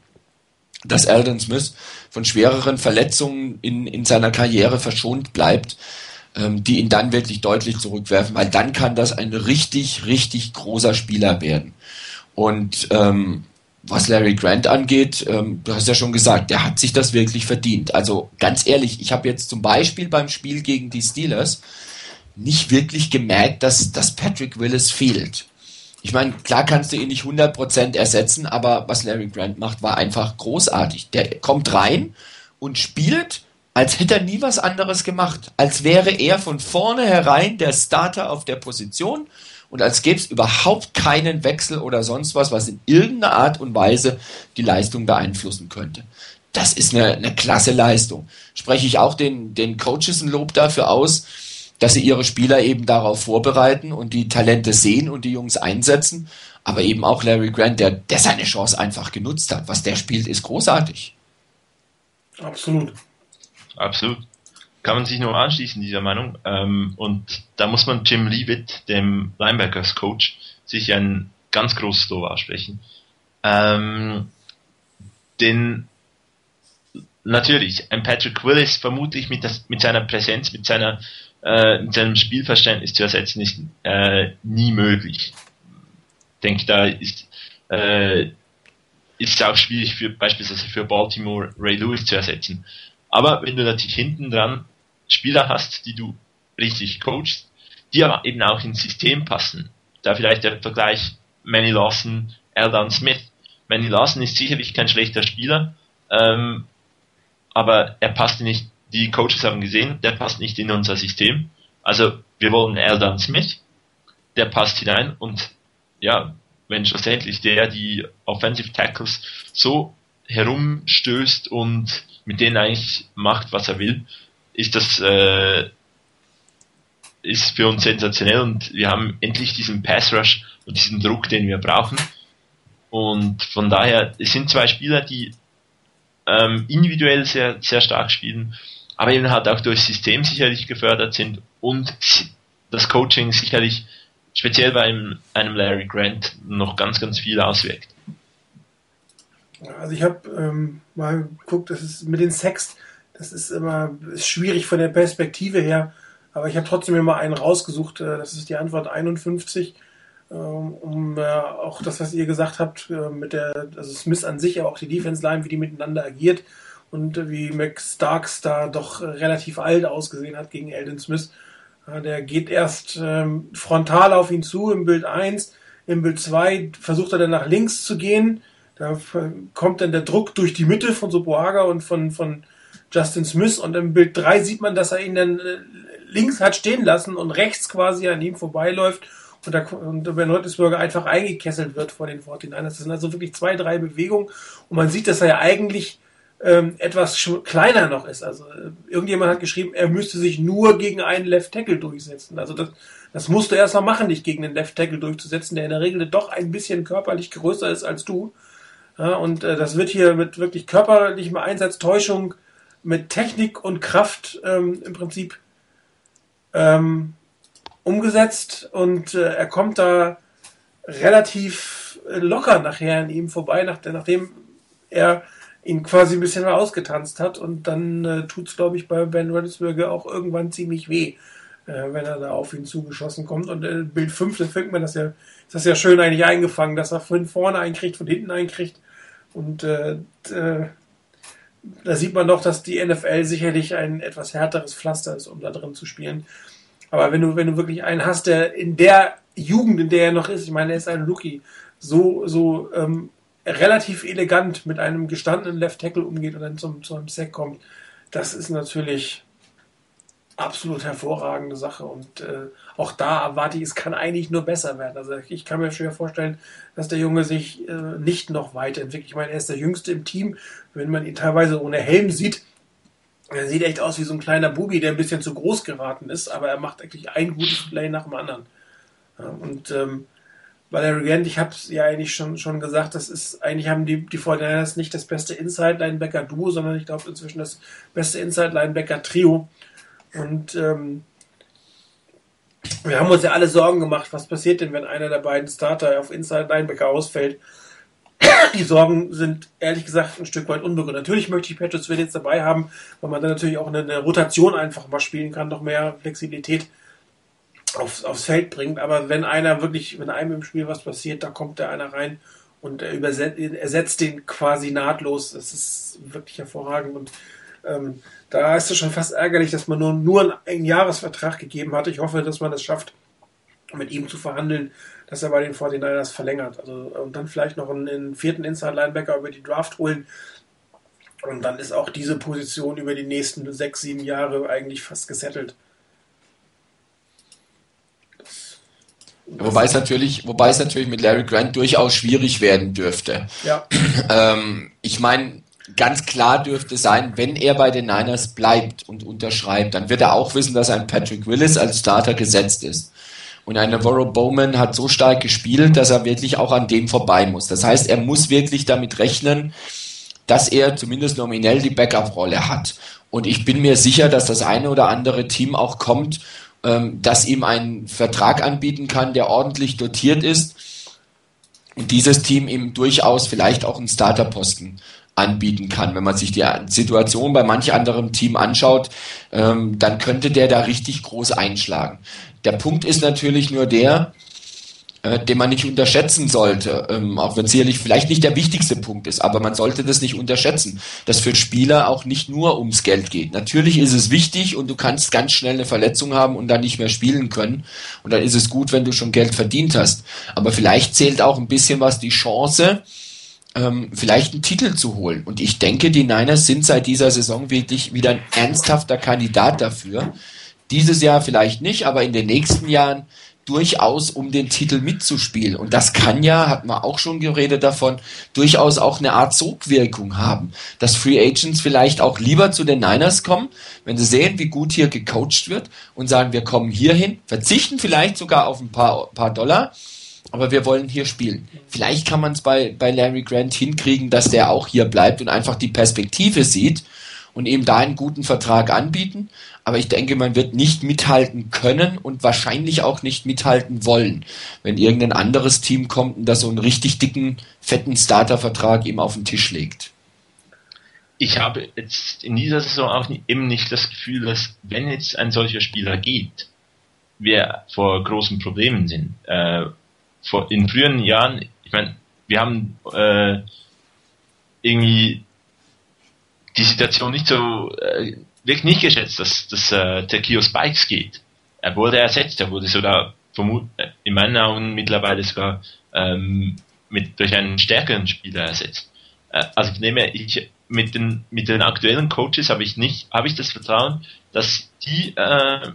dass Eldon Smith von schwereren Verletzungen in, in seiner Karriere verschont bleibt, ähm, die ihn dann wirklich deutlich zurückwerfen, weil dann kann das ein richtig, richtig großer Spieler werden. Und ähm, was Larry Grant angeht, ähm, du hast ja schon gesagt, der hat sich das wirklich verdient. Also ganz ehrlich, ich habe jetzt zum Beispiel beim Spiel gegen die Steelers nicht wirklich gemerkt, dass, dass Patrick Willis fehlt. Ich meine, klar kannst du ihn nicht 100% ersetzen, aber was Larry Grant macht, war einfach großartig. Der kommt rein und spielt, als hätte er nie was anderes gemacht. Als wäre er von vornherein der Starter auf der Position und als gäbe es überhaupt keinen Wechsel oder sonst was, was in irgendeiner Art und Weise die Leistung beeinflussen könnte. Das ist eine, eine klasse Leistung. Spreche ich auch den, den Coaches ein Lob dafür aus, dass sie ihre Spieler eben darauf vorbereiten und die Talente sehen und die Jungs einsetzen. Aber eben auch Larry Grant, der, der seine Chance einfach genutzt hat. Was der spielt, ist großartig. Absolut. Absolut. Kann man sich nur anschließen, dieser Meinung. Ähm, und da muss man Jim Leavitt, dem Linebackers Coach, sich ein ganz großes Lob aussprechen. Ähm, denn natürlich, ein Patrick Willis vermutlich mit, das, mit seiner Präsenz, mit seiner äh, mit seinem Spielverständnis zu ersetzen, ist äh, nie möglich. Ich denke, da ist äh, ist es auch schwierig für beispielsweise für Baltimore Ray Lewis zu ersetzen. Aber wenn du natürlich hinten dran Spieler hast, die du richtig coachst, die aber eben auch ins System passen, da vielleicht der Vergleich Manny Lawson, Eldon Smith. Manny Lawson ist sicherlich kein schlechter Spieler, ähm, aber er passt nicht die Coaches haben gesehen, der passt nicht in unser System. Also wir wollen Eldon Smith, der passt hinein und ja, wenn schlussendlich der die Offensive Tackles so herumstößt und mit denen eigentlich macht, was er will, ist das äh, ist für uns sensationell und wir haben endlich diesen Pass Rush und diesen Druck, den wir brauchen. Und von daher, es sind zwei Spieler, die ähm, individuell sehr, sehr stark spielen aber eben halt auch durch System sicherlich gefördert sind und das Coaching sicherlich speziell bei einem, einem Larry Grant noch ganz, ganz viel auswirkt. Also ich habe ähm, mal geguckt, das ist mit den Sex, das ist immer ist schwierig von der Perspektive her, Aber ich habe trotzdem mir mal einen rausgesucht. Äh, das ist die Antwort 51. Ähm, um äh, auch das, was ihr gesagt habt, äh, mit der, also Smith an sich, aber auch die Defense Line, wie die miteinander agiert und äh, wie Max Starks da doch relativ alt ausgesehen hat gegen Eldon Smith. Der geht erst ähm, frontal auf ihn zu im Bild 1. Im Bild 2 versucht er dann nach links zu gehen. Da kommt dann der Druck durch die Mitte von Soboaga und von, von Justin Smith. Und im Bild 3 sieht man, dass er ihn dann links hat stehen lassen und rechts quasi an ihm vorbeiläuft und, da, und Ben Roethlisberger einfach eingekesselt wird vor den 49ers. Das sind also wirklich zwei, drei Bewegungen und man sieht, dass er ja eigentlich ähm, etwas kleiner noch ist. Also äh, irgendjemand hat geschrieben, er müsste sich nur gegen einen Left Tackle durchsetzen. Also das, das musst du erst mal machen, dich gegen den Left Tackle durchzusetzen, der in der Regel doch ein bisschen körperlich größer ist als du. Ja, und äh, das wird hier mit wirklich körperlichem Einsatz, Täuschung, mit Technik und Kraft ähm, im Prinzip ähm, umgesetzt. Und äh, er kommt da relativ locker nachher an ihm vorbei, nach, nachdem er ihn quasi ein bisschen ausgetanzt hat. Und dann äh, tut es, glaube ich, bei Ben Roethlisberger auch irgendwann ziemlich weh, äh, wenn er da auf ihn zugeschossen kommt. Und äh, Bild 5, da fängt man das ja, ist das ja schön eigentlich eingefangen, dass er von vorne einkriegt, von hinten einkriegt und äh, äh, da sieht man doch, dass die NFL sicherlich ein etwas härteres Pflaster ist, um da drin zu spielen. Aber wenn du, wenn du wirklich einen hast, der in der Jugend, in der er noch ist, ich meine, er ist ein Rookie, so, so ähm, relativ elegant mit einem gestandenen Left Tackle umgeht und dann zum, zu einem Sack kommt, das ist natürlich absolut hervorragende Sache. Und äh, auch da erwarte ich, es kann eigentlich nur besser werden. Also ich kann mir schwer vorstellen, dass der Junge sich äh, nicht noch weiterentwickelt. Ich meine, er ist der Jüngste im Team. Wenn man ihn teilweise ohne Helm sieht, er sieht echt aus wie so ein kleiner Bubi, der ein bisschen zu groß geraten ist, aber er macht eigentlich ein gutes Play nach dem anderen. Ja, und ähm, Valerie Gant, ich habe es ja eigentlich schon, schon gesagt, das ist, eigentlich haben die, die 49 nicht das beste Inside-Linebacker-Duo, sondern ich glaube inzwischen das beste Inside-Linebacker-Trio. Und ähm, wir haben uns ja alle Sorgen gemacht, was passiert denn, wenn einer der beiden Starter auf Inside-Linebacker ausfällt die Sorgen sind ehrlich gesagt ein Stück weit unbegründet. Natürlich möchte ich Patriots Will jetzt dabei haben, weil man dann natürlich auch eine, Rotation einfach mal spielen kann, noch mehr Flexibilität aufs, aufs Feld bringt. Aber wenn einer wirklich, wenn einem im Spiel was passiert, da kommt da einer rein und er ersetzt den quasi nahtlos. Das ist wirklich hervorragend und ähm, da ist es schon fast ärgerlich, dass man nur, nur einen Jahresvertrag gegeben hat. Ich hoffe, dass man es schafft, mit ihm zu verhandeln, dass er bei den 49ers verlängert. Also, und dann vielleicht noch einen, einen vierten Inside-Linebacker über die Draft holen. Und dann ist auch diese Position über die nächsten sechs, sieben Jahre eigentlich fast gesettelt. Wobei es natürlich, wobei es natürlich mit Larry Grant durchaus schwierig werden dürfte. Ja. ähm, ich meine, ganz klar dürfte sein, wenn er bei den Niners bleibt und unterschreibt, dann wird er auch wissen, dass ein Patrick Willis als Starter gesetzt ist. Und ein Navarro Bowman hat so stark gespielt, dass er wirklich auch an dem vorbei muss. Das heißt, er muss wirklich damit rechnen, dass er zumindest nominell die Backup-Rolle hat. Und ich bin mir sicher, dass das eine oder andere Team auch kommt, ähm, das ihm einen Vertrag anbieten kann, der ordentlich dotiert ist und dieses Team ihm durchaus vielleicht auch einen Starterposten anbieten kann. Wenn man sich die Situation bei manch anderem Team anschaut, ähm, dann könnte der da richtig groß einschlagen. Der Punkt ist natürlich nur der, äh, den man nicht unterschätzen sollte, ähm, auch wenn es sicherlich vielleicht nicht der wichtigste Punkt ist, aber man sollte das nicht unterschätzen, dass für Spieler auch nicht nur ums Geld geht. Natürlich ist es wichtig und du kannst ganz schnell eine Verletzung haben und dann nicht mehr spielen können und dann ist es gut, wenn du schon Geld verdient hast. Aber vielleicht zählt auch ein bisschen was die Chance, ähm, vielleicht einen Titel zu holen. Und ich denke, die Niners sind seit dieser Saison wirklich wieder ein ernsthafter Kandidat dafür, dieses Jahr vielleicht nicht, aber in den nächsten Jahren durchaus um den Titel mitzuspielen. Und das kann ja, hat man auch schon geredet davon, durchaus auch eine Art Sogwirkung haben. Dass Free Agents vielleicht auch lieber zu den Niners kommen, wenn sie sehen, wie gut hier gecoacht wird und sagen, wir kommen hier hin, verzichten vielleicht sogar auf ein paar, paar Dollar, aber wir wollen hier spielen. Vielleicht kann man es bei, bei Larry Grant hinkriegen, dass der auch hier bleibt und einfach die Perspektive sieht und ihm da einen guten Vertrag anbieten. Aber ich denke, man wird nicht mithalten können und wahrscheinlich auch nicht mithalten wollen, wenn irgendein anderes Team kommt und da so einen richtig dicken, fetten Startervertrag ihm auf den Tisch legt. ich habe jetzt in dieser Saison auch eben nicht das Gefühl, dass wenn jetzt ein solcher Spieler geht, wir vor großen Problemen sind. Äh, vor, in früheren Jahren, ich meine, wir haben äh, irgendwie die Situation nicht so äh, wirklich nicht geschätzt, dass, dass äh, Tekio Spikes geht. Er wurde ersetzt, er wurde sogar äh, in meinen Augen mittlerweile sogar ähm, mit durch einen stärkeren Spieler ersetzt. Äh, also ich nehme ich mit den mit den aktuellen Coaches habe ich nicht habe ich das Vertrauen, dass die äh,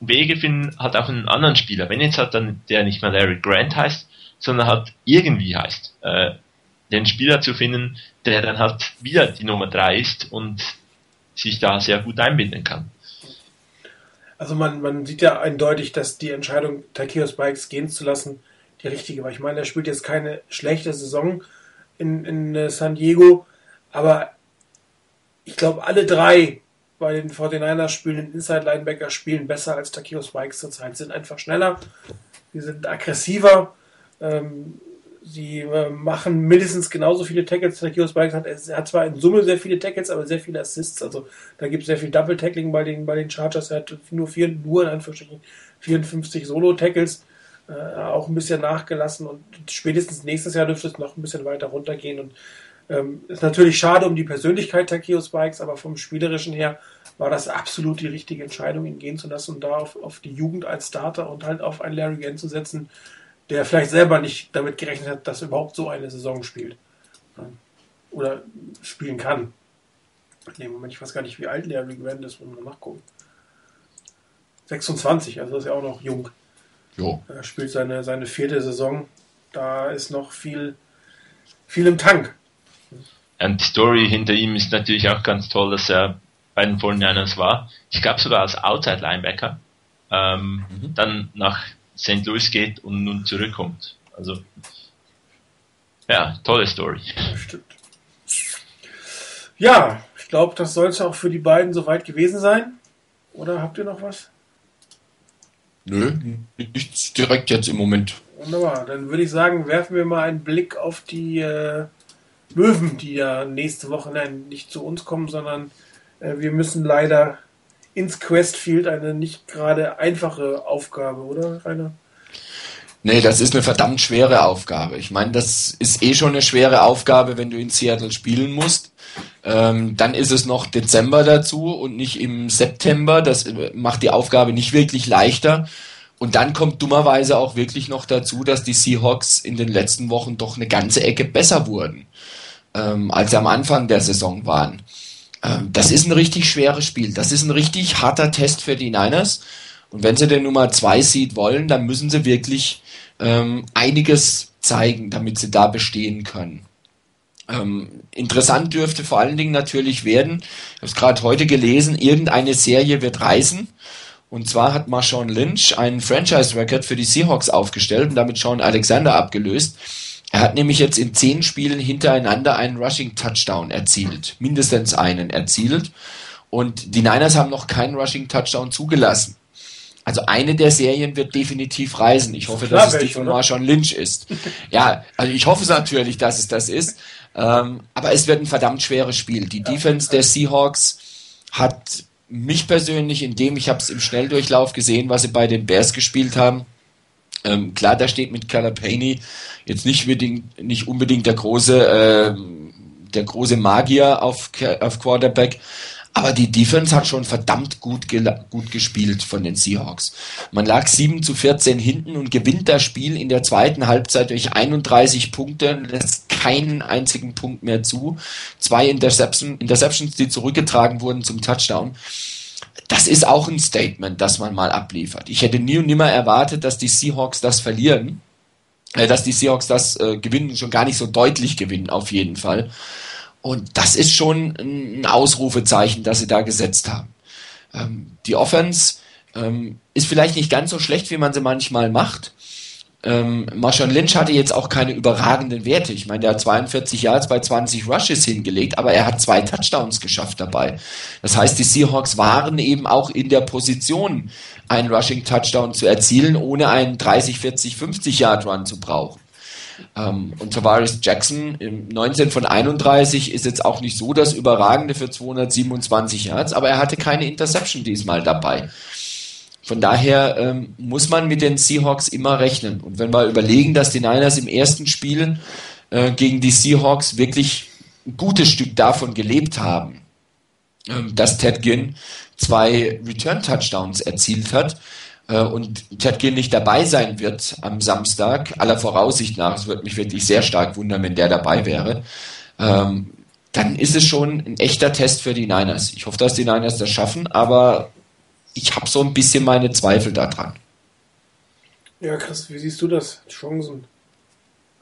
Wege finden halt auch einen anderen Spieler. Wenn jetzt halt dann der nicht mehr Larry Grant heißt, sondern halt irgendwie heißt, äh, den Spieler zu finden, der dann halt wieder die Nummer drei ist und sich da sehr gut einbinden kann. Also man, man sieht ja eindeutig, dass die Entscheidung, Takeo Spikes gehen zu lassen, die richtige war. Ich meine, er spielt jetzt keine schlechte Saison in, in äh, San Diego, aber ich glaube, alle drei bei den 49ers spielenden Inside Linebacker spielen besser als Takeo Spikes zurzeit, sind einfach schneller, sie sind aggressiver, ähm, sie äh, machen mindestens genauso viele Tackles. Takeo Spikes hat, er hat zwar in Summe sehr viele Tackles, aber sehr viele Assists, also da gibt es sehr viel Double Tackling bei den, bei den Chargers, er hat nur vier, nur in Anführungsstrichen 54 Solo Tackles, äh, auch ein bisschen nachgelassen. Und spätestens nächstes Jahr dürfte es noch ein bisschen weiter runtergehen. Und ähm, ist natürlich schade um die Persönlichkeit Takeo Spikes, aber vom Spielerischen her war das absolut die richtige Entscheidung, ihn gehen zu lassen und da auf, auf die Jugend als Starter und halt auf einen Larry Gant zu setzen, der vielleicht selber nicht damit gerechnet hat, dass er überhaupt so eine Saison spielt. Oder spielen kann. In dem Moment, ich weiß gar nicht, wie alt Larry Grant ist, wollen wir nachgucken. 26, also ist ja auch noch jung. Jo. Er spielt seine, seine vierte Saison. Da ist noch viel, viel im Tank. Und die Story hinter ihm ist natürlich auch ganz toll, dass er bei den 49ers war. Ich glaube sogar als Outside Linebacker. Ähm, mhm. Dann nach St. Louis geht und nun zurückkommt. Also, ja, tolle Story. Ja, stimmt. Ja, ich glaube, das soll es auch für die beiden soweit gewesen sein. Oder habt ihr noch was? Nö, nichts direkt jetzt im Moment. Wunderbar, dann würde ich sagen, werfen wir mal einen Blick auf die äh, Möwen, die ja nächste Woche nein, nicht zu uns kommen, sondern äh, wir müssen leider ins Questfield eine nicht gerade einfache Aufgabe, oder Rainer? Nee, das ist eine verdammt schwere Aufgabe. Ich meine, das ist eh schon eine schwere Aufgabe, wenn du in Seattle spielen musst. Ähm, dann ist es noch Dezember dazu und nicht im September. Das macht die Aufgabe nicht wirklich leichter. Und dann kommt dummerweise auch wirklich noch dazu, dass die Seahawks in den letzten Wochen doch eine ganze Ecke besser wurden, ähm, als sie am Anfang der Saison waren. Ähm, das ist ein richtig schweres Spiel. Das ist ein richtig harter Test für die Niners. Und wenn sie den Nummer 2 Seed wollen, dann müssen sie wirklich ähm, einiges zeigen, damit sie da bestehen können. Ähm, interessant dürfte vor allen Dingen natürlich werden, ich habe es gerade heute gelesen, irgendeine Serie wird reißen. Und zwar hat Marshawn Lynch einen Franchise-Record für die Seahawks aufgestellt und damit Sean Alexander abgelöst. Er hat nämlich jetzt in zehn Spielen hintereinander einen Rushing-Touchdown erzielt. Mindestens einen erzielt. Und die Niners haben noch keinen Rushing-Touchdown zugelassen. Also eine der Serien wird definitiv reisen. Ich hoffe, dass es die von Marshawn Lynch ist. Ja, also ich hoffe natürlich, dass es das ist. Ähm, aber es wird ein verdammt schweres Spiel. Die Defense der Seahawks hat mich persönlich, indem ich habe es im Schnelldurchlauf gesehen, was sie bei den Bears gespielt haben. Ähm, klar, da steht mit Calapani jetzt nicht unbedingt, nicht unbedingt der große, äh, der große Magier auf, auf Quarterback, aber die Defense hat schon verdammt gut, gut gespielt von den Seahawks. Man lag 7 zu 14 hinten und gewinnt das Spiel in der zweiten Halbzeit durch 31 Punkte, lässt keinen einzigen Punkt mehr zu. Zwei Interception, Interceptions, die zurückgetragen wurden zum Touchdown. Das ist auch ein Statement, das man mal abliefert. Ich hätte nie und nimmer erwartet, dass die Seahawks das verlieren, äh, dass die Seahawks das äh, gewinnen, schon gar nicht so deutlich gewinnen, auf jeden Fall. Und das ist schon ein Ausrufezeichen, das sie da gesetzt haben. Ähm, die Offense ähm, ist vielleicht nicht ganz so schlecht, wie man sie manchmal macht. Ähm, Marshawn Lynch hatte jetzt auch keine überragenden Werte. Ich meine, der hat 42 Yards bei 20 Rushes hingelegt, aber er hat zwei Touchdowns geschafft dabei. Das heißt, die Seahawks waren eben auch in der Position, einen Rushing Touchdown zu erzielen, ohne einen 30, 40, 50 Yard Run zu brauchen. Ähm, und Tavares Jackson im 19 von 31 ist jetzt auch nicht so das Überragende für 227 Yards, aber er hatte keine Interception diesmal dabei. Von daher ähm, muss man mit den Seahawks immer rechnen. Und wenn wir überlegen, dass die Niners im ersten Spiel äh, gegen die Seahawks wirklich ein gutes Stück davon gelebt haben, ähm, dass Ted Ginn zwei Return-Touchdowns erzielt hat, äh, und Ted Ginn nicht dabei sein wird am Samstag, aller Voraussicht nach, es würde mich wirklich sehr stark wundern, wenn der dabei wäre, ähm, dann ist es schon ein echter Test für die Niners. Ich hoffe, dass die Niners das schaffen, aber ich habe so ein bisschen meine Zweifel daran. Ja, Chris, wie siehst du das? Chancen?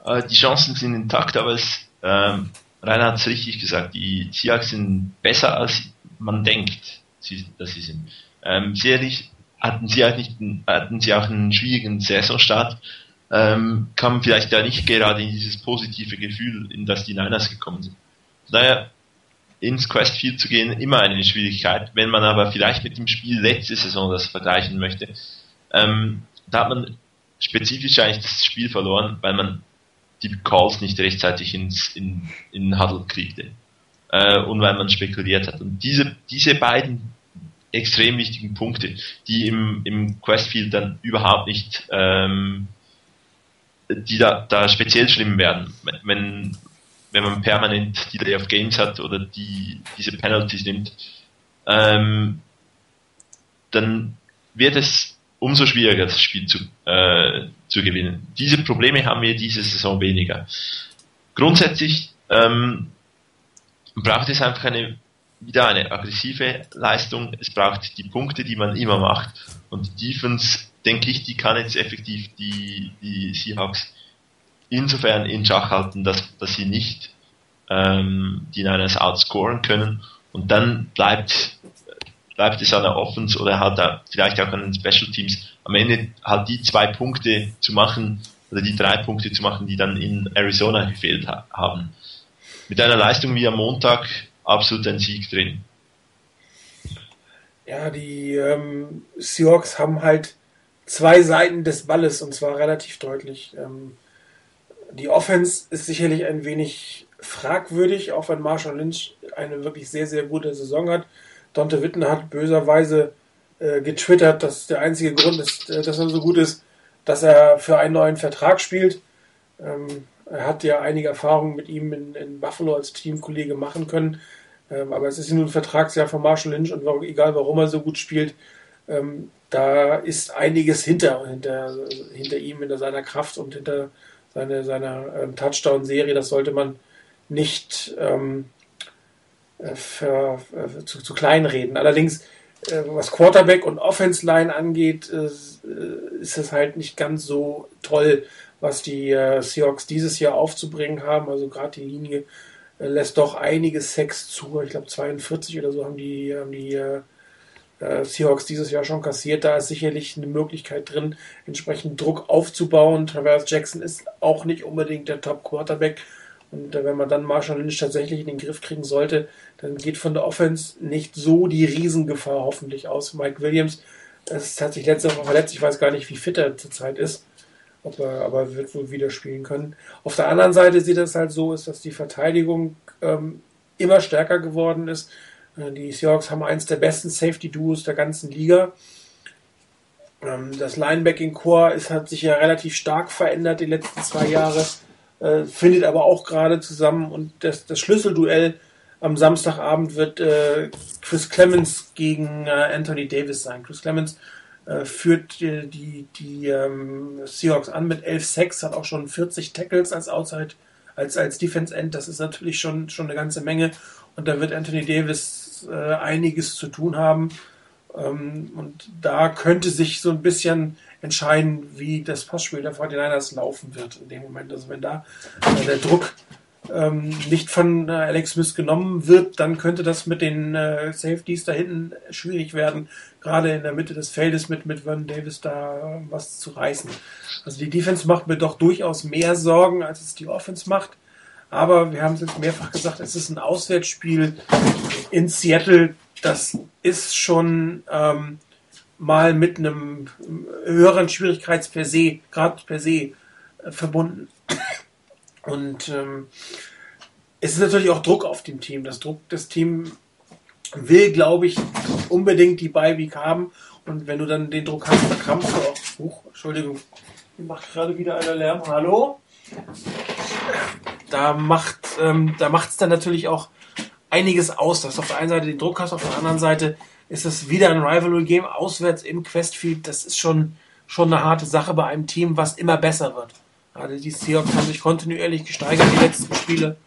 Äh, die Chancen sind intakt, aber es, ähm, Rainer hat es richtig gesagt, die Seahawks sind besser als man denkt, dass sie sind. Ähm, sicherlich hatten sie auch nicht, hatten sie auch einen schwierigen Saisonstart, ähm, kam vielleicht da nicht gerade in dieses positive Gefühl, in das die Niners gekommen sind. Daher ins Questfield zu gehen, immer eine Schwierigkeit. Wenn man aber vielleicht mit dem Spiel letzte Saison das vergleichen möchte, ähm, da hat man spezifisch eigentlich das Spiel verloren, weil man die Calls nicht rechtzeitig ins, in, in Huddle kriegte. Äh, und weil man spekuliert hat. Und diese, diese beiden extrem wichtigen Punkte, die im, im Questfield dann überhaupt nicht, ähm, die da, da speziell schlimm werden, wenn, wenn man permanent Delay of Games hat oder die, diese Penalties nimmt, ähm, dann wird es umso schwieriger, das Spiel zu, äh, zu gewinnen. Diese Probleme haben wir diese Saison weniger. Grundsätzlich ähm, braucht es einfach eine wieder eine aggressive Leistung. Es braucht die Punkte, die man immer macht. Und die Defense, denke ich, die kann jetzt effektiv die, die Seahawks insofern in Schach halten, dass, dass sie nicht ähm, die Niners outscoren können. Und dann bleibt, bleibt es an der Offense oder halt vielleicht auch an den Special Teams am Ende halt die zwei Punkte zu machen oder die drei Punkte zu machen, die dann in Arizona gefehlt ha haben. Mit einer Leistung wie am Montag absolut ein Sieg drin. Ja, die ähm, Seahawks haben halt zwei Seiten des Balles und zwar relativ deutlich. Ähm, die Offense ist sicherlich ein wenig fragwürdig, auch wenn Marshall Lynch eine wirklich sehr, sehr gute Saison hat. Dante Witten hat böserweise äh, getwittert, dass der einzige Grund ist, äh, dass er so gut ist, dass er für einen neuen Vertrag spielt. Ähm, er hat ja einige Erfahrungen mit ihm in, in Buffalo als Teamkollege machen können. Ähm, aber es ist nun ein Vertragsjahr von Marshall Lynch und warum, egal warum er so gut spielt, ähm, da ist einiges hinter, hinter, hinter ihm, hinter seiner Kraft und hinter seine, seiner ähm, Touchdown-Serie. Das sollte man nicht ähm, äh, für, für, zu, zu klein reden. Allerdings, äh, was Quarterback und Offense-Line angeht, äh, ist es halt nicht ganz so toll, was die äh, Seahawks dieses Jahr aufzubringen haben. Also gerade die Linie äh, lässt doch einige Sex zu. Ich glaube 42 oder so haben die, haben die äh, Seahawks dieses Jahr schon kassiert. Da ist sicherlich eine Möglichkeit drin, entsprechend Druck aufzubauen. Travis Jackson ist auch nicht unbedingt der Top-Quarterback. Und äh, wenn man dann Marshall Lynch tatsächlich in den Griff kriegen sollte, dann geht von der Offense nicht so die Riesengefahr hoffentlich aus. Mike Williams es hat sich letzte Woche verletzt. Ich weiß gar nicht, wie fit er zurzeit ist. Ob er, aber wird wohl wieder spielen können. Auf der anderen Seite sieht es halt so, ist, dass die Verteidigung ähm, immer stärker geworden ist. Äh, die Seahawks haben eins der besten Safety-Duos der ganzen Liga. Ähm, das Linebacking-Core hat sich ja relativ stark verändert die letzten zwei Jahre, äh, findet aber auch gerade zusammen und das, das Schlüsselduell am Samstagabend wird äh, Chris Clemens gegen Anthony Davis sein. Chris Clemens führt die, die, die ähm, Seahawks an mit 11 Sacks, hat auch schon 40 Tackles als Outside, als, als Defense End. Das ist natürlich schon, schon eine ganze Menge. Und da wird Anthony Davis äh, einiges zu tun haben. Ähm, und da könnte sich so ein bisschen entscheiden, wie das Passspiel der 49ers laufen wird in dem Moment. Also wenn da äh, der Druck ähm, nicht von äh, Alex Smith genommen wird, dann könnte das mit den äh, Safeties da hinten schwierig werden, gerade in der Mitte des Feldes mit, mit Vernon Davis da äh, was zu reißen. Also die Defense macht mir doch durchaus mehr Sorgen, als es die Offense macht. Aber wir haben es jetzt mehrfach gesagt, es ist ein Auswärtsspiel in Seattle. Das ist schon ähm, mal mit einem höheren Schwierigkeits per se, gerade per se, äh, verbunden. Und ähm, es ist natürlich auch Druck auf dem Team. Das Druck, das Team will, glaube ich, unbedingt die Beiweek haben. Und wenn du dann den Druck hast, verkrampfst du auch. Huch, Entschuldigung, macht gerade wieder einer Lärm. Hallo? Da macht ähm, da macht es dann natürlich auch einiges aus, dass du auf der einen Seite den Druck hast, auf der anderen Seite ist es wieder ein Rivalry-Game auswärts im Questfield. Das ist schon, schon eine harte Sache bei einem Team, was immer besser wird. Also die Seahawks haben sich kontinuierlich gesteigert, die letzten Spiele.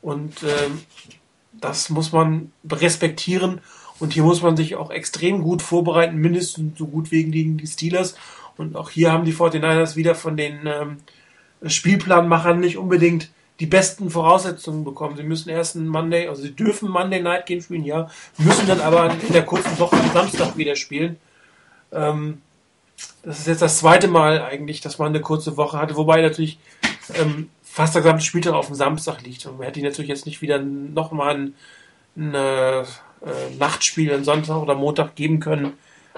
Und ähm, das muss man respektieren. Und hier muss man sich auch extrem gut vorbereiten, mindestens so gut wegen gegen die Steelers. Und auch hier haben die 49ers wieder von den ähm, Spielplanmachern nicht unbedingt die besten Voraussetzungen bekommen. Sie müssen erst ein Monday, also sie dürfen Monday Night Game spielen, ja, müssen dann aber in der kurzen Woche am Samstag wieder spielen. Ähm, das ist jetzt das zweite Mal eigentlich, dass man eine kurze Woche hatte, wobei natürlich ähm, fast der gesamte Spieltag auf dem Samstag liegt. Und man hätte natürlich jetzt nicht wieder nochmal ein, ein äh, Nachtspiel am Sonntag oder Montag geben können.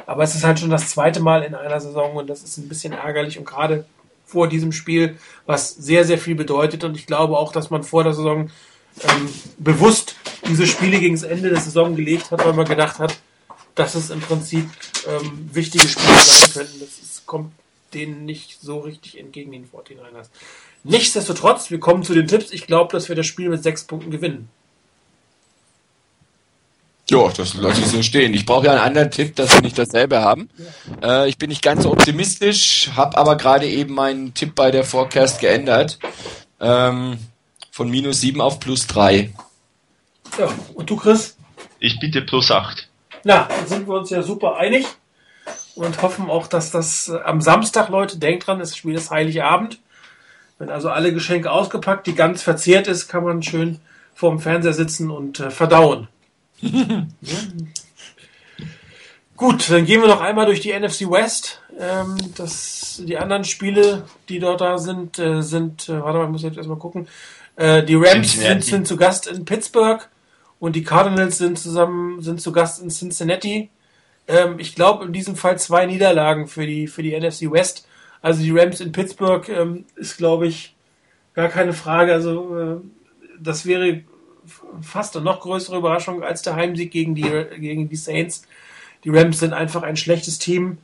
Aber es ist halt schon das zweite Mal in einer Saison und das ist ein bisschen ärgerlich und gerade vor diesem Spiel, was sehr, sehr viel bedeutet. Und ich glaube auch, dass man vor der Saison ähm, bewusst diese Spiele gegen das Ende der Saison gelegt hat, weil man gedacht hat, dass es im Prinzip ähm, wichtige Spiele sein könnten. Das ist, kommt denen nicht so richtig entgegen den 49ers. Nichtsdestotrotz, wir kommen zu den Tipps. Ich glaube, dass wir das Spiel mit sechs Punkten gewinnen. Ja, das lasse ich so stehen. Ich brauche ja einen anderen Tipp, dass wir nicht dasselbe haben. Äh, ich bin nicht ganz so optimistisch, habe aber gerade eben meinen Tipp bei der Forecast geändert. Ähm, von minus 7 auf plus 3. Ja, und du, Chris? Ich bitte plus 8. Na, dann sind wir uns ja super einig und hoffen auch, dass das äh, am Samstag, Leute, denkt dran, das Spiel ist Heiligabend. Wenn also alle Geschenke ausgepackt, die ganz verzehrt ist, kann man schön vorm Fernseher sitzen und äh, verdauen. Gut, dann gehen wir noch einmal durch die NFC West. Ähm, das, die anderen Spiele, die dort da sind, äh, sind, äh, warte mal, ich muss jetzt erstmal gucken. Äh, die Rams sind, sind, zu Gast in Pittsburgh und die Cardinals sind zusammen, sind zu Gast in Cincinnati. Ähm, ich glaube in diesem Fall zwei Niederlagen für die, für die NFC West. Also die Rams in Pittsburgh ähm, ist, glaube ich, gar keine Frage. Also äh, das wäre fast eine noch größere Überraschung als der Heimsieg gegen die, gegen die Saints. Die Rams sind einfach ein schlechtes Team,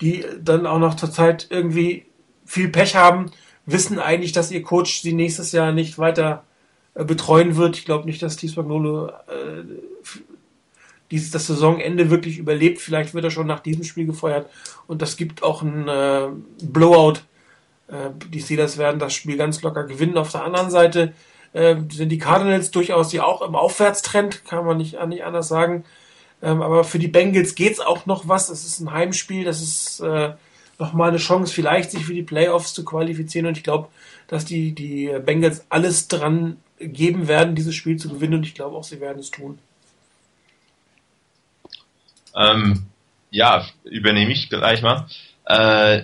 die dann auch noch zurzeit irgendwie viel Pech haben, wissen eigentlich, dass ihr Coach sie nächstes Jahr nicht weiter äh, betreuen wird. Ich glaube nicht, dass Steve Spagnolo äh, das Saisonende wirklich überlebt. Vielleicht wird er schon nach diesem Spiel gefeuert und das gibt auch ein äh, Blowout. Äh, die Steelers werden das Spiel ganz locker gewinnen. Auf der anderen Seite äh, sind die Cardinals durchaus ja auch im Aufwärtstrend, kann man nicht, nicht anders sagen. Ähm, aber für die Bengals geht's auch noch was. Es ist ein Heimspiel, das ist äh, nochmal eine Chance, vielleicht sich für die Playoffs zu qualifizieren. Und ich glaube, dass die, die Bengals alles dran geben werden, dieses Spiel zu gewinnen. Und ich glaube auch, sie werden es tun. Ähm, ja, übernehme ich gleich mal. Äh,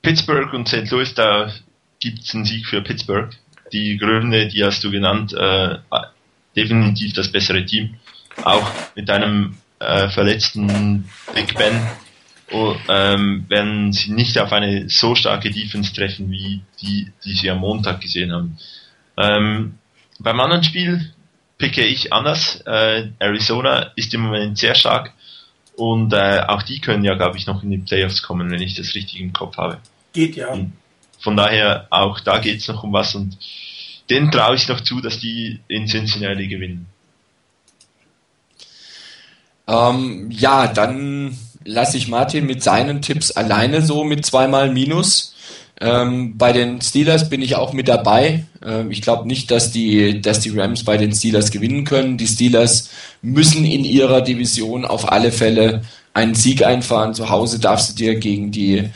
Pittsburgh und St. Louis, da gibt es einen Sieg für Pittsburgh. Die Gründe, die hast du genannt, äh, definitiv das bessere Team. Auch mit einem äh, verletzten Big Ben oh, ähm, werden sie nicht auf eine so starke Defense treffen, wie die, die sie am Montag gesehen haben. Ähm, beim anderen Spiel picke ich anders. Äh, Arizona ist im Moment sehr stark und äh, auch die können ja, glaube ich, noch in die Playoffs kommen, wenn ich das richtig im Kopf habe. Geht ja. Und von daher, auch da geht es noch um was und denen traue ich noch zu, dass die in Cincinnati gewinnen. Ähm, ja, dann lasse ich Martin mit seinen Tipps alleine so mit zweimal Minus. Ähm, bei den Steelers bin ich auch mit dabei. Ähm, ich glaube nicht, dass die, dass die Rams bei den Steelers gewinnen können. Die Steelers müssen in ihrer Division auf alle Fälle einen Sieg einfahren. Zu Hause darfst du dir gegen die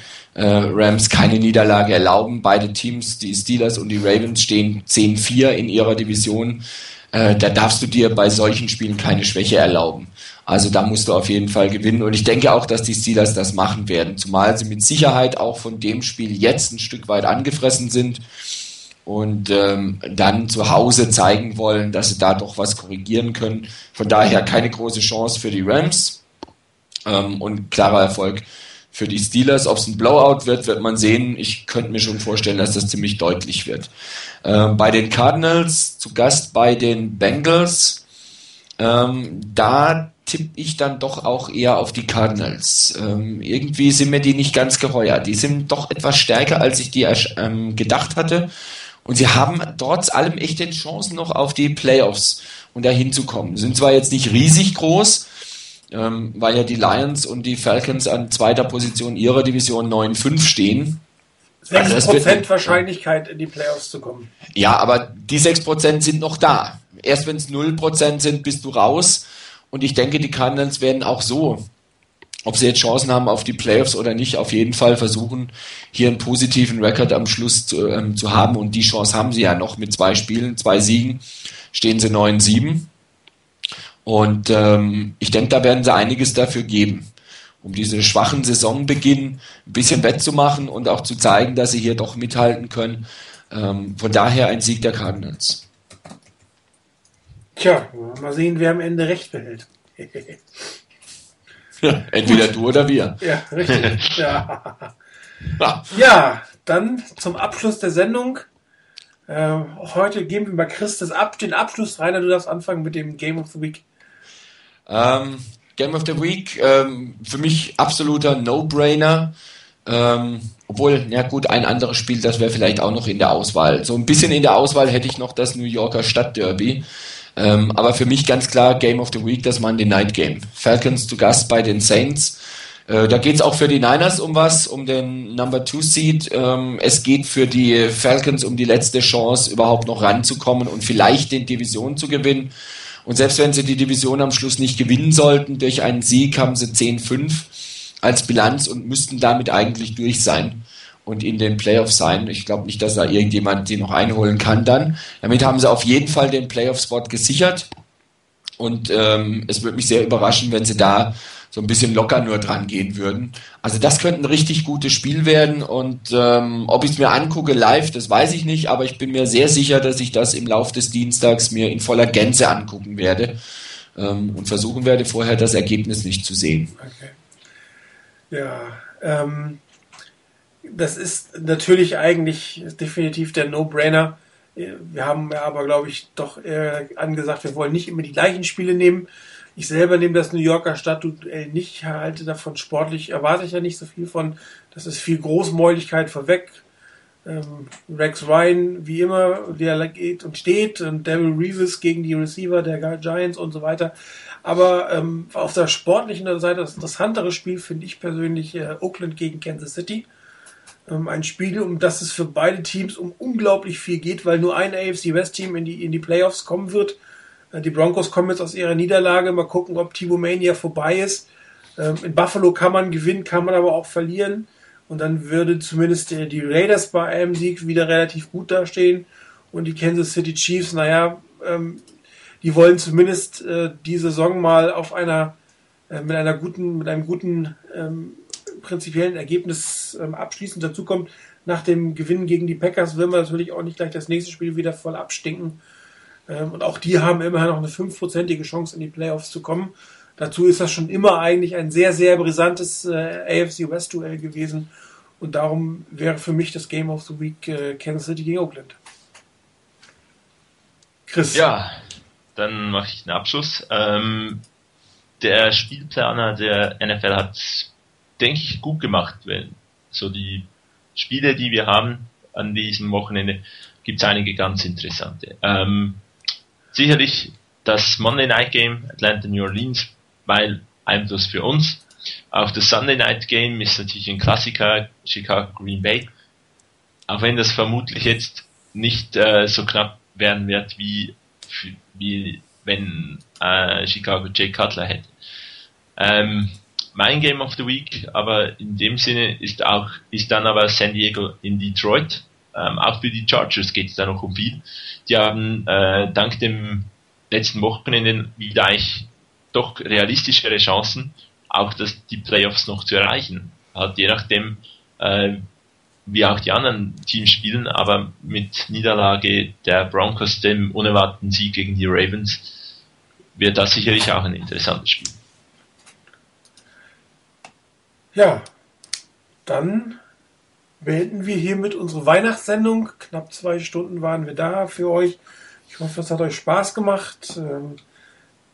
Rams keine Niederlage erlauben. Beide Teams, die Steelers und die Ravens, stehen 10-4 in ihrer Division. Äh, da darfst du dir bei solchen Spielen keine Schwäche erlauben. Also da musst du auf jeden Fall gewinnen. Und ich denke auch, dass die Steelers das machen werden. Zumal sie mit Sicherheit auch von dem Spiel jetzt ein Stück weit angefressen sind und ähm, dann zu Hause zeigen wollen, dass sie da doch was korrigieren können. Von daher keine große Chance für die Rams ähm, und klarer Erfolg für die Steelers. Ob es ein Blowout wird, wird man sehen. Ich könnte mir schon vorstellen, dass das ziemlich deutlich wird. Ähm, bei den Cardinals zu Gast bei den Bengals. Ähm, da tippe ich dann doch auch eher auf die Cardinals. Ähm, irgendwie sind mir die nicht ganz geheuer. Die sind doch etwas stärker, als ich die ähm, gedacht hatte. Und sie haben trotz allem echte Chancen noch auf die Playoffs und da hinzukommen. Sind zwar jetzt nicht riesig groß, ähm, weil ja die Lions und die Falcons an zweiter Position ihrer Division 9-5 stehen. 6% also wird, Wahrscheinlichkeit in die Playoffs zu kommen. Ja, aber die 6% sind noch da. Erst wenn es 0% sind, bist du raus. Und ich denke, die Cardinals werden auch so, ob sie jetzt Chancen haben auf die Playoffs oder nicht, auf jeden Fall versuchen, hier einen positiven Rekord am Schluss zu, ähm, zu haben. Und die Chance haben sie ja noch mit zwei Spielen, zwei Siegen, stehen sie 9-7. Und ähm, ich denke, da werden sie einiges dafür geben, um diese schwachen Saisonbeginn ein bisschen wettzumachen und auch zu zeigen, dass sie hier doch mithalten können. Ähm, von daher ein Sieg der Cardinals. Tja, mal sehen, wer am Ende recht behält. ja, entweder du oder wir. Ja, richtig. Ja. ja, dann zum Abschluss der Sendung. Äh, heute geben wir mal Chris das ab, den Abschluss. Rainer, du darfst anfangen mit dem Game of the Week. Ähm, Game of the Week, ähm, für mich absoluter No-Brainer. Ähm, obwohl, ja gut, ein anderes Spiel, das wäre vielleicht auch noch in der Auswahl. So ein bisschen in der Auswahl hätte ich noch das New Yorker Stadtderby. Ähm, aber für mich ganz klar Game of the Week, das Monday Night Game. Falcons zu Gast bei den Saints. Äh, da geht es auch für die Niners um was, um den Number Two Seed. Ähm, es geht für die Falcons um die letzte Chance, überhaupt noch ranzukommen und vielleicht den Division zu gewinnen. Und selbst wenn sie die Division am Schluss nicht gewinnen sollten, durch einen Sieg haben sie 10-5 als Bilanz und müssten damit eigentlich durch sein und in den Playoffs sein. Ich glaube nicht, dass da irgendjemand die noch einholen kann dann. Damit haben sie auf jeden Fall den Playoff-Spot gesichert. Und ähm, es würde mich sehr überraschen, wenn sie da so ein bisschen locker nur dran gehen würden. Also das könnte ein richtig gutes Spiel werden und ähm, ob ich es mir angucke live, das weiß ich nicht, aber ich bin mir sehr sicher, dass ich das im Laufe des Dienstags mir in voller Gänze angucken werde ähm, und versuchen werde, vorher das Ergebnis nicht zu sehen. Okay. Ja, ähm, das ist natürlich eigentlich definitiv der No-Brainer. Wir haben aber, glaube ich, doch angesagt, wir wollen nicht immer die gleichen Spiele nehmen. Ich selber nehme das New Yorker Stadtduell nicht, halte davon sportlich, erwarte ich ja nicht so viel von. Das ist viel Großmäuligkeit vorweg. Ähm, Rex Ryan, wie immer, der geht und steht und Daryl Reeves gegen die Receiver der Giants und so weiter. Aber ähm, auf der sportlichen Seite das interessantere Spiel finde ich persönlich äh, Oakland gegen Kansas City. Ähm, ein Spiel, um das es für beide Teams um unglaublich viel geht, weil nur ein AFC West Team in die, in die Playoffs kommen wird. Äh, die Broncos kommen jetzt aus ihrer Niederlage. Mal gucken, ob Tibo Mania vorbei ist. Ähm, in Buffalo kann man gewinnen, kann man aber auch verlieren. Und dann würde zumindest die Raiders bei einem Sieg wieder relativ gut dastehen. Und die Kansas City Chiefs, naja, ähm, die wollen zumindest äh, die Saison mal auf einer äh, mit einer guten, mit einem guten ähm, prinzipiellen Ergebnis abschließen. Dazu kommt, nach dem Gewinn gegen die Packers will man natürlich auch nicht gleich das nächste Spiel wieder voll abstinken. Ähm, und auch die haben immerhin noch eine fünfprozentige Chance in die Playoffs zu kommen. Dazu ist das schon immer eigentlich ein sehr, sehr brisantes äh, AFC West Duell gewesen. Und darum wäre für mich das Game of the Week äh, Kansas City gegen Oakland. Chris. Ja, dann mache ich den Abschluss. Ähm, der Spielplaner der NFL hat, denke ich, gut gemacht. Wenn so die Spiele, die wir haben an diesem Wochenende, gibt es einige ganz interessante. Ähm, sicherlich das Monday Night Game Atlanta New Orleans, weil Einfluss für uns. Auch das Sunday Night Game ist natürlich ein Klassiker, Chicago Green Bay. Auch wenn das vermutlich jetzt nicht äh, so knapp werden wird wie, wie wenn äh, Chicago Jay Cutler hätte. Ähm, mein Game of the Week, aber in dem Sinne ist auch ist dann aber San Diego in Detroit. Ähm, auch für die Chargers geht es da noch um viel. Die haben äh, dank dem letzten Wochenende wieder eigentlich doch realistischere Chancen, auch das, die Playoffs noch zu erreichen. Halt je nachdem, äh, wie auch die anderen Teams spielen, aber mit Niederlage der Broncos, dem unerwarteten Sieg gegen die Ravens, wird das sicherlich auch ein interessantes Spiel. Ja, dann beenden wir hiermit unsere Weihnachtssendung. Knapp zwei Stunden waren wir da für euch. Ich hoffe, es hat euch Spaß gemacht. Ähm,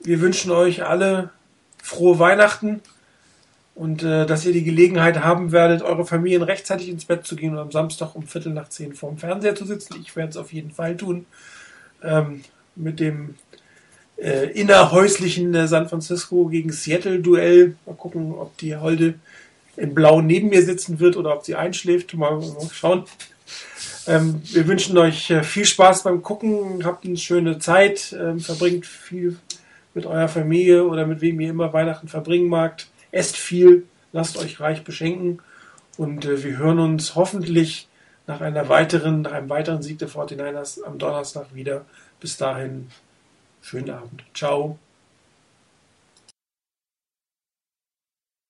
wir wünschen euch alle frohe Weihnachten und äh, dass ihr die Gelegenheit haben werdet, eure Familien rechtzeitig ins Bett zu gehen und am Samstag um Viertel nach zehn vorm Fernseher zu sitzen. Ich werde es auf jeden Fall tun. Ähm, mit dem äh, innerhäuslichen äh, San Francisco gegen Seattle-Duell. Mal gucken, ob die Holde in Blau neben mir sitzen wird oder ob sie einschläft. Mal, schauen. Ähm, wir wünschen euch äh, viel Spaß beim Gucken, habt eine schöne Zeit, ähm, verbringt viel mit eurer Familie oder mit wem ihr immer Weihnachten verbringen magt. Esst viel, lasst euch reich beschenken und äh, wir hören uns hoffentlich nach einer weiteren, nach einem weiteren Sieg der 49ers am Donnerstag wieder. Bis dahin, schönen Abend. Ciao.